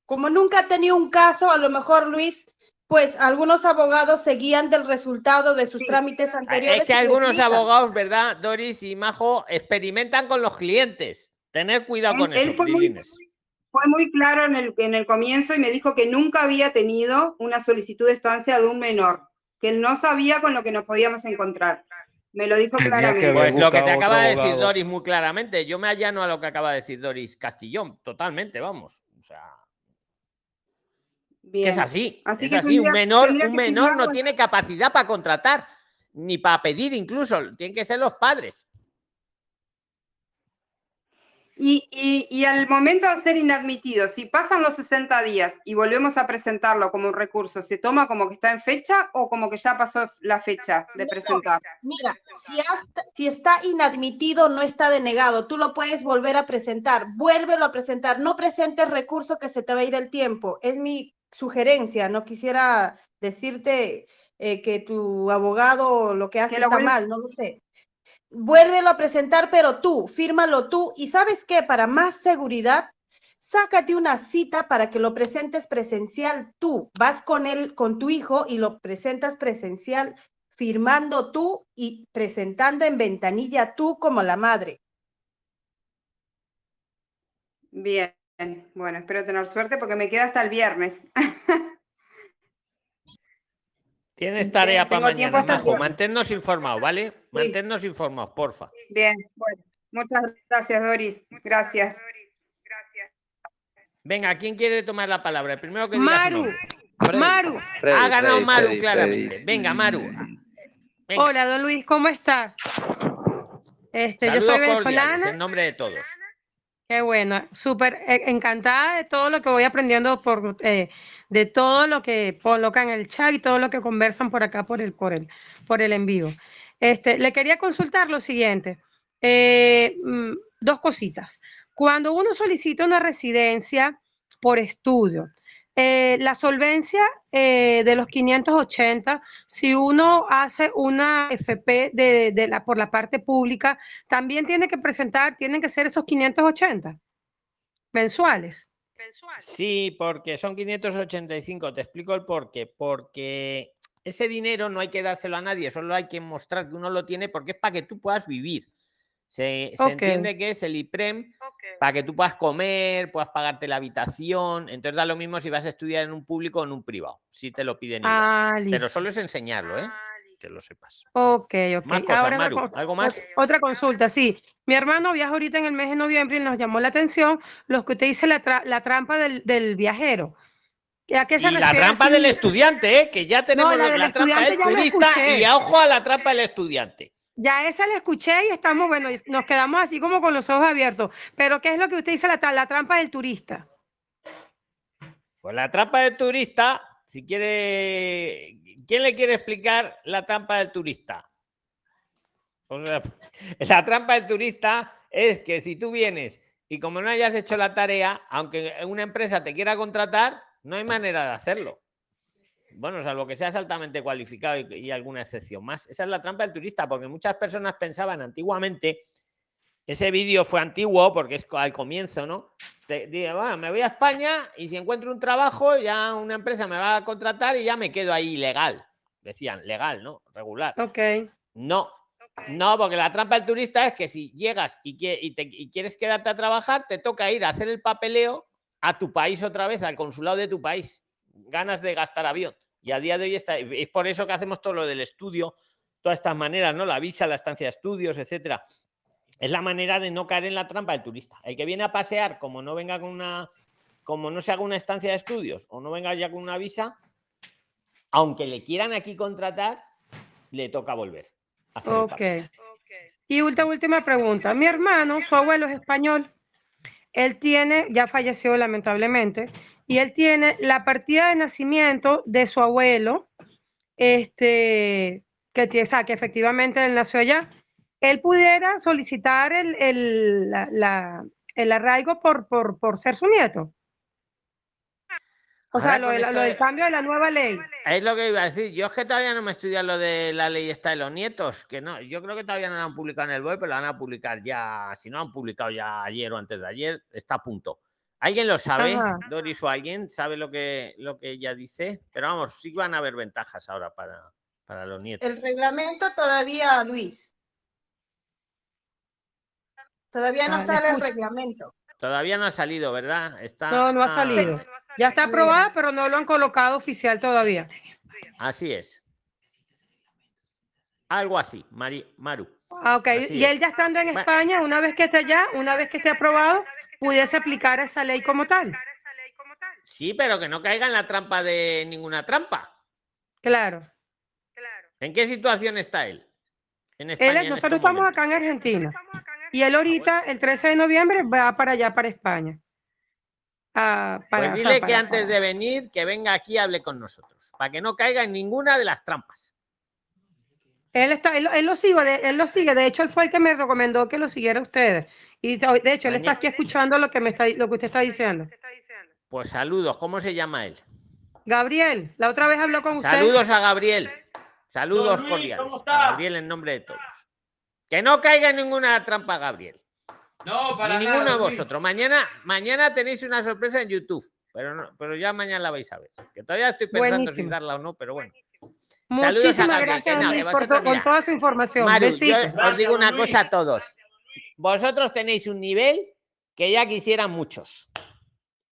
como nunca ha tenido un caso, a lo mejor Luis, pues algunos abogados se guían del resultado de sus trámites anteriores.
Es que algunos abogados, ¿verdad, Doris y Majo, experimentan con los clientes. Tener cuidado
Él-
con
él
eso,
fue muy- fue muy claro en el, en el comienzo y me dijo que nunca había tenido una solicitud de estancia de un menor, que él no sabía con lo que nos podíamos encontrar. Me lo dijo claramente.
Pues lo que te acaba de decir. Doris muy claramente. Yo me allano a lo que acaba de decir Doris Castillón, totalmente, vamos. O sea, que es así.
Así
es
que
así.
tendría-
un menor, un menor no tiene capacidad para contratar, ni para pedir incluso. Tienen que ser los padres.
Y, y- y al momento de ser inadmitido, si pasan los 60 días y volvemos a presentarlo como un recurso, ¿se toma como que está en fecha o como que ya pasó la fecha de presentar?
Mira, si, hasta- si está inadmitido, no está denegado. Tú lo puedes volver a presentar. Vuélvelo a presentar. No presentes recurso que se te va a ir el tiempo. Es mi sugerencia. No quisiera decirte eh, que tu abogado lo que hace está mal, no lo sé. Vuélvelo a presentar, pero tú, fírmalo tú. Y sabes qué, para más seguridad, sácate una cita para que lo presentes presencial tú. Vas con él, con tu hijo y lo presentas presencial, firmando tú y presentando en ventanilla tú como la madre.
Bien, bueno, espero tener suerte porque me queda hasta el viernes.
Tienes tarea para mañana, Majo. Manténnos informados, ¿vale? Manténnos informados, porfa.
Bien, bueno, muchas gracias, Doris. Gracias.
Venga, ¿quién quiere tomar la palabra? El primero que
Maru. Maru.
ha ganado
Freddy,
Maru,
Freddy,
claramente. Venga, Maru. Venga.
Hola, don Luis, ¿cómo está? Este, yo soy
cordiales,
venezolana.
en nombre de todos.
Qué bueno, súper eh, encantada de todo lo que voy aprendiendo por eh, de todo lo que colocan en el chat y todo lo que conversan por acá por el por el por el en vivo. Este, le quería consultar lo siguiente, eh, mm, dos cositas. Cuando uno solicita una residencia por estudio, eh, la solvencia eh, de los 580, si uno hace una FP de, de la, por la parte pública, también tiene que presentar, tienen que ser esos 580 mensuales.
Sí, porque son 585. Te explico el por qué. Porque ese dinero no hay que dárselo a nadie, solo hay que mostrar que uno lo tiene porque es para que tú puedas vivir. Se, entiende que es el IPREM para que tú puedas comer, puedas pagarte la habitación. Entonces da lo mismo si vas a estudiar en un público o en un privado. Si te lo piden.
Ah,
Pero solo es enseñarlo, ¿eh? Que lo sepas.
Ok, ok.
Más cosas,
Ahora
Maru. ¿Algo más?
ot- Otra consulta, sí. Mi hermano viaja ahorita en el mes de noviembre y nos llamó la atención lo que usted dice, la, tra- la trampa del, del viajero. ¿A qué se
Y la trampa
así?
del estudiante, ¿eh? que ya tenemos
la
trampa del turista y ojo a la trampa del estudiante.
Ya esa la escuché y estamos, bueno, nos quedamos así como con los ojos abiertos. Pero ¿qué es lo que usted dice, la trampa del turista?
Pues la trampa del turista, si quiere. ¿Quién le quiere explicar la trampa del turista? O sea, la trampa del turista es que si tú vienes y como no hayas hecho la tarea, aunque una empresa te quiera contratar, no hay manera de hacerlo. Bueno, salvo que seas altamente cualificado y, y alguna excepción más. Esa es la trampa del turista, porque muchas personas pensaban antiguamente, ese vídeo fue antiguo porque es al comienzo, ¿no? Te, dice, bueno, me voy a España y si encuentro un trabajo, ya una empresa me va a contratar y ya me quedo ahí legal. Decían, legal, ¿no? Regular.
Ok.
No, no, porque la trampa del turista es que si llegas y, quie- y te- y quieres quedarte a trabajar, te toca ir a hacer el papeleo a tu país otra vez, al consulado de tu país. Ganas de gastar avión. Y a día de hoy está. Es por eso que hacemos todo lo del estudio, todas estas maneras, ¿no? La visa, la estancia de estudios, etcétera. Es la manera de no caer en la trampa del turista. El que viene a pasear, como no venga con una. Como no se haga una estancia de estudios o no venga ya con una visa, aunque le quieran aquí contratar, le toca volver.
Ok. Y última, última pregunta. Mi hermano, su abuelo es español. Él tiene, ya falleció lamentablemente, y él tiene la partida de nacimiento de su abuelo, este, que, o sea, que efectivamente él nació allá. Él pudiera solicitar el, el, la- la- el arraigo por, por, por ser su nieto. O sea, lo, de lo
de-
del cambio de la nueva ley.
Es lo que iba a decir. Yo es que todavía no me he estudiado lo de la ley esta de los nietos, que no, yo creo que todavía no la han publicado en el BOE, pero la van a publicar ya, si no han publicado ya ayer o antes de ayer, está a punto. ¿Alguien lo sabe?
Ajá.
Doris o alguien sabe lo que, lo que ella dice, pero vamos, sí van a haber ventajas ahora para, para los nietos.
El reglamento todavía, Luis. Todavía no
Ah, le
sale el reglamento.
Todavía no ha salido, ¿verdad? Está,
No, no ha
ah,
salido. Ya está aprobada, pero no lo han colocado oficial todavía.
Así es. Algo así, Mari, Maru.
Ah, ok.
Así
Y
es.
él ya estando en. España, una vez que esté allá, una vez que esté aprobado, pudiese aplicar esa ley como tal.
Sí, pero que no caiga en la trampa de ninguna trampa.
Claro.
¿En qué situación está él? En
Él,
España.
es-
en
nosotros estamos acá en Argentina. Y él ahorita, el 13 de noviembre, va para allá, para España. Ah, para,
Pues
o sea,
dile que
para-
antes
para-
de venir, que venga aquí y hable con nosotros, para que no caiga en ninguna de las trampas.
Él, está, él, él lo sigue, de, él lo sigue. De hecho, él fue el que me recomendó que lo siguiera a ustedes. Y de hecho, él está aquí escuchando lo que, me está, lo que usted está diciendo.
Pues saludos, ¿cómo se llama él?
Gabriel, la otra vez habló con usted.
Saludos a Gabriel. Saludos
Luis,
cordiales. Gabriel en nombre de todos. Que no caiga en ninguna trampa, Gabriel.
No, para
Ni
nada,
ninguno de vosotros. Mañana, mañana tenéis una sorpresa en YouTube, pero, no- pero ya mañana la vais a ver. Que todavía estoy pensando si
Buenísimo.
darla o no, pero bueno. Saludos a
Muchísimas
Gabriel,
gracias,
que no,
Luis, por, con toda su información.
Maru, yo
Besitos.
os digo una cosa a todos. Vosotros tenéis un nivel que ya quisieran muchos.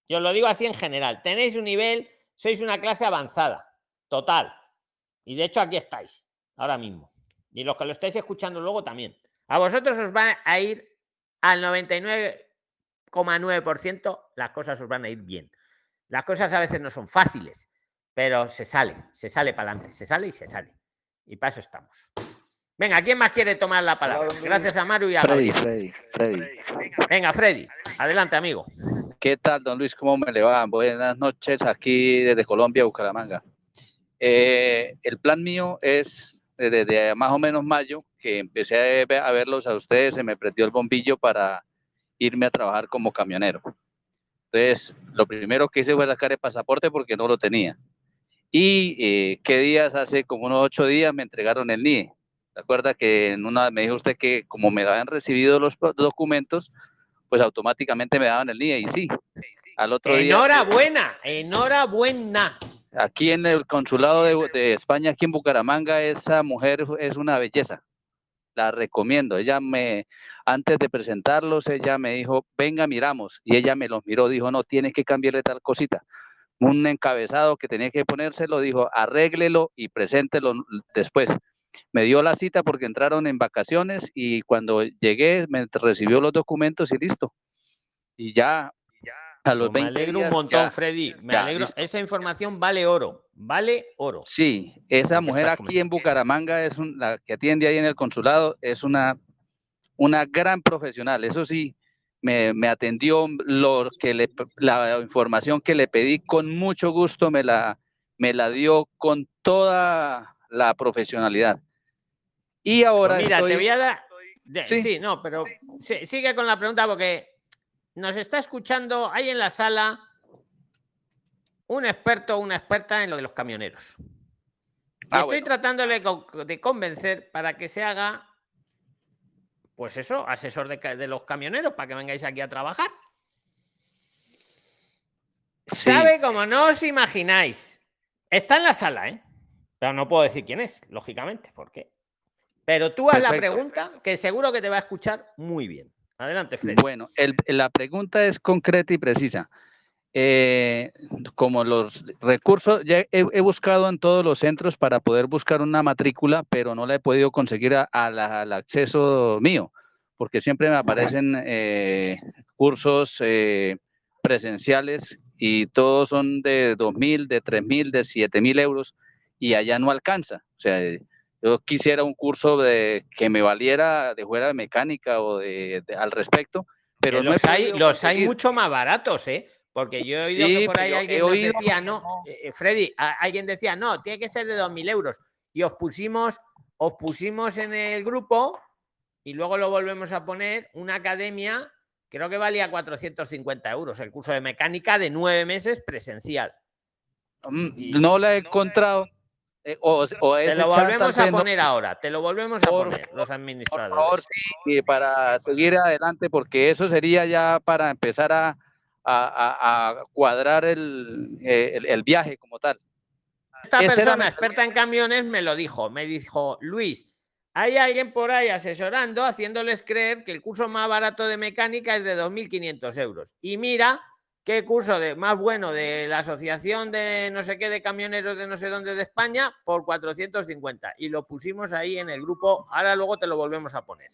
Yo os lo digo así en general. Tenéis un nivel, sois una clase avanzada, total. Y de hecho aquí estáis, ahora mismo. Y los que lo estáis escuchando luego también. A vosotros os va a ir al 99,9%, las cosas os van a ir bien. Las cosas a veces no son fáciles, pero se sale, se sale para adelante, se sale y se sale. Y para eso estamos. Venga, ¿quién más quiere tomar la palabra? Gracias a Maru y a
Freddy. Freddy, Freddy.
Venga, Freddy, adelante, amigo.
¿Qué tal, don Luis? ¿Cómo me le va? Buenas noches aquí desde Colombia, Bucaramanga. Eh, el plan mío es desde, desde más o menos mayo, que empecé a verlos a ustedes, se me prendió el bombillo para irme a trabajar como camionero. Entonces, lo primero que hice fue sacar el pasaporte porque no lo tenía. Y eh, qué días, hace como unos ocho días, me entregaron el NIE. ¿Se acuerda que en una me dijo usted que como me habían recibido los documentos, pues automáticamente me daban el NIE? Y sí, al otro día.
Enhorabuena, enhorabuena.
Aquí en el consulado de, de España, aquí en Bucaramanga, esa mujer es una belleza. La recomiendo. Ella me, antes de presentarlos, ella me dijo, venga, miramos. Y ella me los miró, dijo, no, tienes que cambiarle tal cosita. Un encabezado que tenía que ponérselo, dijo, arréglelo y preséntelo después. Me dio la cita porque entraron en vacaciones y cuando llegué me recibió los documentos y listo. Y ya a los
Pues me
20
alegro un montón,
ya-
Freddy. Me
ya,
alegro.
listo.
Esa información vale oro. Vale oro.
Sí, esa mujer aquí en Bucaramanga es un- la que atiende ahí en el consulado, es una, una gran profesional. Eso sí, me, me atendió lo que le, la información que le pedí con mucho gusto, me la, me la dio con toda la profesionalidad. Y ahora
Pues mira, te voy a dar.
Sí.
sí. no, pero sí- sigue con la pregunta porque nos está escuchando ahí en la sala un experto o una experta en lo de los camioneros.
Ah,
estoy
bueno.
tratándole de convencer para que se haga, pues eso, asesor de los camioneros, para que vengáis aquí a trabajar. Sabe como no os imagináis. Está en la sala, ¿eh? Pero no puedo decir quién es, lógicamente, ¿por qué? Pero tú haz la pregunta que seguro que te va a escuchar muy bien. Adelante, Freddy.
Bueno, el- la pregunta es concreta y precisa. eh, como los recursos, ya he, he buscado en todos los centros para poder buscar una matrícula, pero no la he podido conseguir a- a la- al acceso mío, porque siempre me aparecen eh, cursos eh, presenciales y todos son de 2.000, de 3.000, de 7.000 euros y allá no alcanza. O sea, eh, yo quisiera un curso de, que me valiera de fuera de mecánica o de, de- al respecto, pero
Que
no he
los hay, los hay mucho más baratos, ¿eh? Porque yo he oído
Sí,
que por ahí alguien
oído-
decía, no, eh, eh, Freddy, a- alguien decía, no, tiene que ser de 2.000 euros. Y os pusimos, os pusimos en el grupo y luego lo volvemos a poner, una academia, creo que valía 450 euros, el curso de mecánica de nueve meses presencial.
Mm, No la he encontrado. Eh, o, o
Te lo volvemos a
no-
poner ahora, te lo volvemos a
Por
poner, los administradores.
Por favor, sí, para seguir adelante, porque eso sería ya para empezar a, a- cuadrar el, eh, el- el viaje como tal.
Esta persona experta en camiones me lo dijo. Me dijo, Luis, hay alguien por ahí asesorando, haciéndoles creer que el curso más barato de mecánica es de 2.500 euros. Y mira qué curso de, más bueno de la asociación de no sé qué de camioneros de no sé dónde de España por 450. Y lo pusimos ahí en el grupo. Ahora luego te lo volvemos a poner.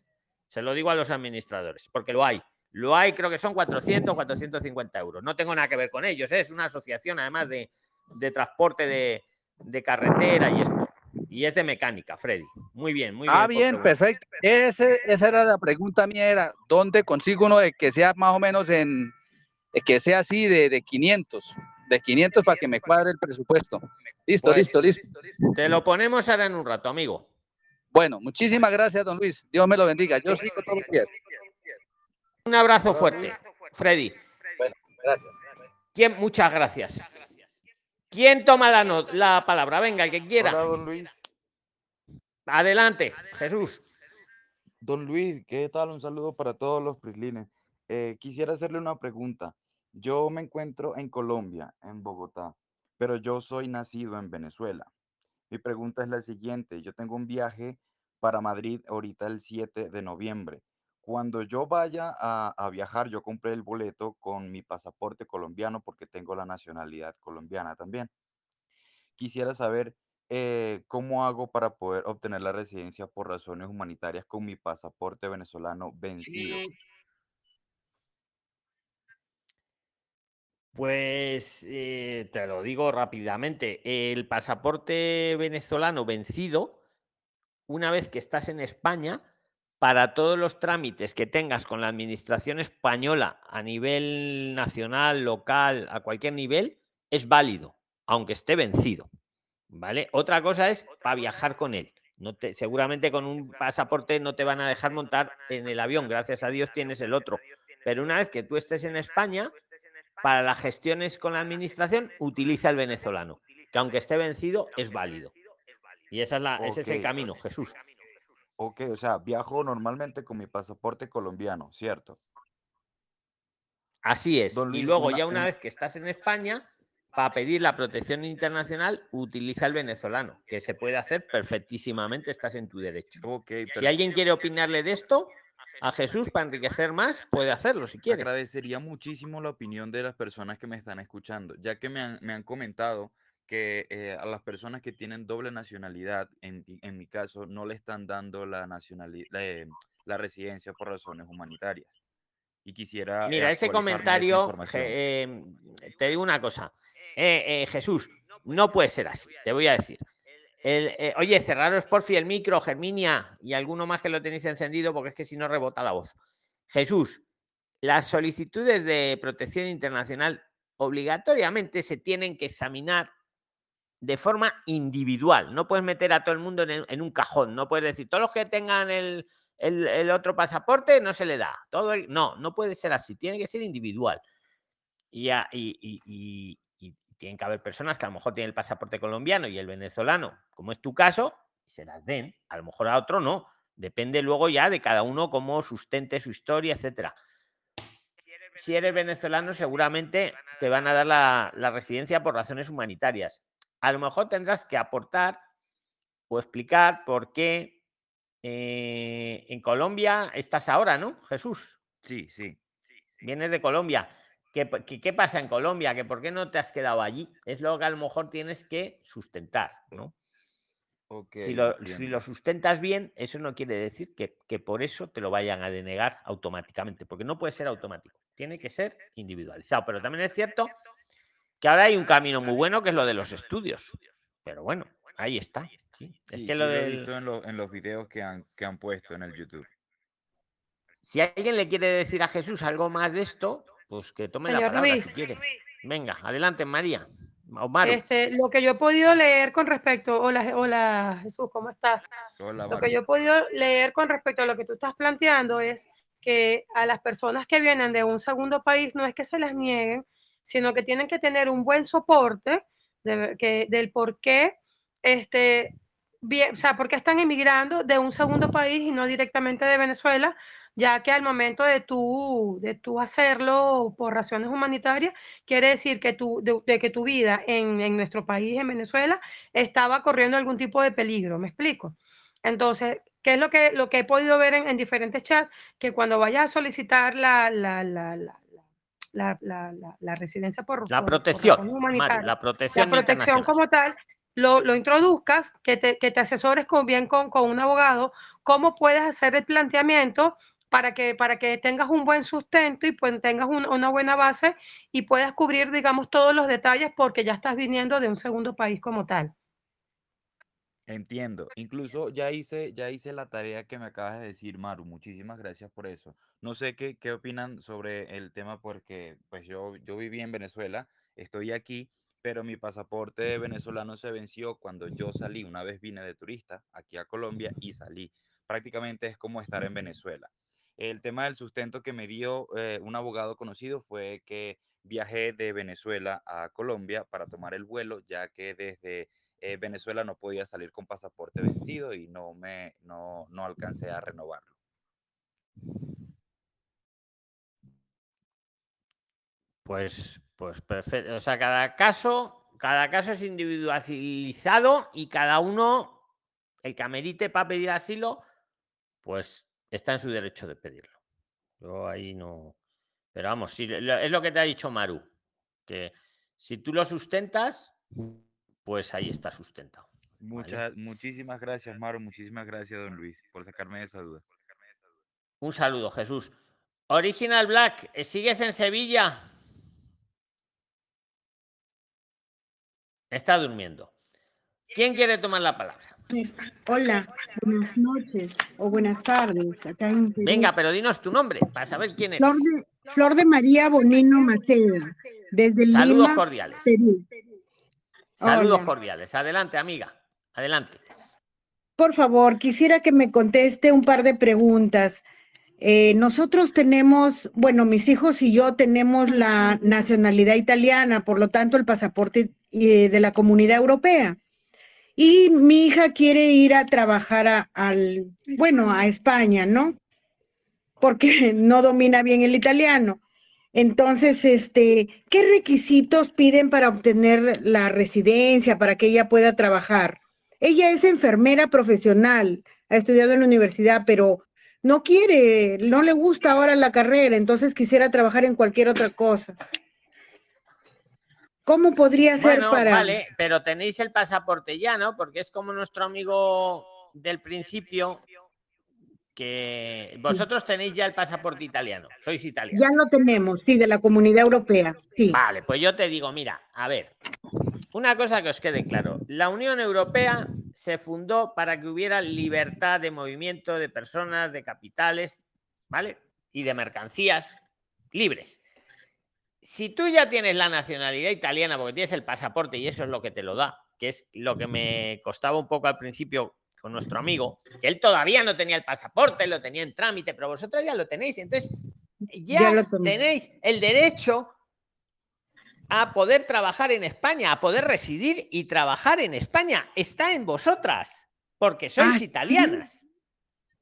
Se lo digo a los administradores, porque lo hay. Lo hay, creo que son 400, 450 euros. No tengo nada que ver con ellos. ¿eh? Es una asociación además de, de transporte de, de carretera y esto. Y es de mecánica, Freddy. Muy bien, muy bien.
ah, bien, perfecto. Ese, esa era la pregunta mía, era, ¿dónde consigo uno de que sea más o menos en, que sea así de, de 500? De 500 para que me cuadre el presupuesto. Listo,
Pues,
listo, listo.
Te lo ponemos ahora en un rato, amigo.
Bueno, muchísimas gracias, don Luis. Dios me lo bendiga. Yo sigo todos los días.
Un abrazo fuerte, Freddy.
Bueno, gracias.
¿Quién? Muchas gracias. ¿Quién toma la, no- la palabra? Venga, el que quiera.
Hola, don Luis.
Adelante, Jesús.
Don Luis, ¿qué tal? Un saludo para todos los prislines. Eh, quisiera hacerle una pregunta. Yo me encuentro en Colombia, en Bogotá, pero yo soy nacido en Venezuela. Mi pregunta es la siguiente. Yo tengo un viaje para Madrid ahorita el 7 de noviembre. Cuando yo vaya a, viajar, yo compré el boleto con mi pasaporte colombiano porque tengo la nacionalidad colombiana también. Quisiera saber eh, cómo hago para poder obtener la residencia por razones humanitarias con mi pasaporte venezolano vencido.
Pues eh, te lo digo rápidamente. El pasaporte venezolano vencido, una vez que estás en España, para todos los trámites que tengas con la administración española a nivel nacional, local, a cualquier nivel, es válido, aunque esté vencido. ¿Vale? Otra cosa es para viajar con él. No te, seguramente con un pasaporte no te van a dejar montar en el avión, gracias a Dios tienes el otro. Pero una vez que tú estés en España, para las gestiones con la administración, utiliza el venezolano, que aunque esté vencido, es válido. Y esa es la, ese es el camino, Jesús.
Ok, o sea, viajo normalmente con mi pasaporte colombiano, ¿cierto?
Así es. Y luego,
una-
ya una
una-
vez que estás en España, para pedir la protección internacional, utiliza el venezolano, que se puede hacer perfectísimamente, estás en tu derecho. Si alguien quiere opinarle de esto, a Jesús, para enriquecer más, puede hacerlo si quiere.
Agradecería muchísimo la opinión de las personas que me están escuchando, ya que me han, me han comentado que eh, a las personas que tienen doble nacionalidad, en, mi- en mi caso, no le están dando la, nacionalidad, la, eh, la residencia por razones humanitarias. Y quisiera... eh,
Mira, ese comentario, eh, te digo una cosa. Eh, Jesús, no puede ser así, te voy a decir. El, eh, oye, cerraros porfi el micro, Germinia, y alguno más que lo tenéis encendido, porque es que si no rebota la voz. Jesús, las solicitudes de protección internacional obligatoriamente se tienen que examinar de forma individual. No puedes meter a todo el mundo en, un cajón. No puedes decir, todos los que tengan el, otro pasaporte no se le da. Todo no, no puede ser así. Tiene que ser individual. Y- y tienen que haber personas que a lo mejor tienen el pasaporte colombiano y el venezolano, como es tu caso, y se las den. A lo mejor a otro no. Depende luego ya de cada uno cómo sustente su historia, etcétera. Si eres venezolano, seguramente te van a dar la, la residencia por razones humanitarias. A lo mejor tendrás que aportar o explicar por qué eh, en Colombia estás ahora, ¿no, Jesús?
Sí, sí.
Vienes de Colombia. ¿Qué, qué- qué pasa en Colombia? ¿Que ¿Por qué no te has quedado allí? Es lo que a lo mejor tienes que sustentar, ¿no? Si, lo, si lo sustentas bien, eso no quiere decir que, que por eso te lo vayan a denegar automáticamente, porque no puede ser automático, tiene que ser individualizado. Pero también es cierto que ahora hay un camino muy bueno que es lo de los estudios. Pero bueno, ahí está. sí. Es
Sí,
que
sí
lo
lo he visto en, lo- en los videos que han, que han puesto en el YouTube.
Si alguien le quiere decir a Jesús algo más de esto, pues que tome la palabra
Luis.
si quiere. Venga, adelante, María. O Maru.
Este, lo que yo he podido leer con respecto, hola, hola Jesús, ¿cómo estás?
Hola,
Lo que yo he podido leer con respecto a lo que tú estás planteando es que a las personas que vienen de un segundo país no es que se les nieguen, sino que tienen que tener un buen soporte de, que, del por qué, este, bien, o sea, por qué están emigrando de un segundo país y no directamente de Venezuela, ya que al momento de tú, de tú hacerlo por razones humanitarias, quiere decir que tu, de, de que tu vida en, en nuestro país, en Venezuela, estaba corriendo algún tipo de peligro, ¿me explico? Entonces, ¿qué es lo que, lo que he podido ver en, en diferentes chats? Que cuando vayas a solicitar la, la, la, la, la, residencia por,
La
por- por
protección,
humanitarias,
la protección
la protección como tal, lo, lo introduzcas, que te, que te asesores con, bien con, con un abogado, cómo puedes hacer el planteamiento para que, para que tengas un buen sustento y pues tengas un- una buena base y puedas cubrir, digamos, todos los detalles porque ya estás viniendo de un segundo país como tal.
Entiendo. Incluso ya hice, ya hice la tarea que me acabas de decir, Maru. Muchísimas gracias por eso. No sé qué, qué opinan sobre el tema porque pues yo, yo viví en Venezuela, estoy aquí, pero mi pasaporte venezolano se venció cuando yo salí. Una vez vine de turista aquí a Colombia y salí. Prácticamente es como estar en Venezuela. El tema del sustento que me dio eh, un abogado conocido fue que viajé de Venezuela a Colombia para tomar el vuelo, ya que desde eh, Venezuela no podía salir con pasaporte vencido y no me no, no alcancé a renovarlo.
Pues, pues perfecto. O sea, cada caso, cada caso es individualizado y cada uno, el que amerite para pedir asilo, pues está en su derecho de pedirlo. Yo ahí no. Pero vamos, lo- es lo que te ha dicho Maru, que si tú lo sustentas, pues ahí está sustentado. ¿vale?
Muchas, muchísimas gracias, Maru. Muchísimas gracias, don Luis, por sacarme de esa duda.
Un saludo, Jesús. Original Black, ¿eh, ¿sigues en Sevilla? Está durmiendo. ¿Quién quiere tomar la palabra?
Hola, buenas noches o buenas tardes. Acá en.
Venga, pero dinos tu nombre para saber quién eres.
Flor de, Flor de María Bonino Maceda, desde
Saludos
Lima,
cordiales.
Perú.
Saludos
Hola.
cordiales. Adelante, amiga. Adelante.
Por favor, quisiera que me conteste un par de preguntas. Eh, nosotros tenemos, bueno, mis hijos y yo tenemos la nacionalidad italiana, por lo tanto el pasaporte eh, de la comunidad europea. Y mi hija quiere ir a trabajar a- al, bueno, a España, ¿no? Porque no domina bien el italiano. Entonces, este, ¿qué requisitos piden para obtener la residencia, para que ella pueda trabajar? Ella es enfermera profesional, ha estudiado en la universidad, pero no quiere, no le gusta ahora la carrera, entonces quisiera trabajar en cualquier otra cosa. ¿Cómo podría ser
Bueno,
para...
vale, pero tenéis el pasaporte ya, ¿no? Porque es como nuestro amigo del principio, que vosotros tenéis ya el pasaporte italiano, sois italianos.
Ya lo tenemos, sí, de la comunidad europea, sí.
Vale, pues yo te digo, mira, a ver, una cosa que os quede claro, la Unión Europea se fundó para que hubiera libertad de movimiento de personas, de capitales, ¿vale? Y de mercancías libres. Si tú ya tienes la nacionalidad italiana porque tienes el pasaporte y eso es lo que te lo da, que es lo que me costaba un poco al principio con nuestro amigo, que él todavía no tenía el pasaporte, lo tenía en trámite, pero vosotros ya lo tenéis. Entonces, ya,
Ya lo
tenéis el derecho a poder trabajar en España, a poder residir y trabajar en España. Está en vosotras, porque sois
Ah,
italianas.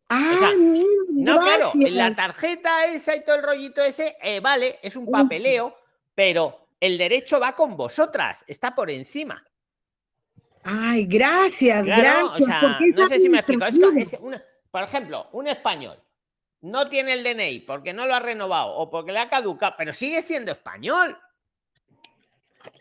Ah,
O sea,
mira,
No, claro,
gracias.
la tarjeta esa y todo el rollito ese, eh, vale, es un papeleo, pero el derecho va con vosotras, está por encima.
Ay, gracias,
Claro, o
gracias.
sea, no sé si me explico. Es una- por ejemplo, un español no tiene el DNI porque no lo ha renovado o porque le ha caducado, pero sigue siendo español.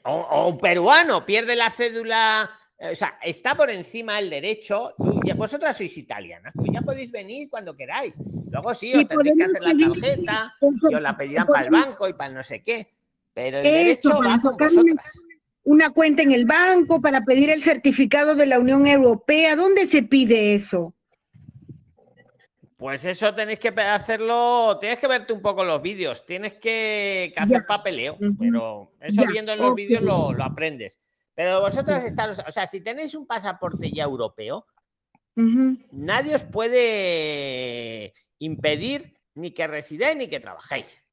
O, o un peruano pierde la cédula, o sea, está por encima del derecho. Tú ya- vosotras sois italianas, pues ya podéis venir cuando queráis. Luego sí, os tendréis que hacer la tarjeta y os la pedirán para el banco y para el no sé qué. Pero el
Eso,
derecho va con vosotras.
una cuenta en el banco, para pedir el certificado de la Unión Europea. ¿Dónde se pide eso?
Pues eso tenéis que hacerlo, tienes que verte un poco los vídeos, tienes que, que hacer
Ya.
papeleo, pero eso
Ya,
viendo en los vídeos lo, lo aprendes. Pero vosotros estáis, o sea, si tenéis un pasaporte ya europeo, nadie os puede impedir ni que residáis ni que trabajéis.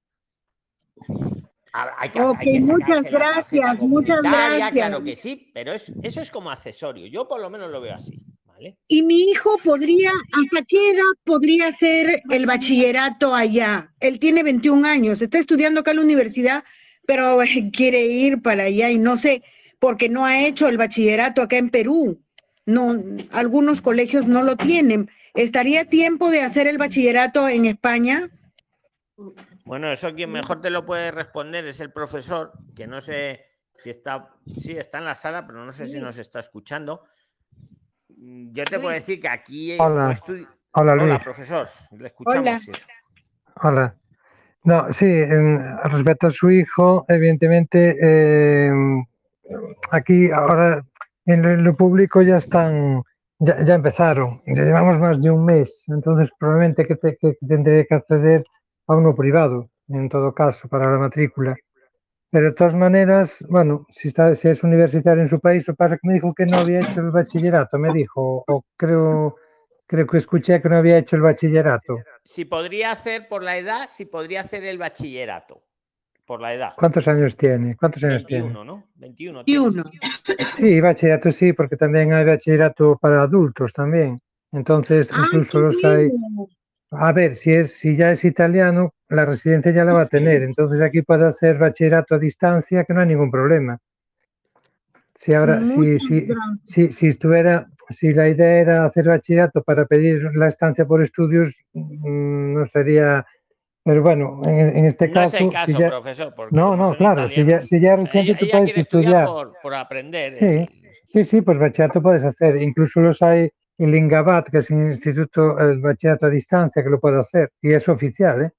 Hay que, hay
Ok,
que
muchas gracias, muchas gracias.
Claro que sí, pero es- eso es como accesorio. Yo por lo menos lo veo así, ¿vale?
Y mi hijo podría, ¿hasta qué edad podría hacer el bachillerato allá? Él tiene 21 años, está estudiando acá en la universidad, pero quiere ir para allá y no sé, porque no ha hecho el bachillerato acá en Perú. No, algunos colegios no lo tienen. ¿Estaría tiempo de hacer el bachillerato en España?
Bueno, eso quien mejor te lo puede responder es el profesor, que no sé si está, sí, está en la sala, pero no sé si nos está escuchando. Mm, Yo te puedo decir que aquí... eh,
Hola. Hola, Luis.
profesor. Le escuchamos.
Hola.
y eso.
Hola. No, sí, en- respecto a su hijo, evidentemente, eh, aquí ahora en lo- público ya están, ya, empezaron, ya llevamos más de un mes, entonces probablemente que, que tendré que acceder a uno privado, en todo caso, para la matrícula. Pero de todas maneras, bueno, si, está, si es universitario en su país, lo pasa que me dijo que no había hecho el bachillerato, me dijo, o creo, creo que escuché que no había hecho el bachillerato.
Si podría hacer por la edad, si podría hacer el bachillerato. Por la edad.
¿Cuántos años tiene? ¿Cuántos años
21,
tiene?
¿no? 21.
Y uno.
Sí, bachillerato sí, porque también hay bachillerato para adultos también. Entonces, incluso los hay. A ver, si es, si ya es italiano, la residencia ya la va a tener. Entonces aquí puede hacer bachillerato a distancia, que no hay ningún problema. Si ahora, si, si, si, si estuviera, si la idea era hacer bachillerato para pedir la estancia por estudios, mm, no sería. Pero bueno, en, en este
No es
caso.
el
si
caso,
ya-
profesor, porque
no, no, claro, si ya, si
sea,
residente,
ella,
tú
ella
puedes
estudiar
estudiar.
por, por aprender.
Sí, sí, sí, pues bachillerato puedes hacer. Incluso los hay el Ingabat, que es un instituto, el bachillerato a distancia, que lo puede hacer. Y es oficial, ¿eh?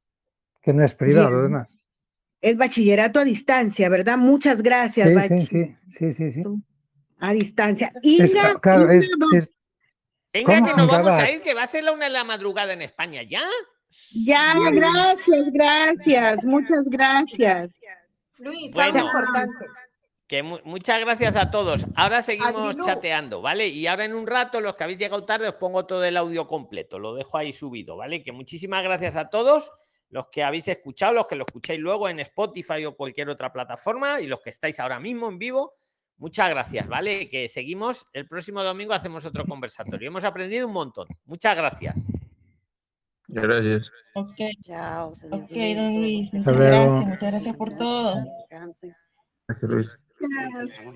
Que no es privado, además.
Es bachillerato a distancia, ¿verdad? Muchas gracias,
Sí,
Bachi.
sí, sí, sí.
A distancia.
Es-
Inga,
claro, es,
Inga va-
es-
Venga,
¿Cómo
que nos vamos a ir, que va a ser la una de la madrugada en España ya.
Ya, gracias, gracias, muchas gracias.
Luis,
Bueno.
algo importante.
Que mu- muchas gracias a todos. Ahora seguimos chateando, ¿vale? Y ahora en un rato, los que habéis llegado tarde, os pongo todo el audio completo. Lo dejo ahí subido, ¿vale? Que muchísimas gracias a todos, los que habéis escuchado, los que lo escucháis luego en Spotify o cualquier otra plataforma y los que estáis ahora mismo en vivo. Muchas gracias, ¿vale? Que seguimos. El próximo domingo hacemos otro conversatorio. Hemos aprendido un montón. Muchas gracias.
Gracias.
Ok, ok, don Luis, muchas gracias, muchas gracias por todo.
Gracias, Luis.
Gracias.